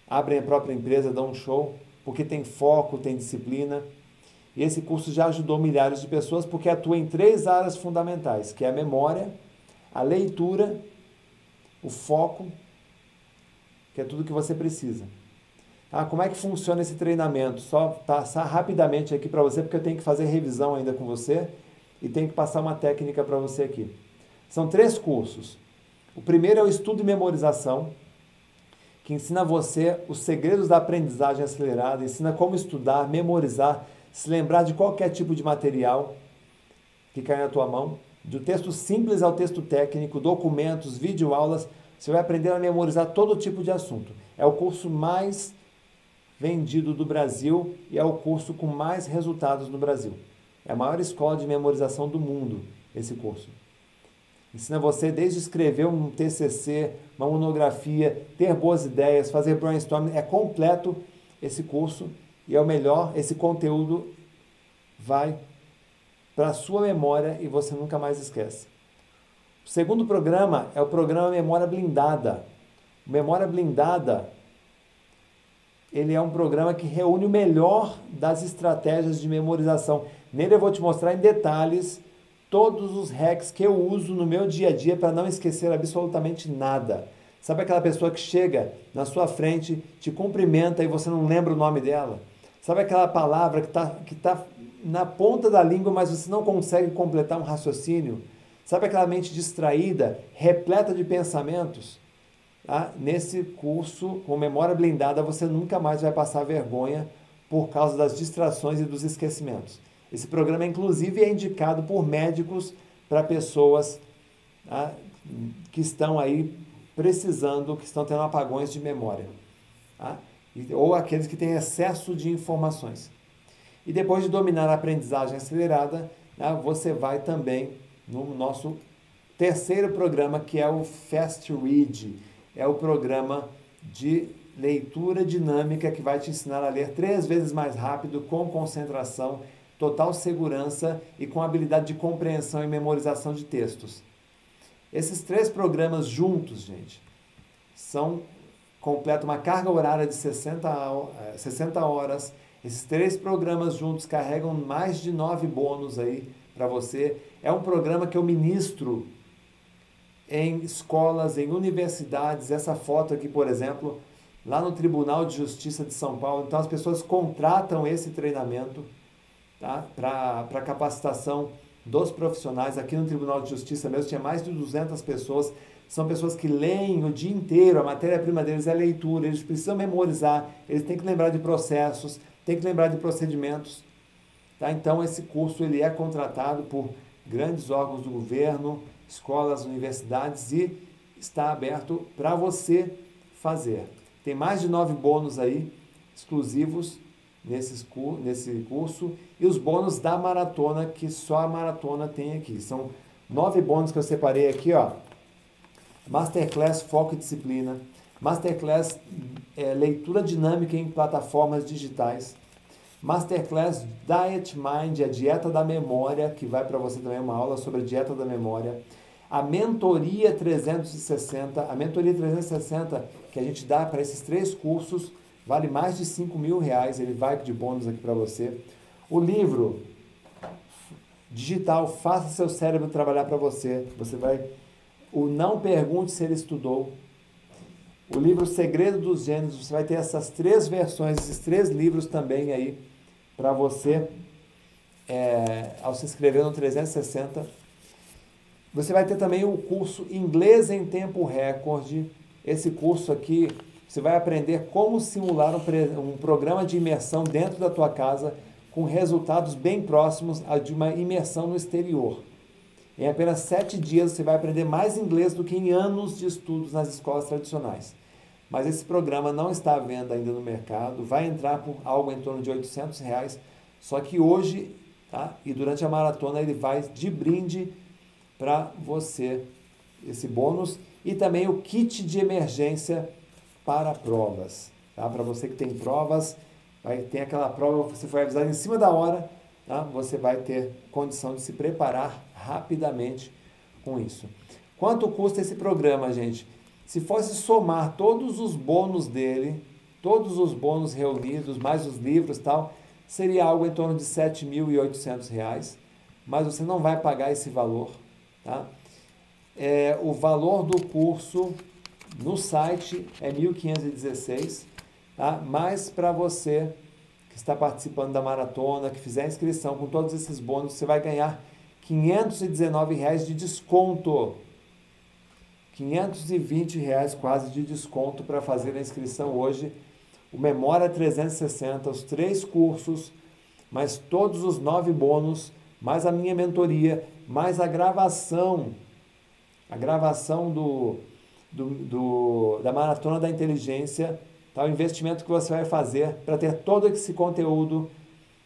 abrem a própria empresa, dão um show, porque tem foco, tem disciplina. E esse curso já ajudou milhares de pessoas porque atua em três áreas fundamentais, que é a memória, a leitura, o foco, que é tudo que você precisa. Ah, como é que funciona esse treinamento? Só passar rapidamente aqui para você, porque eu tenho que fazer revisão ainda com você e tenho que passar uma técnica para você aqui. São três cursos. O primeiro é o estudo e memorização, que ensina você os segredos da aprendizagem acelerada, ensina como estudar, memorizar se lembrar de qualquer tipo de material que cai na tua mão, do texto simples ao texto técnico, documentos, videoaulas, você vai aprender a memorizar todo tipo de assunto. É o curso mais vendido do Brasil e é o curso com mais resultados no Brasil. É a maior escola de memorização do mundo, esse curso. Ensina você desde escrever um TCC, uma monografia, ter boas ideias, fazer brainstorming. É completo esse curso e é o melhor, esse conteúdo vai para a sua memória e você nunca mais esquece. O segundo programa é o programa Memória Blindada. Memória Blindada, ele é um programa que reúne o melhor das estratégias de memorização. Nele eu vou te mostrar em detalhes todos os hacks que eu uso no meu dia a dia para não esquecer absolutamente nada. Sabe aquela pessoa que chega na sua frente, te cumprimenta e você não lembra o nome dela? Sabe aquela palavra que está que tá na ponta da língua, mas você não consegue completar um raciocínio? Sabe aquela mente distraída, repleta de pensamentos? Ah, nesse curso, com memória blindada, você nunca mais vai passar vergonha por causa das distrações e dos esquecimentos. Esse programa, inclusive, é indicado por médicos para pessoas ah, que estão aí precisando, que estão tendo apagões de memória. Ah, ou aqueles que têm excesso de informações. E depois de dominar a aprendizagem acelerada, né, você vai também no nosso terceiro programa, que é o Fast Read. É o programa de leitura dinâmica que vai te ensinar a ler três vezes mais rápido, com concentração, total segurança e com habilidade de compreensão e memorização de textos. Esses três programas juntos, gente, são completa uma carga horária de 60, 60 eh, horas. Esses três programas juntos carregam mais de nove bônus aí para você. É um programa que eu ministro em escolas, em universidades. Essa foto aqui, por exemplo, lá no Tribunal de Justiça de São Paulo. Então, as pessoas contratam esse treinamento tá? para capacitação dos profissionais. Aqui no Tribunal de Justiça mesmo tinha mais de 200 pessoas. São pessoas que leem o dia inteiro, a matéria-prima deles é leitura, eles precisam memorizar, eles têm que lembrar de processos, têm que lembrar de procedimentos. Tá? Então, esse curso ele é contratado por grandes órgãos do governo, escolas, universidades e está aberto para você fazer. Tem mais de nove bônus aí exclusivos nesse curso e os bônus da maratona que só a maratona tem aqui. São nove bônus que eu separei aqui, ó. Masterclass Foco e Disciplina, Masterclass é, Leitura Dinâmica em Plataformas Digitais, Masterclass Diet Mind, a dieta da memória, que vai para você também uma aula sobre a dieta da memória. A mentoria 360, a mentoria 360 que a gente dá para esses três cursos, vale mais de 5 mil reais, ele vai de bônus aqui para você. O livro digital, faça seu cérebro trabalhar para você. Você vai. O Não Pergunte se ele estudou. O livro Segredo dos Gênios, você vai ter essas três versões, esses três livros também aí para você, é, ao se inscrever no 360. Você vai ter também o curso Inglês em Tempo Recorde. Esse curso aqui, você vai aprender como simular um, um programa de imersão dentro da tua casa com resultados bem próximos a de uma imersão no exterior. Em apenas sete dias você vai aprender mais inglês do que em anos de estudos nas escolas tradicionais mas esse programa não está à venda ainda no mercado, vai entrar por algo em torno de 800 reais, só que hoje, tá? e durante a maratona ele vai de brinde para você, esse bônus, e também o kit de emergência para provas, tá? para você que tem provas, vai ter aquela prova, você foi avisado em cima da hora, tá? você vai ter condição de se preparar rapidamente com isso. Quanto custa esse programa, gente? Se fosse somar todos os bônus dele, todos os bônus reunidos, mais os livros tal, seria algo em torno de R$ 7.800, mas você não vai pagar esse valor. Tá? É, o valor do curso no site é 1.516, tá? mas para você que está participando da maratona, que fizer a inscrição com todos esses bônus, você vai ganhar R$ 519 reais de desconto 520 reais quase de desconto para fazer a inscrição hoje. O Memória 360, os três cursos, mais todos os nove bônus, mais a minha mentoria, mais a gravação, a gravação do, do, do da Maratona da Inteligência, tá? o investimento que você vai fazer para ter todo esse conteúdo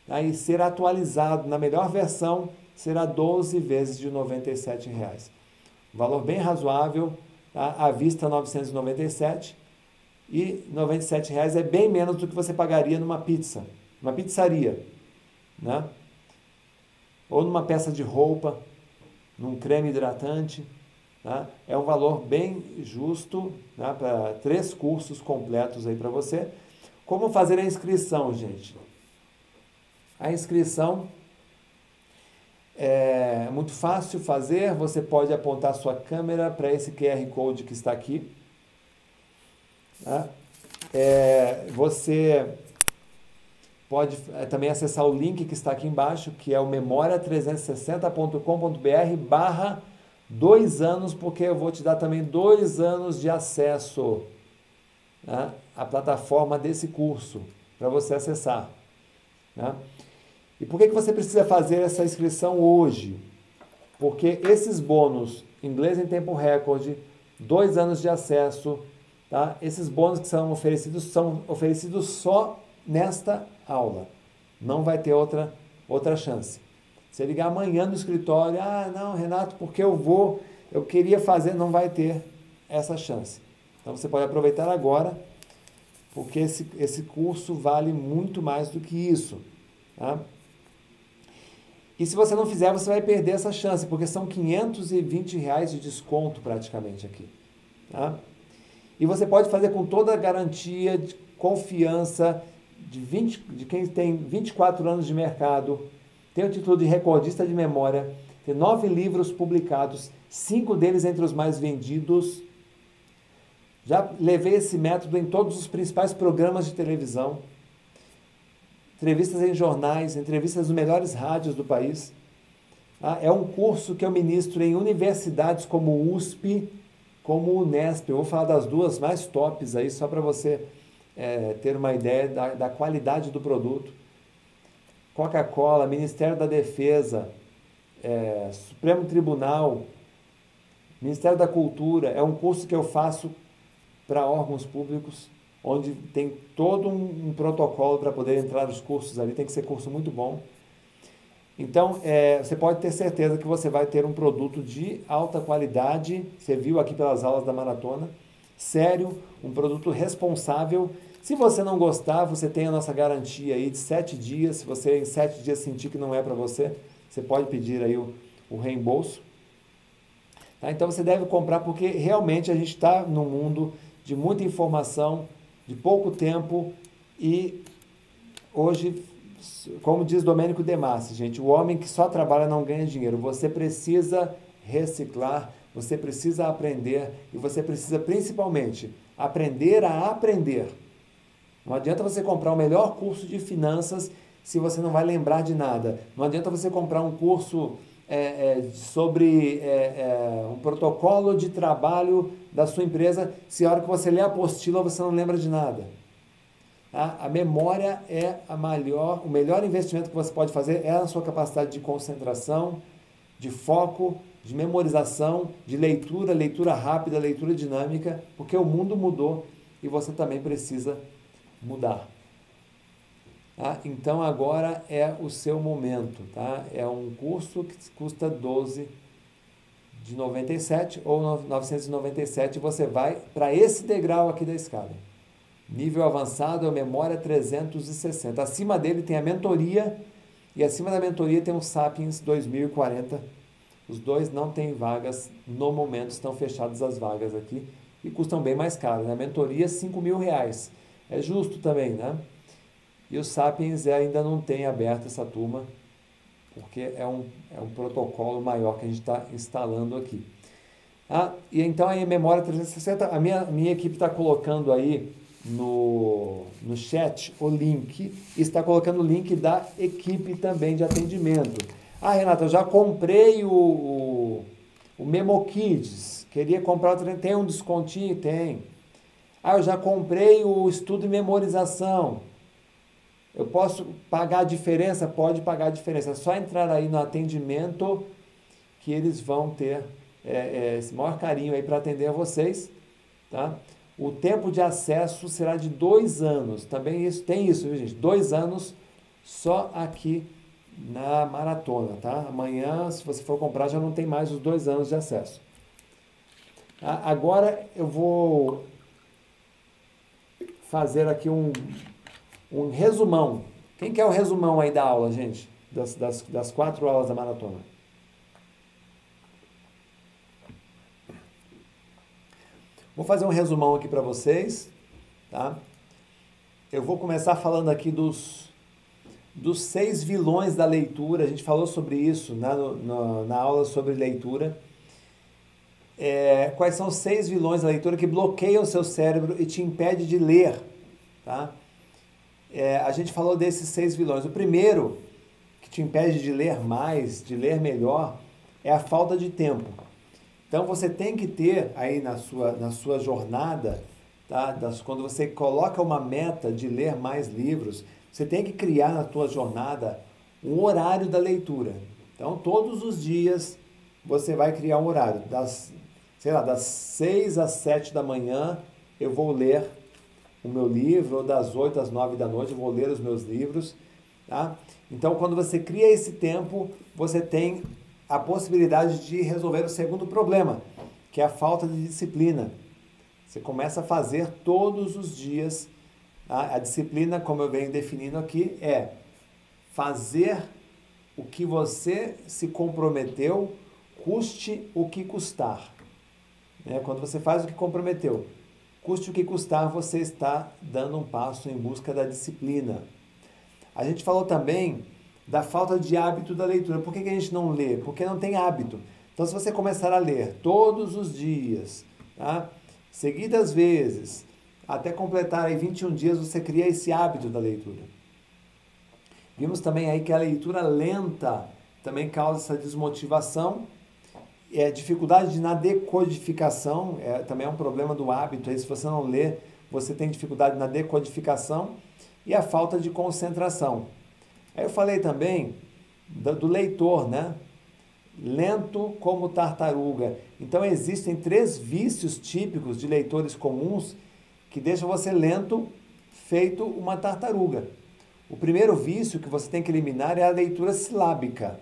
aí ser atualizado na melhor versão será 12 vezes de 97 reais. Valor bem razoável, tá? à vista 997 e 97 reais é bem menos do que você pagaria numa pizza, numa pizzaria, né? Ou numa peça de roupa, num creme hidratante, tá? É um valor bem justo né? para três cursos completos aí para você. Como fazer a inscrição, gente? A inscrição é muito fácil fazer, você pode apontar sua câmera para esse QR Code que está aqui. Tá? É, você pode é, também acessar o link que está aqui embaixo, que é o memoria360.com.br barra dois anos, porque eu vou te dar também dois anos de acesso né, à plataforma desse curso, para você acessar. Né? E por que, que você precisa fazer essa inscrição hoje? Porque esses bônus, inglês em tempo recorde, dois anos de acesso, tá? esses bônus que são oferecidos são oferecidos só nesta aula. Não vai ter outra, outra chance. Você ligar amanhã no escritório, ah, não, Renato, porque eu vou, eu queria fazer, não vai ter essa chance. Então você pode aproveitar agora, porque esse, esse curso vale muito mais do que isso. Tá? E se você não fizer, você vai perder essa chance, porque são 520 reais de desconto praticamente aqui. Tá? E você pode fazer com toda a garantia, de confiança de, 20, de quem tem 24 anos de mercado, tem o título de recordista de memória, Tem nove livros publicados, cinco deles entre os mais vendidos. Já levei esse método em todos os principais programas de televisão, entrevistas em jornais, entrevistas nos melhores rádios do país. Ah, é um curso que eu ministro em universidades como USP, como Unesp. Eu vou falar das duas mais tops aí, só para você é, ter uma ideia da, da qualidade do produto. Coca-Cola, Ministério da Defesa, é, Supremo Tribunal, Ministério da Cultura. É um curso que eu faço para órgãos públicos, onde tem todo um, um protocolo para poder entrar nos cursos ali. Tem que ser curso muito bom. Então, é, você pode ter certeza que você vai ter um produto de alta qualidade. Você viu aqui pelas aulas da maratona. Sério, um produto responsável se você não gostar, você tem a nossa garantia aí de sete dias. Se você em sete dias sentir que não é para você, você pode pedir aí o, o reembolso. Tá? Então você deve comprar porque realmente a gente está num mundo de muita informação, de pouco tempo e hoje, como diz Domênico Demassi, gente, o homem que só trabalha não ganha dinheiro. Você precisa reciclar, você precisa aprender e você precisa principalmente aprender a aprender. Não adianta você comprar o melhor curso de finanças se você não vai lembrar de nada. Não adianta você comprar um curso é, é, sobre é, é, um protocolo de trabalho da sua empresa se a hora que você lê a apostila você não lembra de nada. Tá? A memória é a maior, o melhor investimento que você pode fazer é a sua capacidade de concentração, de foco, de memorização, de leitura, leitura rápida, leitura dinâmica, porque o mundo mudou e você também precisa mudar. Tá? Então agora é o seu momento. Tá? É um curso que custa 12 de 97 ou 997 você vai para esse degrau aqui da escada. Nível avançado é memória 360. Acima dele tem a mentoria e acima da mentoria tem o Sapiens 2040. Os dois não têm vagas no momento, estão fechadas as vagas aqui e custam bem mais caro. Né? mentoria, 5 mil reais. É justo também, né? E o Sapiens ainda não tem aberto essa turma, porque é um, é um protocolo maior que a gente está instalando aqui. Ah, e então aí memória 360, a minha, minha equipe está colocando aí no, no chat o link, está colocando o link da equipe também de atendimento. Ah, Renata, eu já comprei o, o, o Memo Kids, queria comprar, tem um descontinho? Tem. Ah, eu já comprei o estudo e memorização. Eu posso pagar a diferença? Pode pagar a diferença. É só entrar aí no atendimento que eles vão ter é, é, esse maior carinho aí para atender a vocês. Tá? O tempo de acesso será de dois anos. Também isso, tem isso, viu, gente? Dois anos só aqui na maratona, tá? Amanhã, se você for comprar, já não tem mais os dois anos de acesso. Agora eu vou fazer aqui um, um resumão. Quem quer o resumão aí da aula, gente? Das, das, das quatro aulas da maratona. Vou fazer um resumão aqui para vocês, tá? Eu vou começar falando aqui dos, dos seis vilões da leitura. A gente falou sobre isso na, na, na aula sobre leitura é, quais são os seis vilões da leitura que bloqueiam o seu cérebro e te impede de ler. Tá? É, a gente falou desses seis vilões. O primeiro, que te impede de ler mais, de ler melhor, é a falta de tempo. Então você tem que ter aí na sua, na sua jornada, tá? Das, quando você coloca uma meta de ler mais livros, você tem que criar na tua jornada um horário da leitura. Então todos os dias você vai criar um horário. Das sei lá, das 6 às 7 da manhã eu vou ler o meu livro, ou das 8 às 9 da noite eu vou ler os meus livros. Tá? Então, quando você cria esse tempo, você tem a possibilidade de resolver o segundo problema, que é a falta de disciplina. Você começa a fazer todos os dias. Tá? A disciplina, como eu venho definindo aqui, é fazer o que você se comprometeu, custe o que custar. Né? Quando você faz o que comprometeu, custe o que custar, você está dando um passo em busca da disciplina. A gente falou também da falta de hábito da leitura. Por que, a gente não lê? Porque não tem hábito. Então, se você começar a ler todos os dias, tá? seguidas vezes, até completar aí 21 dias, você cria esse hábito da leitura. Vimos também aí que a leitura lenta também causa essa desmotivação, é, dificuldade na decodificação, é, também é um problema do hábito, aí se você não lê, você tem dificuldade na decodificação e a falta de concentração. Aí eu falei também do, do leitor, né? Lento como tartaruga. Então existem três vícios típicos de leitores comuns que deixam você lento, feito uma tartaruga. O primeiro vício que você tem que eliminar é a leitura silábica,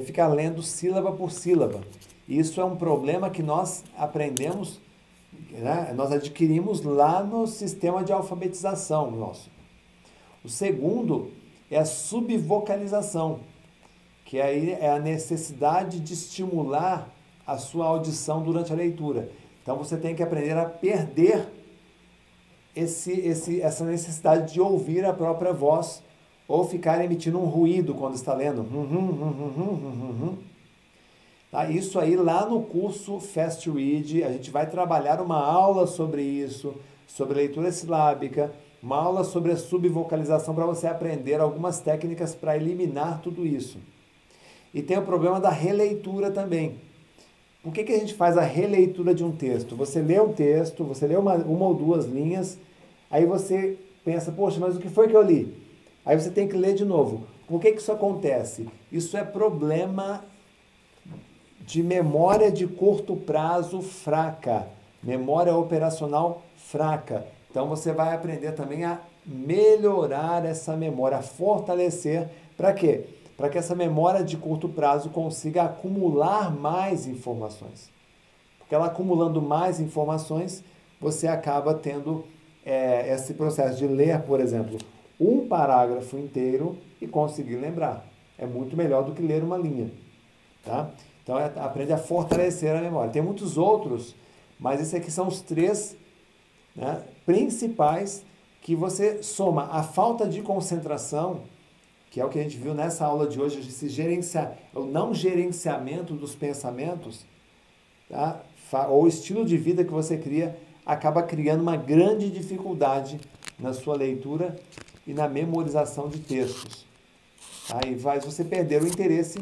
que ficar lendo sílaba por sílaba. Isso é um problema que nós aprendemos, né? nós adquirimos lá no sistema de alfabetização nosso. O segundo é a subvocalização, que aí é a necessidade de estimular a sua audição durante a leitura. Então você tem que aprender a perder esse, esse, essa necessidade de ouvir a própria voz ou ficar emitindo um ruído quando está lendo. Tá? Isso aí lá no curso Fast Read, a gente vai trabalhar uma aula sobre isso, sobre leitura silábica, uma aula sobre a subvocalização para você aprender algumas técnicas para eliminar tudo isso. E tem o problema da releitura também. Por que, que a gente faz a releitura de um texto? Você lê um texto, você lê uma, uma ou duas linhas, aí você pensa, poxa, mas o que foi que eu li? Aí você tem que ler de novo. Por que, que isso acontece? Isso é problema de memória de curto prazo fraca, memória operacional fraca. Então você vai aprender também a melhorar essa memória, a fortalecer. Para quê? Para que essa memória de curto prazo consiga acumular mais informações. Porque ela acumulando mais informações, você acaba tendo é, esse processo de ler, por exemplo, um parágrafo inteiro e conseguir lembrar. É muito melhor do que ler uma linha. Tá? Então é, aprende a fortalecer a memória. Tem muitos outros, mas esses aqui são os três né, principais que você soma a falta de concentração, que é o que a gente viu nessa aula de hoje, esse gerenciar, o não gerenciamento dos pensamentos, tá? ou o estilo de vida que você cria, acaba criando uma grande dificuldade na sua leitura e na memorização de textos. Aí vai você perder o interesse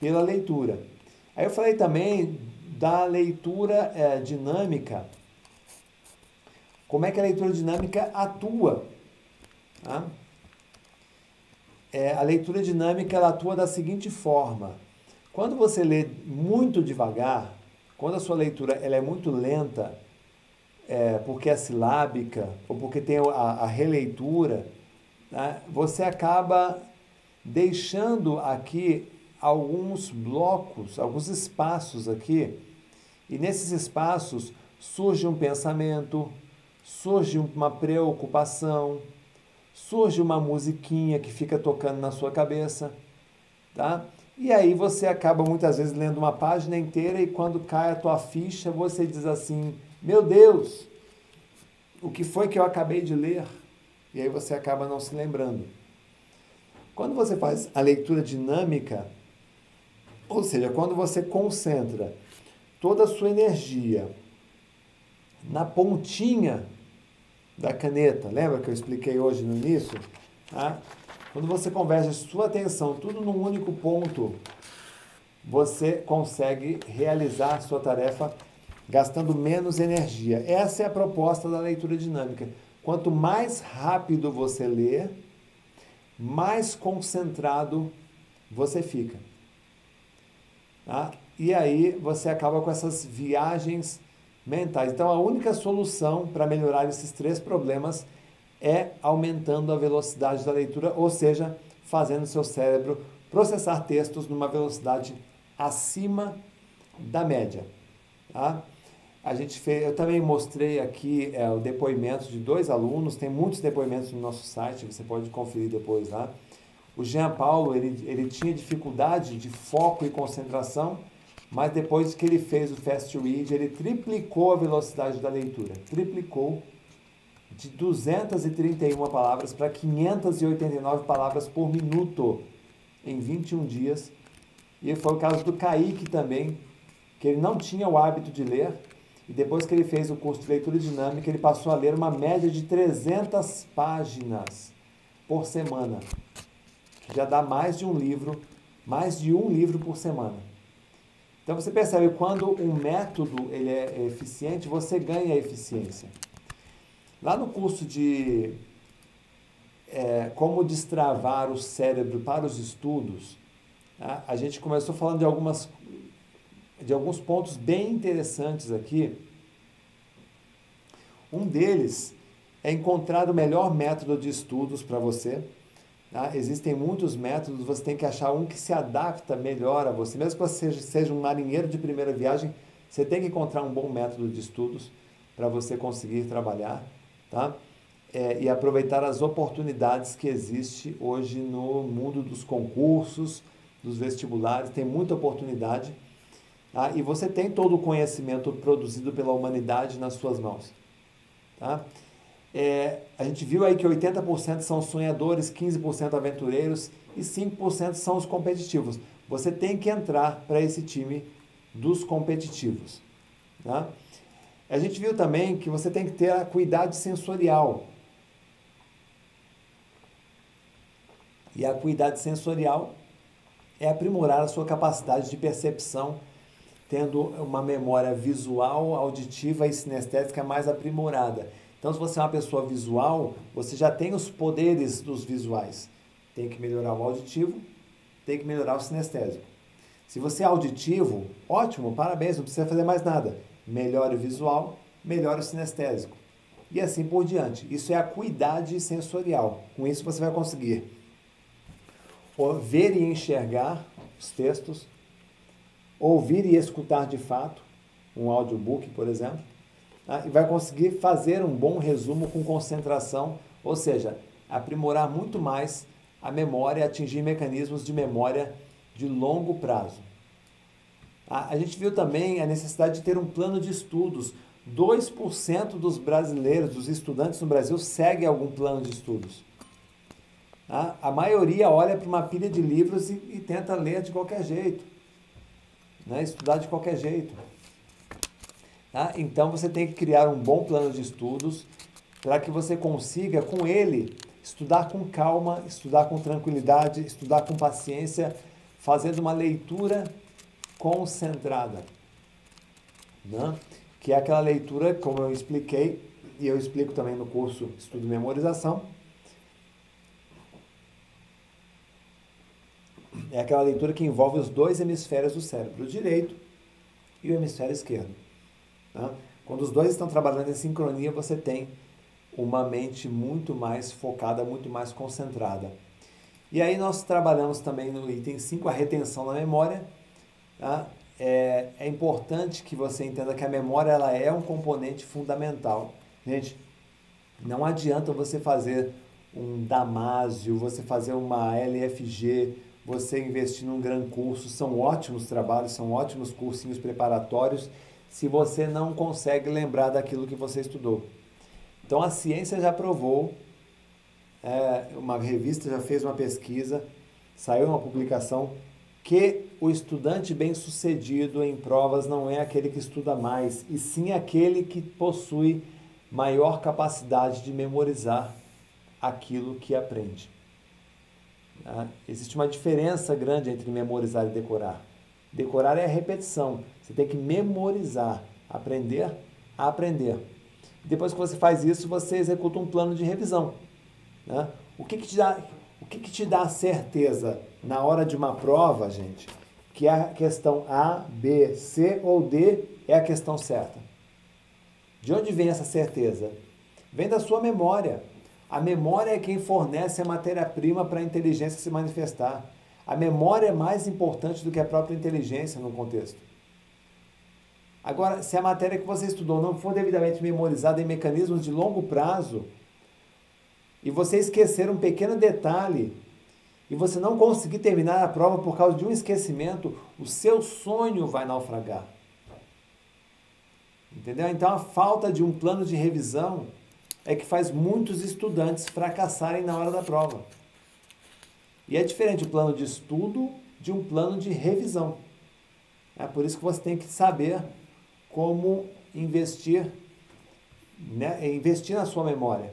pela leitura. Aí eu falei também da leitura é, dinâmica, como é que a leitura dinâmica atua? Tá? É, a leitura dinâmica ela atua da seguinte forma: quando você lê muito devagar, quando a sua leitura ela é muito lenta, é, porque é silábica ou porque tem a, a releitura, né, você acaba deixando aqui alguns blocos, alguns espaços aqui, e nesses espaços surge um pensamento, surge uma preocupação, surge uma musiquinha que fica tocando na sua cabeça, tá? E aí você acaba muitas vezes lendo uma página inteira e quando cai a tua ficha, você diz assim: "Meu Deus, o que foi que eu acabei de ler?" E aí você acaba não se lembrando. Quando você faz a leitura dinâmica, ou seja, quando você concentra toda a sua energia na pontinha da caneta. Lembra que eu expliquei hoje no início? Tá? Quando você converge sua atenção tudo num único ponto, você consegue realizar sua tarefa gastando menos energia. Essa é a proposta da leitura dinâmica. Quanto mais rápido você lê, mais concentrado você fica. Tá? E aí você acaba com essas viagens mentais. Então, a única solução para melhorar esses três problemas é aumentando a velocidade da leitura, ou seja, fazendo seu cérebro processar textos numa velocidade acima da média. Tá? A gente fez, eu também mostrei aqui é, o depoimento de dois alunos, tem muitos depoimentos no nosso site, você pode conferir depois lá. O Jean Paulo, ele, ele tinha dificuldade de foco e concentração, mas depois que ele fez o Fast Read, ele triplicou a velocidade da leitura. Triplicou de 231 palavras para 589 palavras por minuto. em 21 dias. E foi o caso do Kaique também, que ele não tinha o hábito de ler, e depois que ele fez o curso de leitura dinâmica, ele passou a ler uma média de 300 páginas por semana, que já dá mais de um livro, mais de um livro por semana. Então você percebe quando um método ele é eficiente, você ganha eficiência. Lá no curso de é, como destravar o cérebro para os estudos, tá? a gente começou falando de algumas de alguns pontos bem interessantes aqui. Um deles é encontrar o melhor método de estudos para você. Tá? Existem muitos métodos, você tem que achar um que se adapta melhor a você. Mesmo que você seja, um marinheiro de primeira viagem, você tem que encontrar um bom método de estudos para você conseguir trabalhar. Tá? É, e aproveitar as oportunidades que existe hoje no mundo dos concursos, dos vestibulares, tem muita oportunidade. Tá? E você tem todo o conhecimento produzido pela humanidade nas suas mãos. Tá? É, a gente viu aí que 80% são sonhadores, 15% aventureiros e 5% são os competitivos. Você tem que entrar para esse time dos competitivos. Tá? A gente viu também que você tem que ter a cuidado sensorial. E a cuidado sensorial é aprimorar a sua capacidade de percepção tendo uma memória visual, auditiva e sinestésica mais aprimorada. Então, se você é uma pessoa visual, você já tem os poderes dos visuais. Tem que melhorar o auditivo, tem que melhorar o sinestésico. Se você é auditivo, ótimo, parabéns, não precisa fazer mais nada. Melhore o visual, melhore o sinestésico. E assim por diante. Isso é a cuidade sensorial. Com isso você vai conseguir ver e enxergar os textos, ouvir e escutar de fato, um audiobook, por exemplo, tá? e vai conseguir fazer um bom resumo com concentração, ou seja, aprimorar muito mais a memória, atingir mecanismos de memória de longo prazo. A, a gente viu também a necessidade de ter um plano de estudos. 2% dos brasileiros, dos estudantes no Brasil, segue algum plano de estudos. Tá? A maioria olha para uma pilha de livros e, e tenta ler de qualquer jeito né? estudar de qualquer jeito. Tá? Então você tem que criar um bom plano de estudos para que você consiga, com ele, estudar com calma, estudar com tranquilidade, estudar com paciência, fazendo uma leitura concentrada. Né? Que é aquela leitura, como eu expliquei, e eu explico também no curso Estudo e Memorização, é aquela leitura que envolve os dois hemisférios do cérebro, o direito e o hemisfério esquerdo. Tá? Quando os dois estão trabalhando em sincronia, você tem uma mente muito mais focada, muito mais concentrada. E aí nós trabalhamos também no item 5, a retenção da memória. Tá? É, é importante que você entenda que a memória ela é um componente fundamental. Gente, não adianta você fazer um Damásio, você fazer uma LFG, você investir num gran curso, são ótimos trabalhos, são ótimos cursinhos preparatórios, se você não consegue lembrar daquilo que você estudou. Então a ciência já provou, é, uma revista já fez uma pesquisa, saiu uma publicação, que o estudante bem-sucedido em provas não é aquele que estuda mais, e sim aquele que possui maior capacidade de memorizar aquilo que aprende. Tá? Existe uma diferença grande entre memorizar e decorar. Decorar é a repetição. Você tem que memorizar, aprender a aprender. Depois que você faz isso, você executa um plano de revisão. Né? O, que, que, te dá, o que, que te dá certeza na hora de uma prova, gente? Que a questão A, B, C ou D é a questão certa. De onde vem essa certeza? Vem da sua memória. A memória é quem fornece a matéria-prima para a inteligência se manifestar. A memória é mais importante do que a própria inteligência no contexto. Agora, se a matéria que você estudou não for devidamente memorizada em mecanismos de longo prazo, e você esquecer um pequeno detalhe, e você não conseguir terminar a prova por causa de um esquecimento, o seu sonho vai naufragar. Entendeu? Então, a falta de um plano de revisão é que faz muitos estudantes fracassarem na hora da prova. E é diferente o plano de estudo de um plano de revisão. É por isso que você tem que saber como investir, né, investir na sua memória.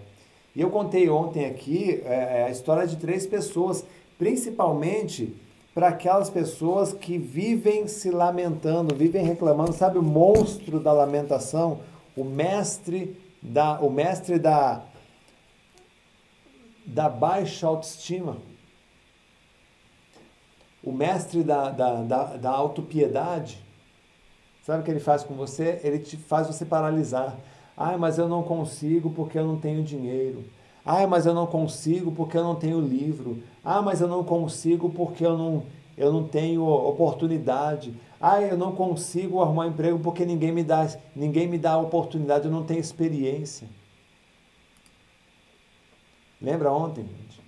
E eu contei ontem aqui é, é a história de três pessoas, principalmente para aquelas pessoas que vivem se lamentando, vivem reclamando, sabe o monstro da lamentação, o mestre da, o mestre da, da baixa autoestima, o mestre da, da, da, da autopiedade. Sabe o que ele faz com você? Ele te faz você paralisar. Ah, mas eu não consigo porque eu não tenho dinheiro. Ah, mas eu não consigo porque eu não tenho livro. Ah, mas eu não consigo porque eu não, eu não tenho oportunidade. Ah, eu não consigo arrumar emprego porque ninguém me dá, ninguém me dá oportunidade, eu não tenho experiência. Lembra ontem, gente?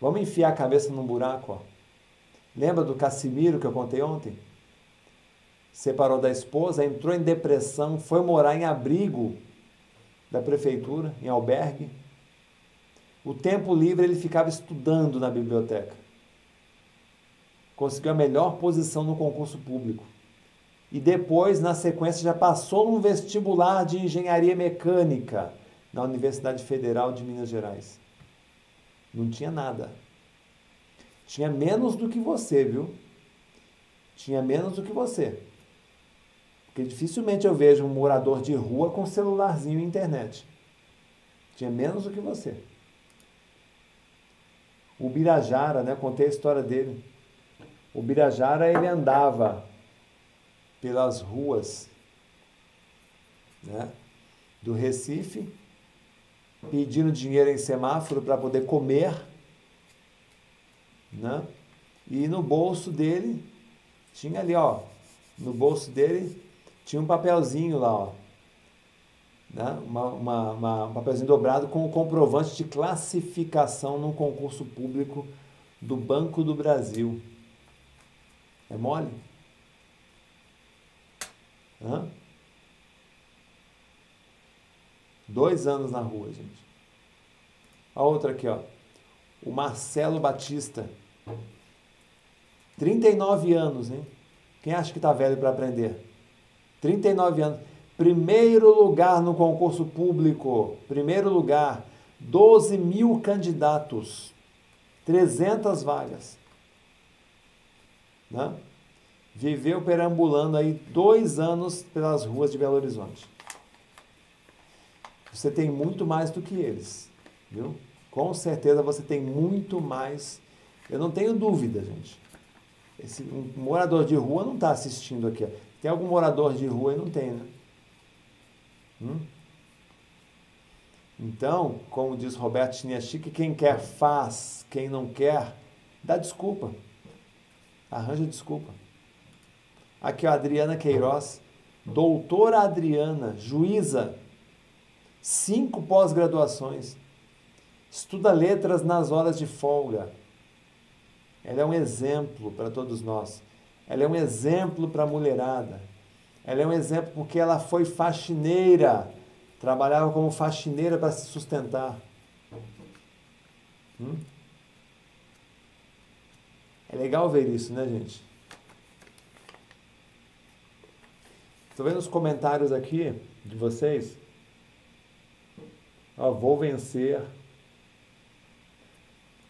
Vamos enfiar a cabeça num buraco, ó. Lembra do Cassimiro que eu contei ontem? Separou da esposa, entrou em depressão, foi morar em abrigo da prefeitura, em albergue. O tempo livre ele ficava estudando na biblioteca conseguiu a melhor posição no concurso público. E depois, na sequência, já passou num vestibular de engenharia mecânica na Universidade Federal de Minas Gerais. Não tinha nada. Tinha menos do que você, viu? Tinha menos do que você. Porque dificilmente eu vejo um morador de rua com celularzinho e internet. Tinha menos do que você. O Birajara, né? Contei a história dele. O Birajara ele andava pelas ruas né, do Recife, pedindo dinheiro em semáforo para poder comer, né? E no bolso dele tinha ali, ó, no bolso dele tinha um papelzinho lá, ó, né? Uma, uma, uma, um papelzinho dobrado com o comprovante de classificação num concurso público do Banco do Brasil. É mole? Hã? Dois anos na rua, gente. A outra aqui, ó. O Marcelo Batista. 39 anos, hein? Quem acha que tá velho para aprender? 39 anos. Primeiro lugar no concurso público. Primeiro lugar. 12 mil candidatos. 300 vagas né? viveu perambulando aí dois anos pelas ruas de Belo Horizonte. Você tem muito mais do que eles, viu? Com certeza você tem muito mais. Eu não tenho dúvida, gente. Esse um morador de rua não está assistindo aqui. Tem algum morador de rua e não tem, né? Hum? Então, como diz Roberto Chiniachique, quem quer faz, quem não quer, dá desculpa. Arranja desculpa. Aqui, a Adriana Queiroz, doutora Adriana, juíza, cinco pós-graduações, estuda letras nas horas de folga. Ela é um exemplo para todos nós. Ela é um exemplo para a mulherada. Ela é um exemplo porque ela foi faxineira, trabalhava como faxineira para se sustentar. Hum? É legal ver isso, né, gente? Estou vendo os comentários aqui de vocês. Ó, vou vencer.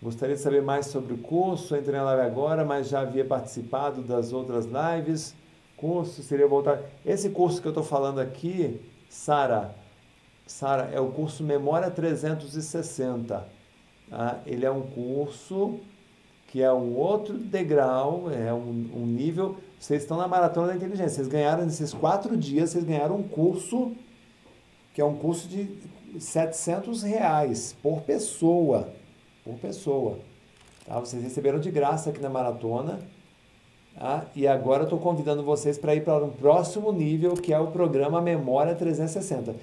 Gostaria de saber mais sobre o curso. Entrei na live agora, mas já havia participado das outras lives. Curso seria voltar. Esse curso que eu estou falando aqui, Sara, Sara, é o curso Memória 360. Tá? Ele é um curso que é um outro degrau, é um, um nível. Vocês estão na maratona da inteligência. Vocês ganharam nesses quatro dias, vocês ganharam um curso que é um curso de 700 reais por pessoa, por pessoa. Tá? Vocês receberam de graça aqui na maratona. Tá? E agora eu estou convidando vocês para ir para um próximo nível, que é o programa Memória 360.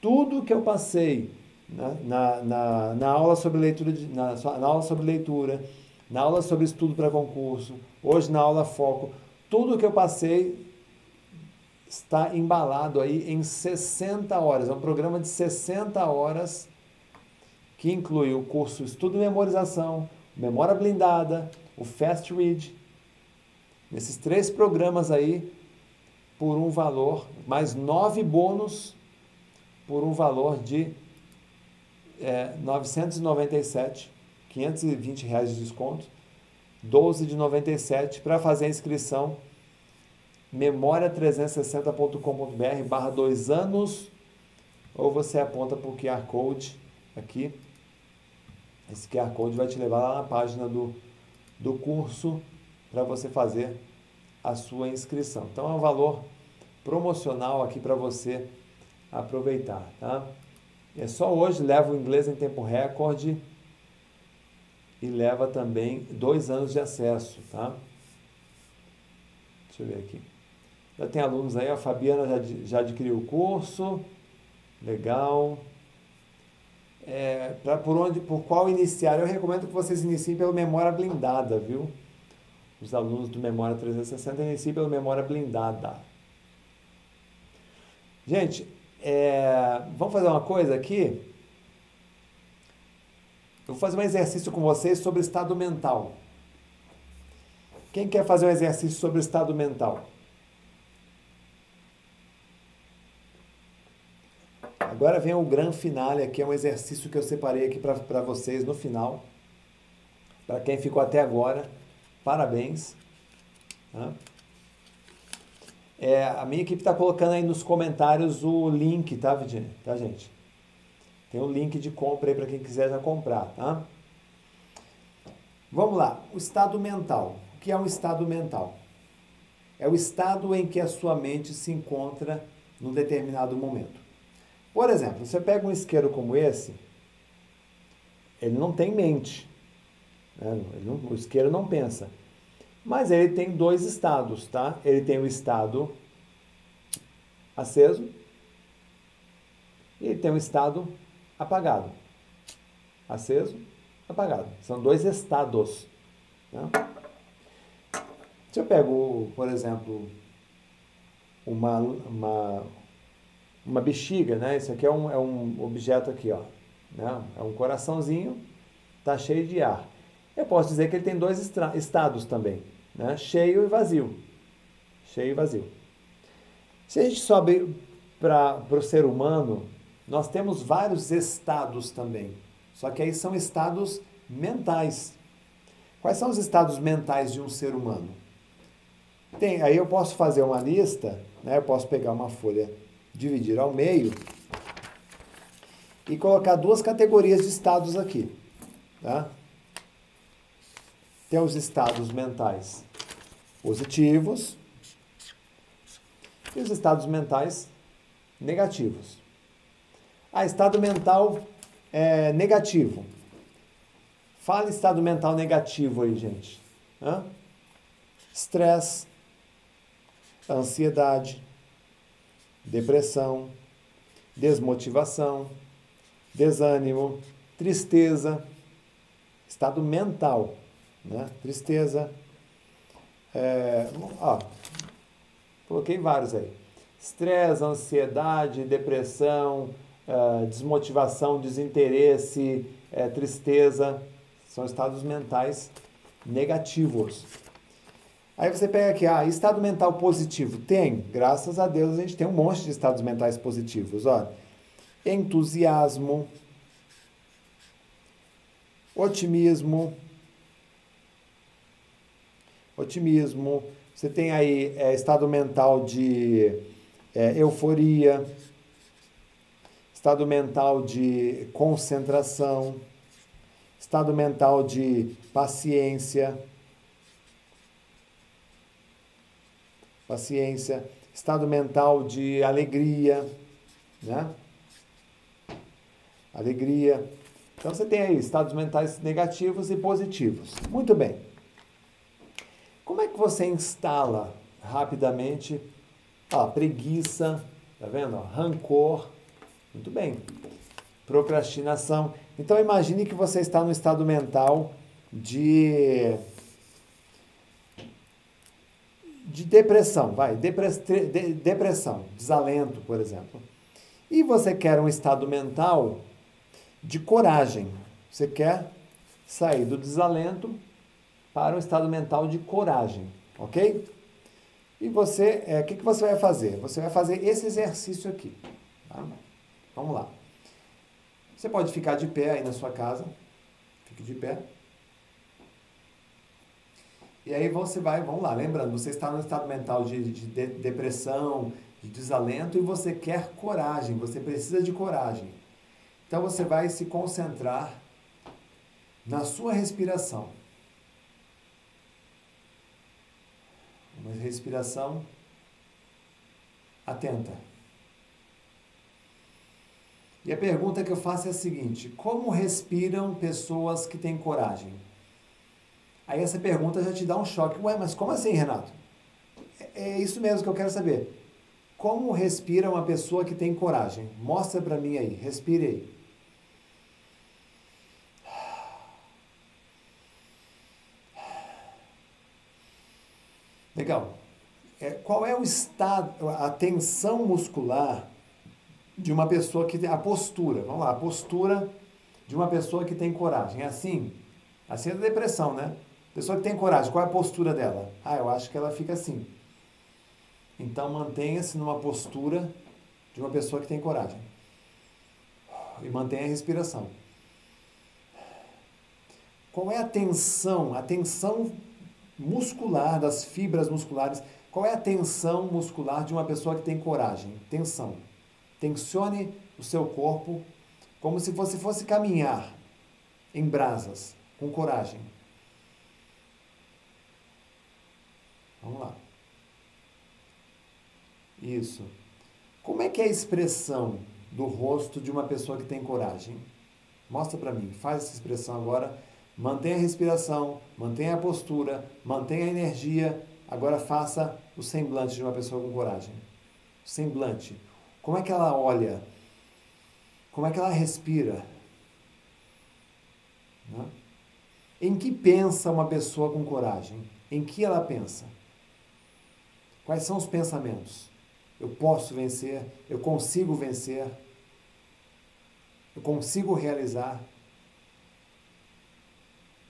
Tudo que eu passei na, na, na, na aula sobre leitura, de, na, na aula sobre leitura, na aula sobre estudo para concurso, hoje na aula foco, tudo que eu passei está embalado aí em 60 horas. É um programa de 60 horas que inclui o curso Estudo e Memorização, Memória Blindada, o Fast Read. Nesses três programas aí, por um valor, mais nove bônus por um valor de é, 997, 520 reais de desconto, 12 de 97 para fazer a inscrição memória360.com.br barra dois anos ou você aponta para o QR Code aqui. Esse QR Code vai te levar lá na página do, do curso para você fazer a sua inscrição. Então é um valor promocional aqui para você aproveitar, tá? É só hoje, leva o inglês em tempo recorde e leva também dois anos de acesso, tá? Deixa eu ver aqui. Já tem alunos aí, a Fabiana já, já adquiriu o curso, legal. É, pra, por, onde, por qual iniciar? Eu recomendo que vocês iniciem pelo Memória Blindada, viu? Os alunos do Memória 360 iniciem pelo Memória Blindada. Gente, é, vamos fazer uma coisa aqui? Eu vou fazer um exercício com vocês sobre estado mental. Quem quer fazer um exercício sobre estado mental? Agora vem o grande finale aqui, é um exercício que eu separei aqui para vocês no final. Para quem ficou até agora, parabéns. É, a minha equipe está colocando aí nos comentários o link, tá, Virginia? Tá, gente? Tem um link de compra aí para quem quiser já comprar, tá? Vamos lá. O estado mental. O que é um estado mental? É o estado em que a sua mente se encontra num determinado momento. Por exemplo, você pega um isqueiro como esse, ele não tem mente. Né? Não, o isqueiro não pensa. Mas ele tem dois estados, tá? Ele tem o estado aceso e ele tem o estado apagado. Aceso, apagado. São dois estados. Né? Se eu pego, por exemplo, uma, uma, uma bexiga, né? Isso aqui é um, é um objeto aqui, ó. Né? É um coraçãozinho, tá cheio de ar. Eu posso dizer que ele tem dois estados também né? cheio e vazio. Cheio e vazio. Se a gente sobe para o ser humano, nós temos vários estados também. Só que aí são estados mentais. Quais são os estados mentais de um ser humano? Tem, aí eu posso fazer uma lista, né? eu posso pegar uma folha, dividir ao meio e colocar duas categorias de estados aqui. Tá? Tem os estados mentais positivos e os estados mentais negativos. Ah, estado mental é, negativo. Fala estado mental negativo aí, gente. Estresse, ansiedade, depressão, desmotivação, desânimo, tristeza, estado mental, né? Tristeza, é, ó, coloquei vários aí. Estresse, ansiedade, depressão, é, desmotivação, desinteresse, é, tristeza, são estados mentais negativos. Aí você pega aqui, ah, estado mental positivo. Tem, graças a Deus a gente tem um monte de estados mentais positivos. Ó, entusiasmo, otimismo, otimismo, você tem aí é, estado mental de é, euforia, estado mental de concentração, estado mental de paciência, paciência, estado mental de alegria, né? Alegria. Então você tem aí estados mentais negativos e positivos. Muito bem. Como é que você instala rapidamente a preguiça, tá vendo? Rancor, muito bem. Procrastinação. Então imagine que você está no estado mental de de depressão, vai, de, depressão, desalento, por exemplo. E você quer um estado mental de coragem. Você quer sair do desalento para um estado mental de coragem, ok? E você, é, o que, que você vai fazer? Você vai fazer esse exercício aqui. Tá? Vamos lá. Você pode ficar de pé aí na sua casa. Fique de pé. E aí você vai, vamos lá, lembrando, você está no estado mental de, de, de depressão, de desalento e você quer coragem, você precisa de coragem. Então você vai se concentrar na sua respiração. Uma respiração atenta. E a pergunta que eu faço é a seguinte: como respiram pessoas que têm coragem? Aí essa pergunta já te dá um choque. Ué, mas como assim, Renato? É, é isso mesmo que eu quero saber. Como respira uma pessoa que tem coragem? Mostra para mim aí, respire aí. Legal. É, qual é o estado, a tensão muscular de uma pessoa que tem a postura? Vamos lá, a postura de uma pessoa que tem coragem. É assim? Assim é da depressão, né? Pessoa que tem coragem, qual é a postura dela? Ah, eu acho que ela fica assim. Então mantenha-se numa postura de uma pessoa que tem coragem. E mantenha a respiração. Qual é a tensão? A tensão muscular, das fibras musculares. Qual é a tensão muscular de uma pessoa que tem coragem? Tensão. Tensione o seu corpo como se você fosse caminhar em brasas, com coragem. Vamos lá. Isso. Como é que é a expressão do rosto de uma pessoa que tem coragem? Mostra para mim. Faz essa expressão agora Mantenha a respiração, mantenha a postura, mantenha a energia. Agora faça o semblante de uma pessoa com coragem. Semblante. Como é que ela olha? Como é que ela respira? Né? Em que pensa uma pessoa com coragem? Em que ela pensa? Quais são os pensamentos? Eu posso vencer, eu consigo vencer, eu consigo realizar.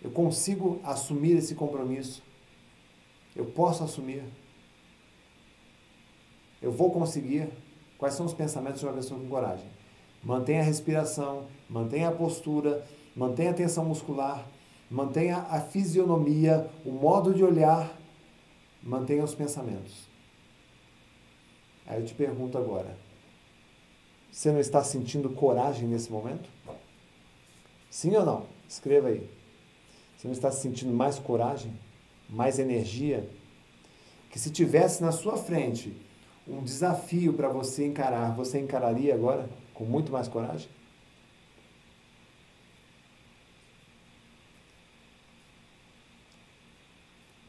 Eu consigo assumir esse compromisso. Eu posso assumir. Eu vou conseguir. Quais são os pensamentos de uma pessoa com coragem? Mantenha a respiração, mantenha a postura, mantenha a tensão muscular, mantenha a fisionomia, o modo de olhar, mantenha os pensamentos. Aí eu te pergunto agora: você não está sentindo coragem nesse momento? Sim ou não? Escreva aí. Você não está sentindo mais coragem, mais energia? Que se tivesse na sua frente um desafio para você encarar, você encararia agora com muito mais coragem?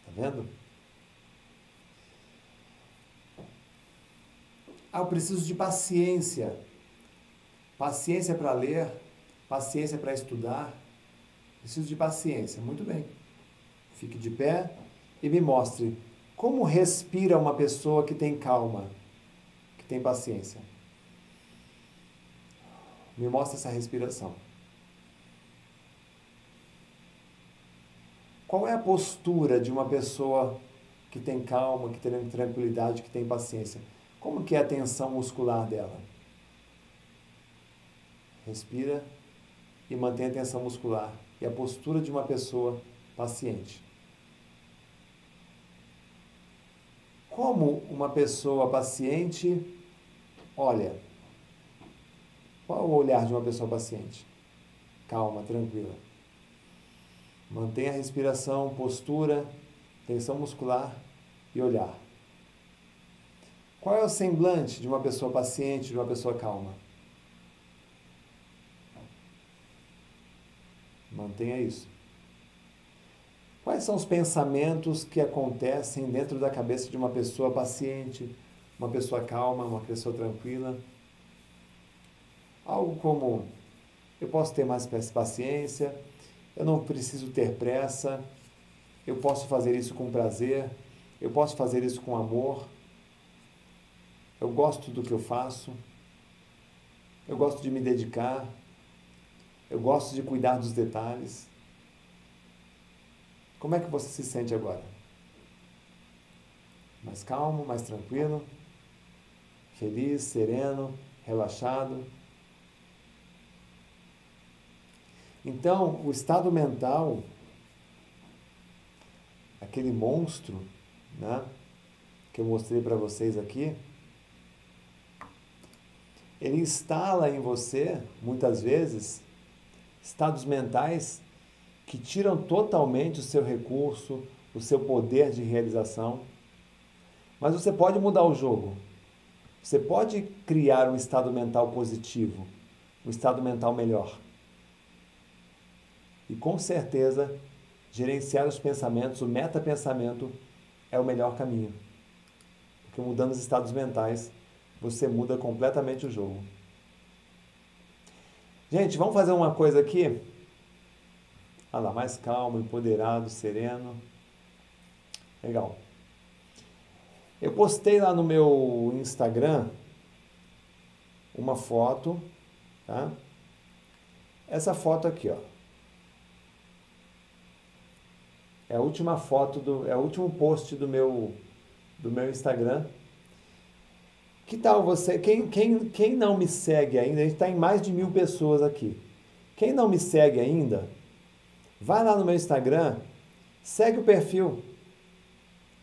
Tá vendo? Ah, eu preciso de paciência. Paciência para ler, paciência para estudar, Preciso de paciência. Muito bem. Fique de pé e me mostre como respira uma pessoa que tem calma, que tem paciência. Me mostre essa respiração. Qual é a postura de uma pessoa que tem calma, que tem tranquilidade, que tem paciência? Como que é a tensão muscular dela? Respira e mantém a tensão muscular e a postura de uma pessoa paciente. Como uma pessoa paciente olha? Qual o olhar de uma pessoa paciente? Calma, tranquila. Mantenha a respiração, postura, tensão muscular e olhar. Qual é o semblante de uma pessoa paciente, de uma pessoa calma? Mantenha isso. Quais são os pensamentos que acontecem dentro da cabeça de uma pessoa paciente, uma pessoa calma, uma pessoa tranquila? Algo como: eu posso ter mais paciência, eu não preciso ter pressa, eu posso fazer isso com prazer, eu posso fazer isso com amor, eu gosto do que eu faço, eu gosto de me dedicar, eu gosto de cuidar dos detalhes. Como é que você se sente agora? Mais calmo, mais tranquilo? Feliz, sereno, relaxado? Então, o estado mental, aquele monstro, né, que eu mostrei para vocês aqui, ele instala em você, muitas vezes, estados mentais que tiram totalmente o seu recurso, o seu poder de realização. Mas você pode mudar o jogo. Você pode criar um estado mental positivo, um estado mental melhor. E com certeza, gerenciar os pensamentos, o metapensamento é o melhor caminho. Porque mudando os estados mentais, você muda completamente o jogo. Gente, vamos fazer uma coisa aqui? Olha lá, mais calmo, empoderado, sereno. Legal. Eu postei lá no meu Instagram uma foto, tá? Essa foto aqui, ó. É a última foto do, é o último post do meu do meu Instagram. Que tal você? Quem, quem, quem não me segue ainda? A gente está em mais de mil pessoas aqui. Quem não me segue ainda? Vai lá no meu Instagram, segue o perfil.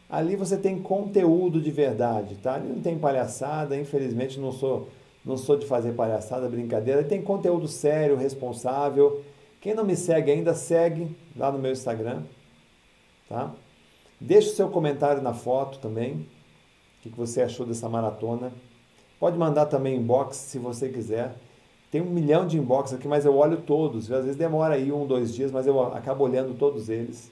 Ali você tem conteúdo de verdade, tá? Ali não tem palhaçada, infelizmente não sou não sou de fazer palhaçada, brincadeira. Tem conteúdo sério, responsável. Quem não me segue ainda, segue lá no meu Instagram, tá? Deixe o seu comentário na foto também. O que você achou dessa maratona? Pode mandar também inbox se você quiser. Tem um milhão de inbox aqui, mas eu olho todos. Às vezes demora aí um, dois dias, mas eu acabo olhando todos eles.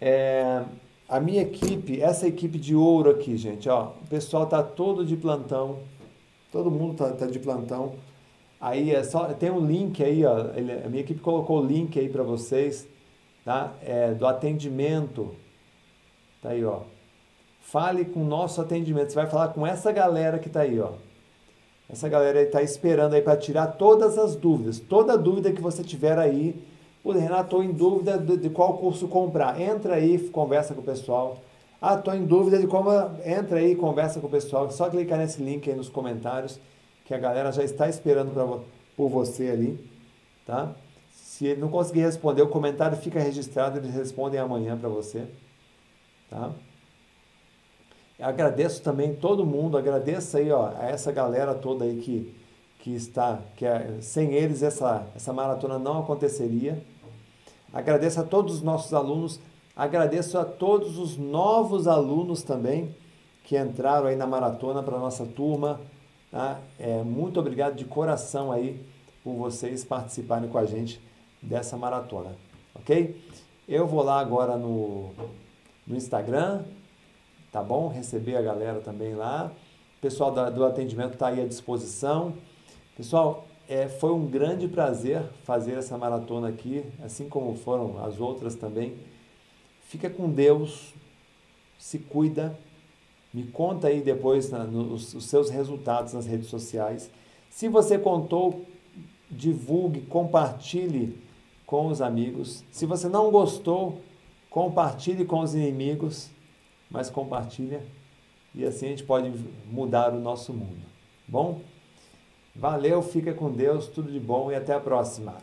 É, a minha equipe, essa equipe de ouro aqui, gente, ó, o pessoal tá todo de plantão, todo mundo tá, tá de plantão. Aí é só tem um link aí, ó, ele, a minha equipe colocou o link aí para vocês, tá? É, do atendimento, tá aí, ó. Fale com o nosso atendimento. Você vai falar com essa galera que tá aí, ó. Essa galera está esperando aí para tirar todas as dúvidas. Toda dúvida que você tiver aí, o Renato, estou em dúvida de, de, qual curso comprar. Entra aí, conversa com o pessoal. Ah, estou em dúvida de como. Entra aí, conversa com o pessoal. Só clicar nesse link aí nos comentários, que a galera já está esperando pra, por você ali, tá? Se ele não conseguir responder, o comentário fica registrado, eles respondem amanhã para você, tá? Agradeço também todo mundo, agradeço aí ó, a essa galera toda aí que, que está, que é, sem eles essa, essa maratona não aconteceria. Agradeço a todos os nossos alunos, agradeço a todos os novos alunos também que entraram aí na maratona para a nossa turma. Tá? É, muito obrigado de coração aí por vocês participarem com a gente dessa maratona, ok? Eu vou lá agora no, no Instagram, tá bom? Receber a galera também lá. O pessoal do, do atendimento está aí à disposição. Pessoal, é, foi um grande prazer fazer essa maratona aqui, assim como foram as outras também. Fica com Deus, se cuida, me conta aí depois na, nos, os seus resultados nas redes sociais. Se você contou, divulgue, compartilhe com os amigos. Se você não gostou, compartilhe com os inimigos mas compartilha e assim a gente pode mudar o nosso mundo. Bom? Valeu, fica com Deus, tudo de bom e até a próxima.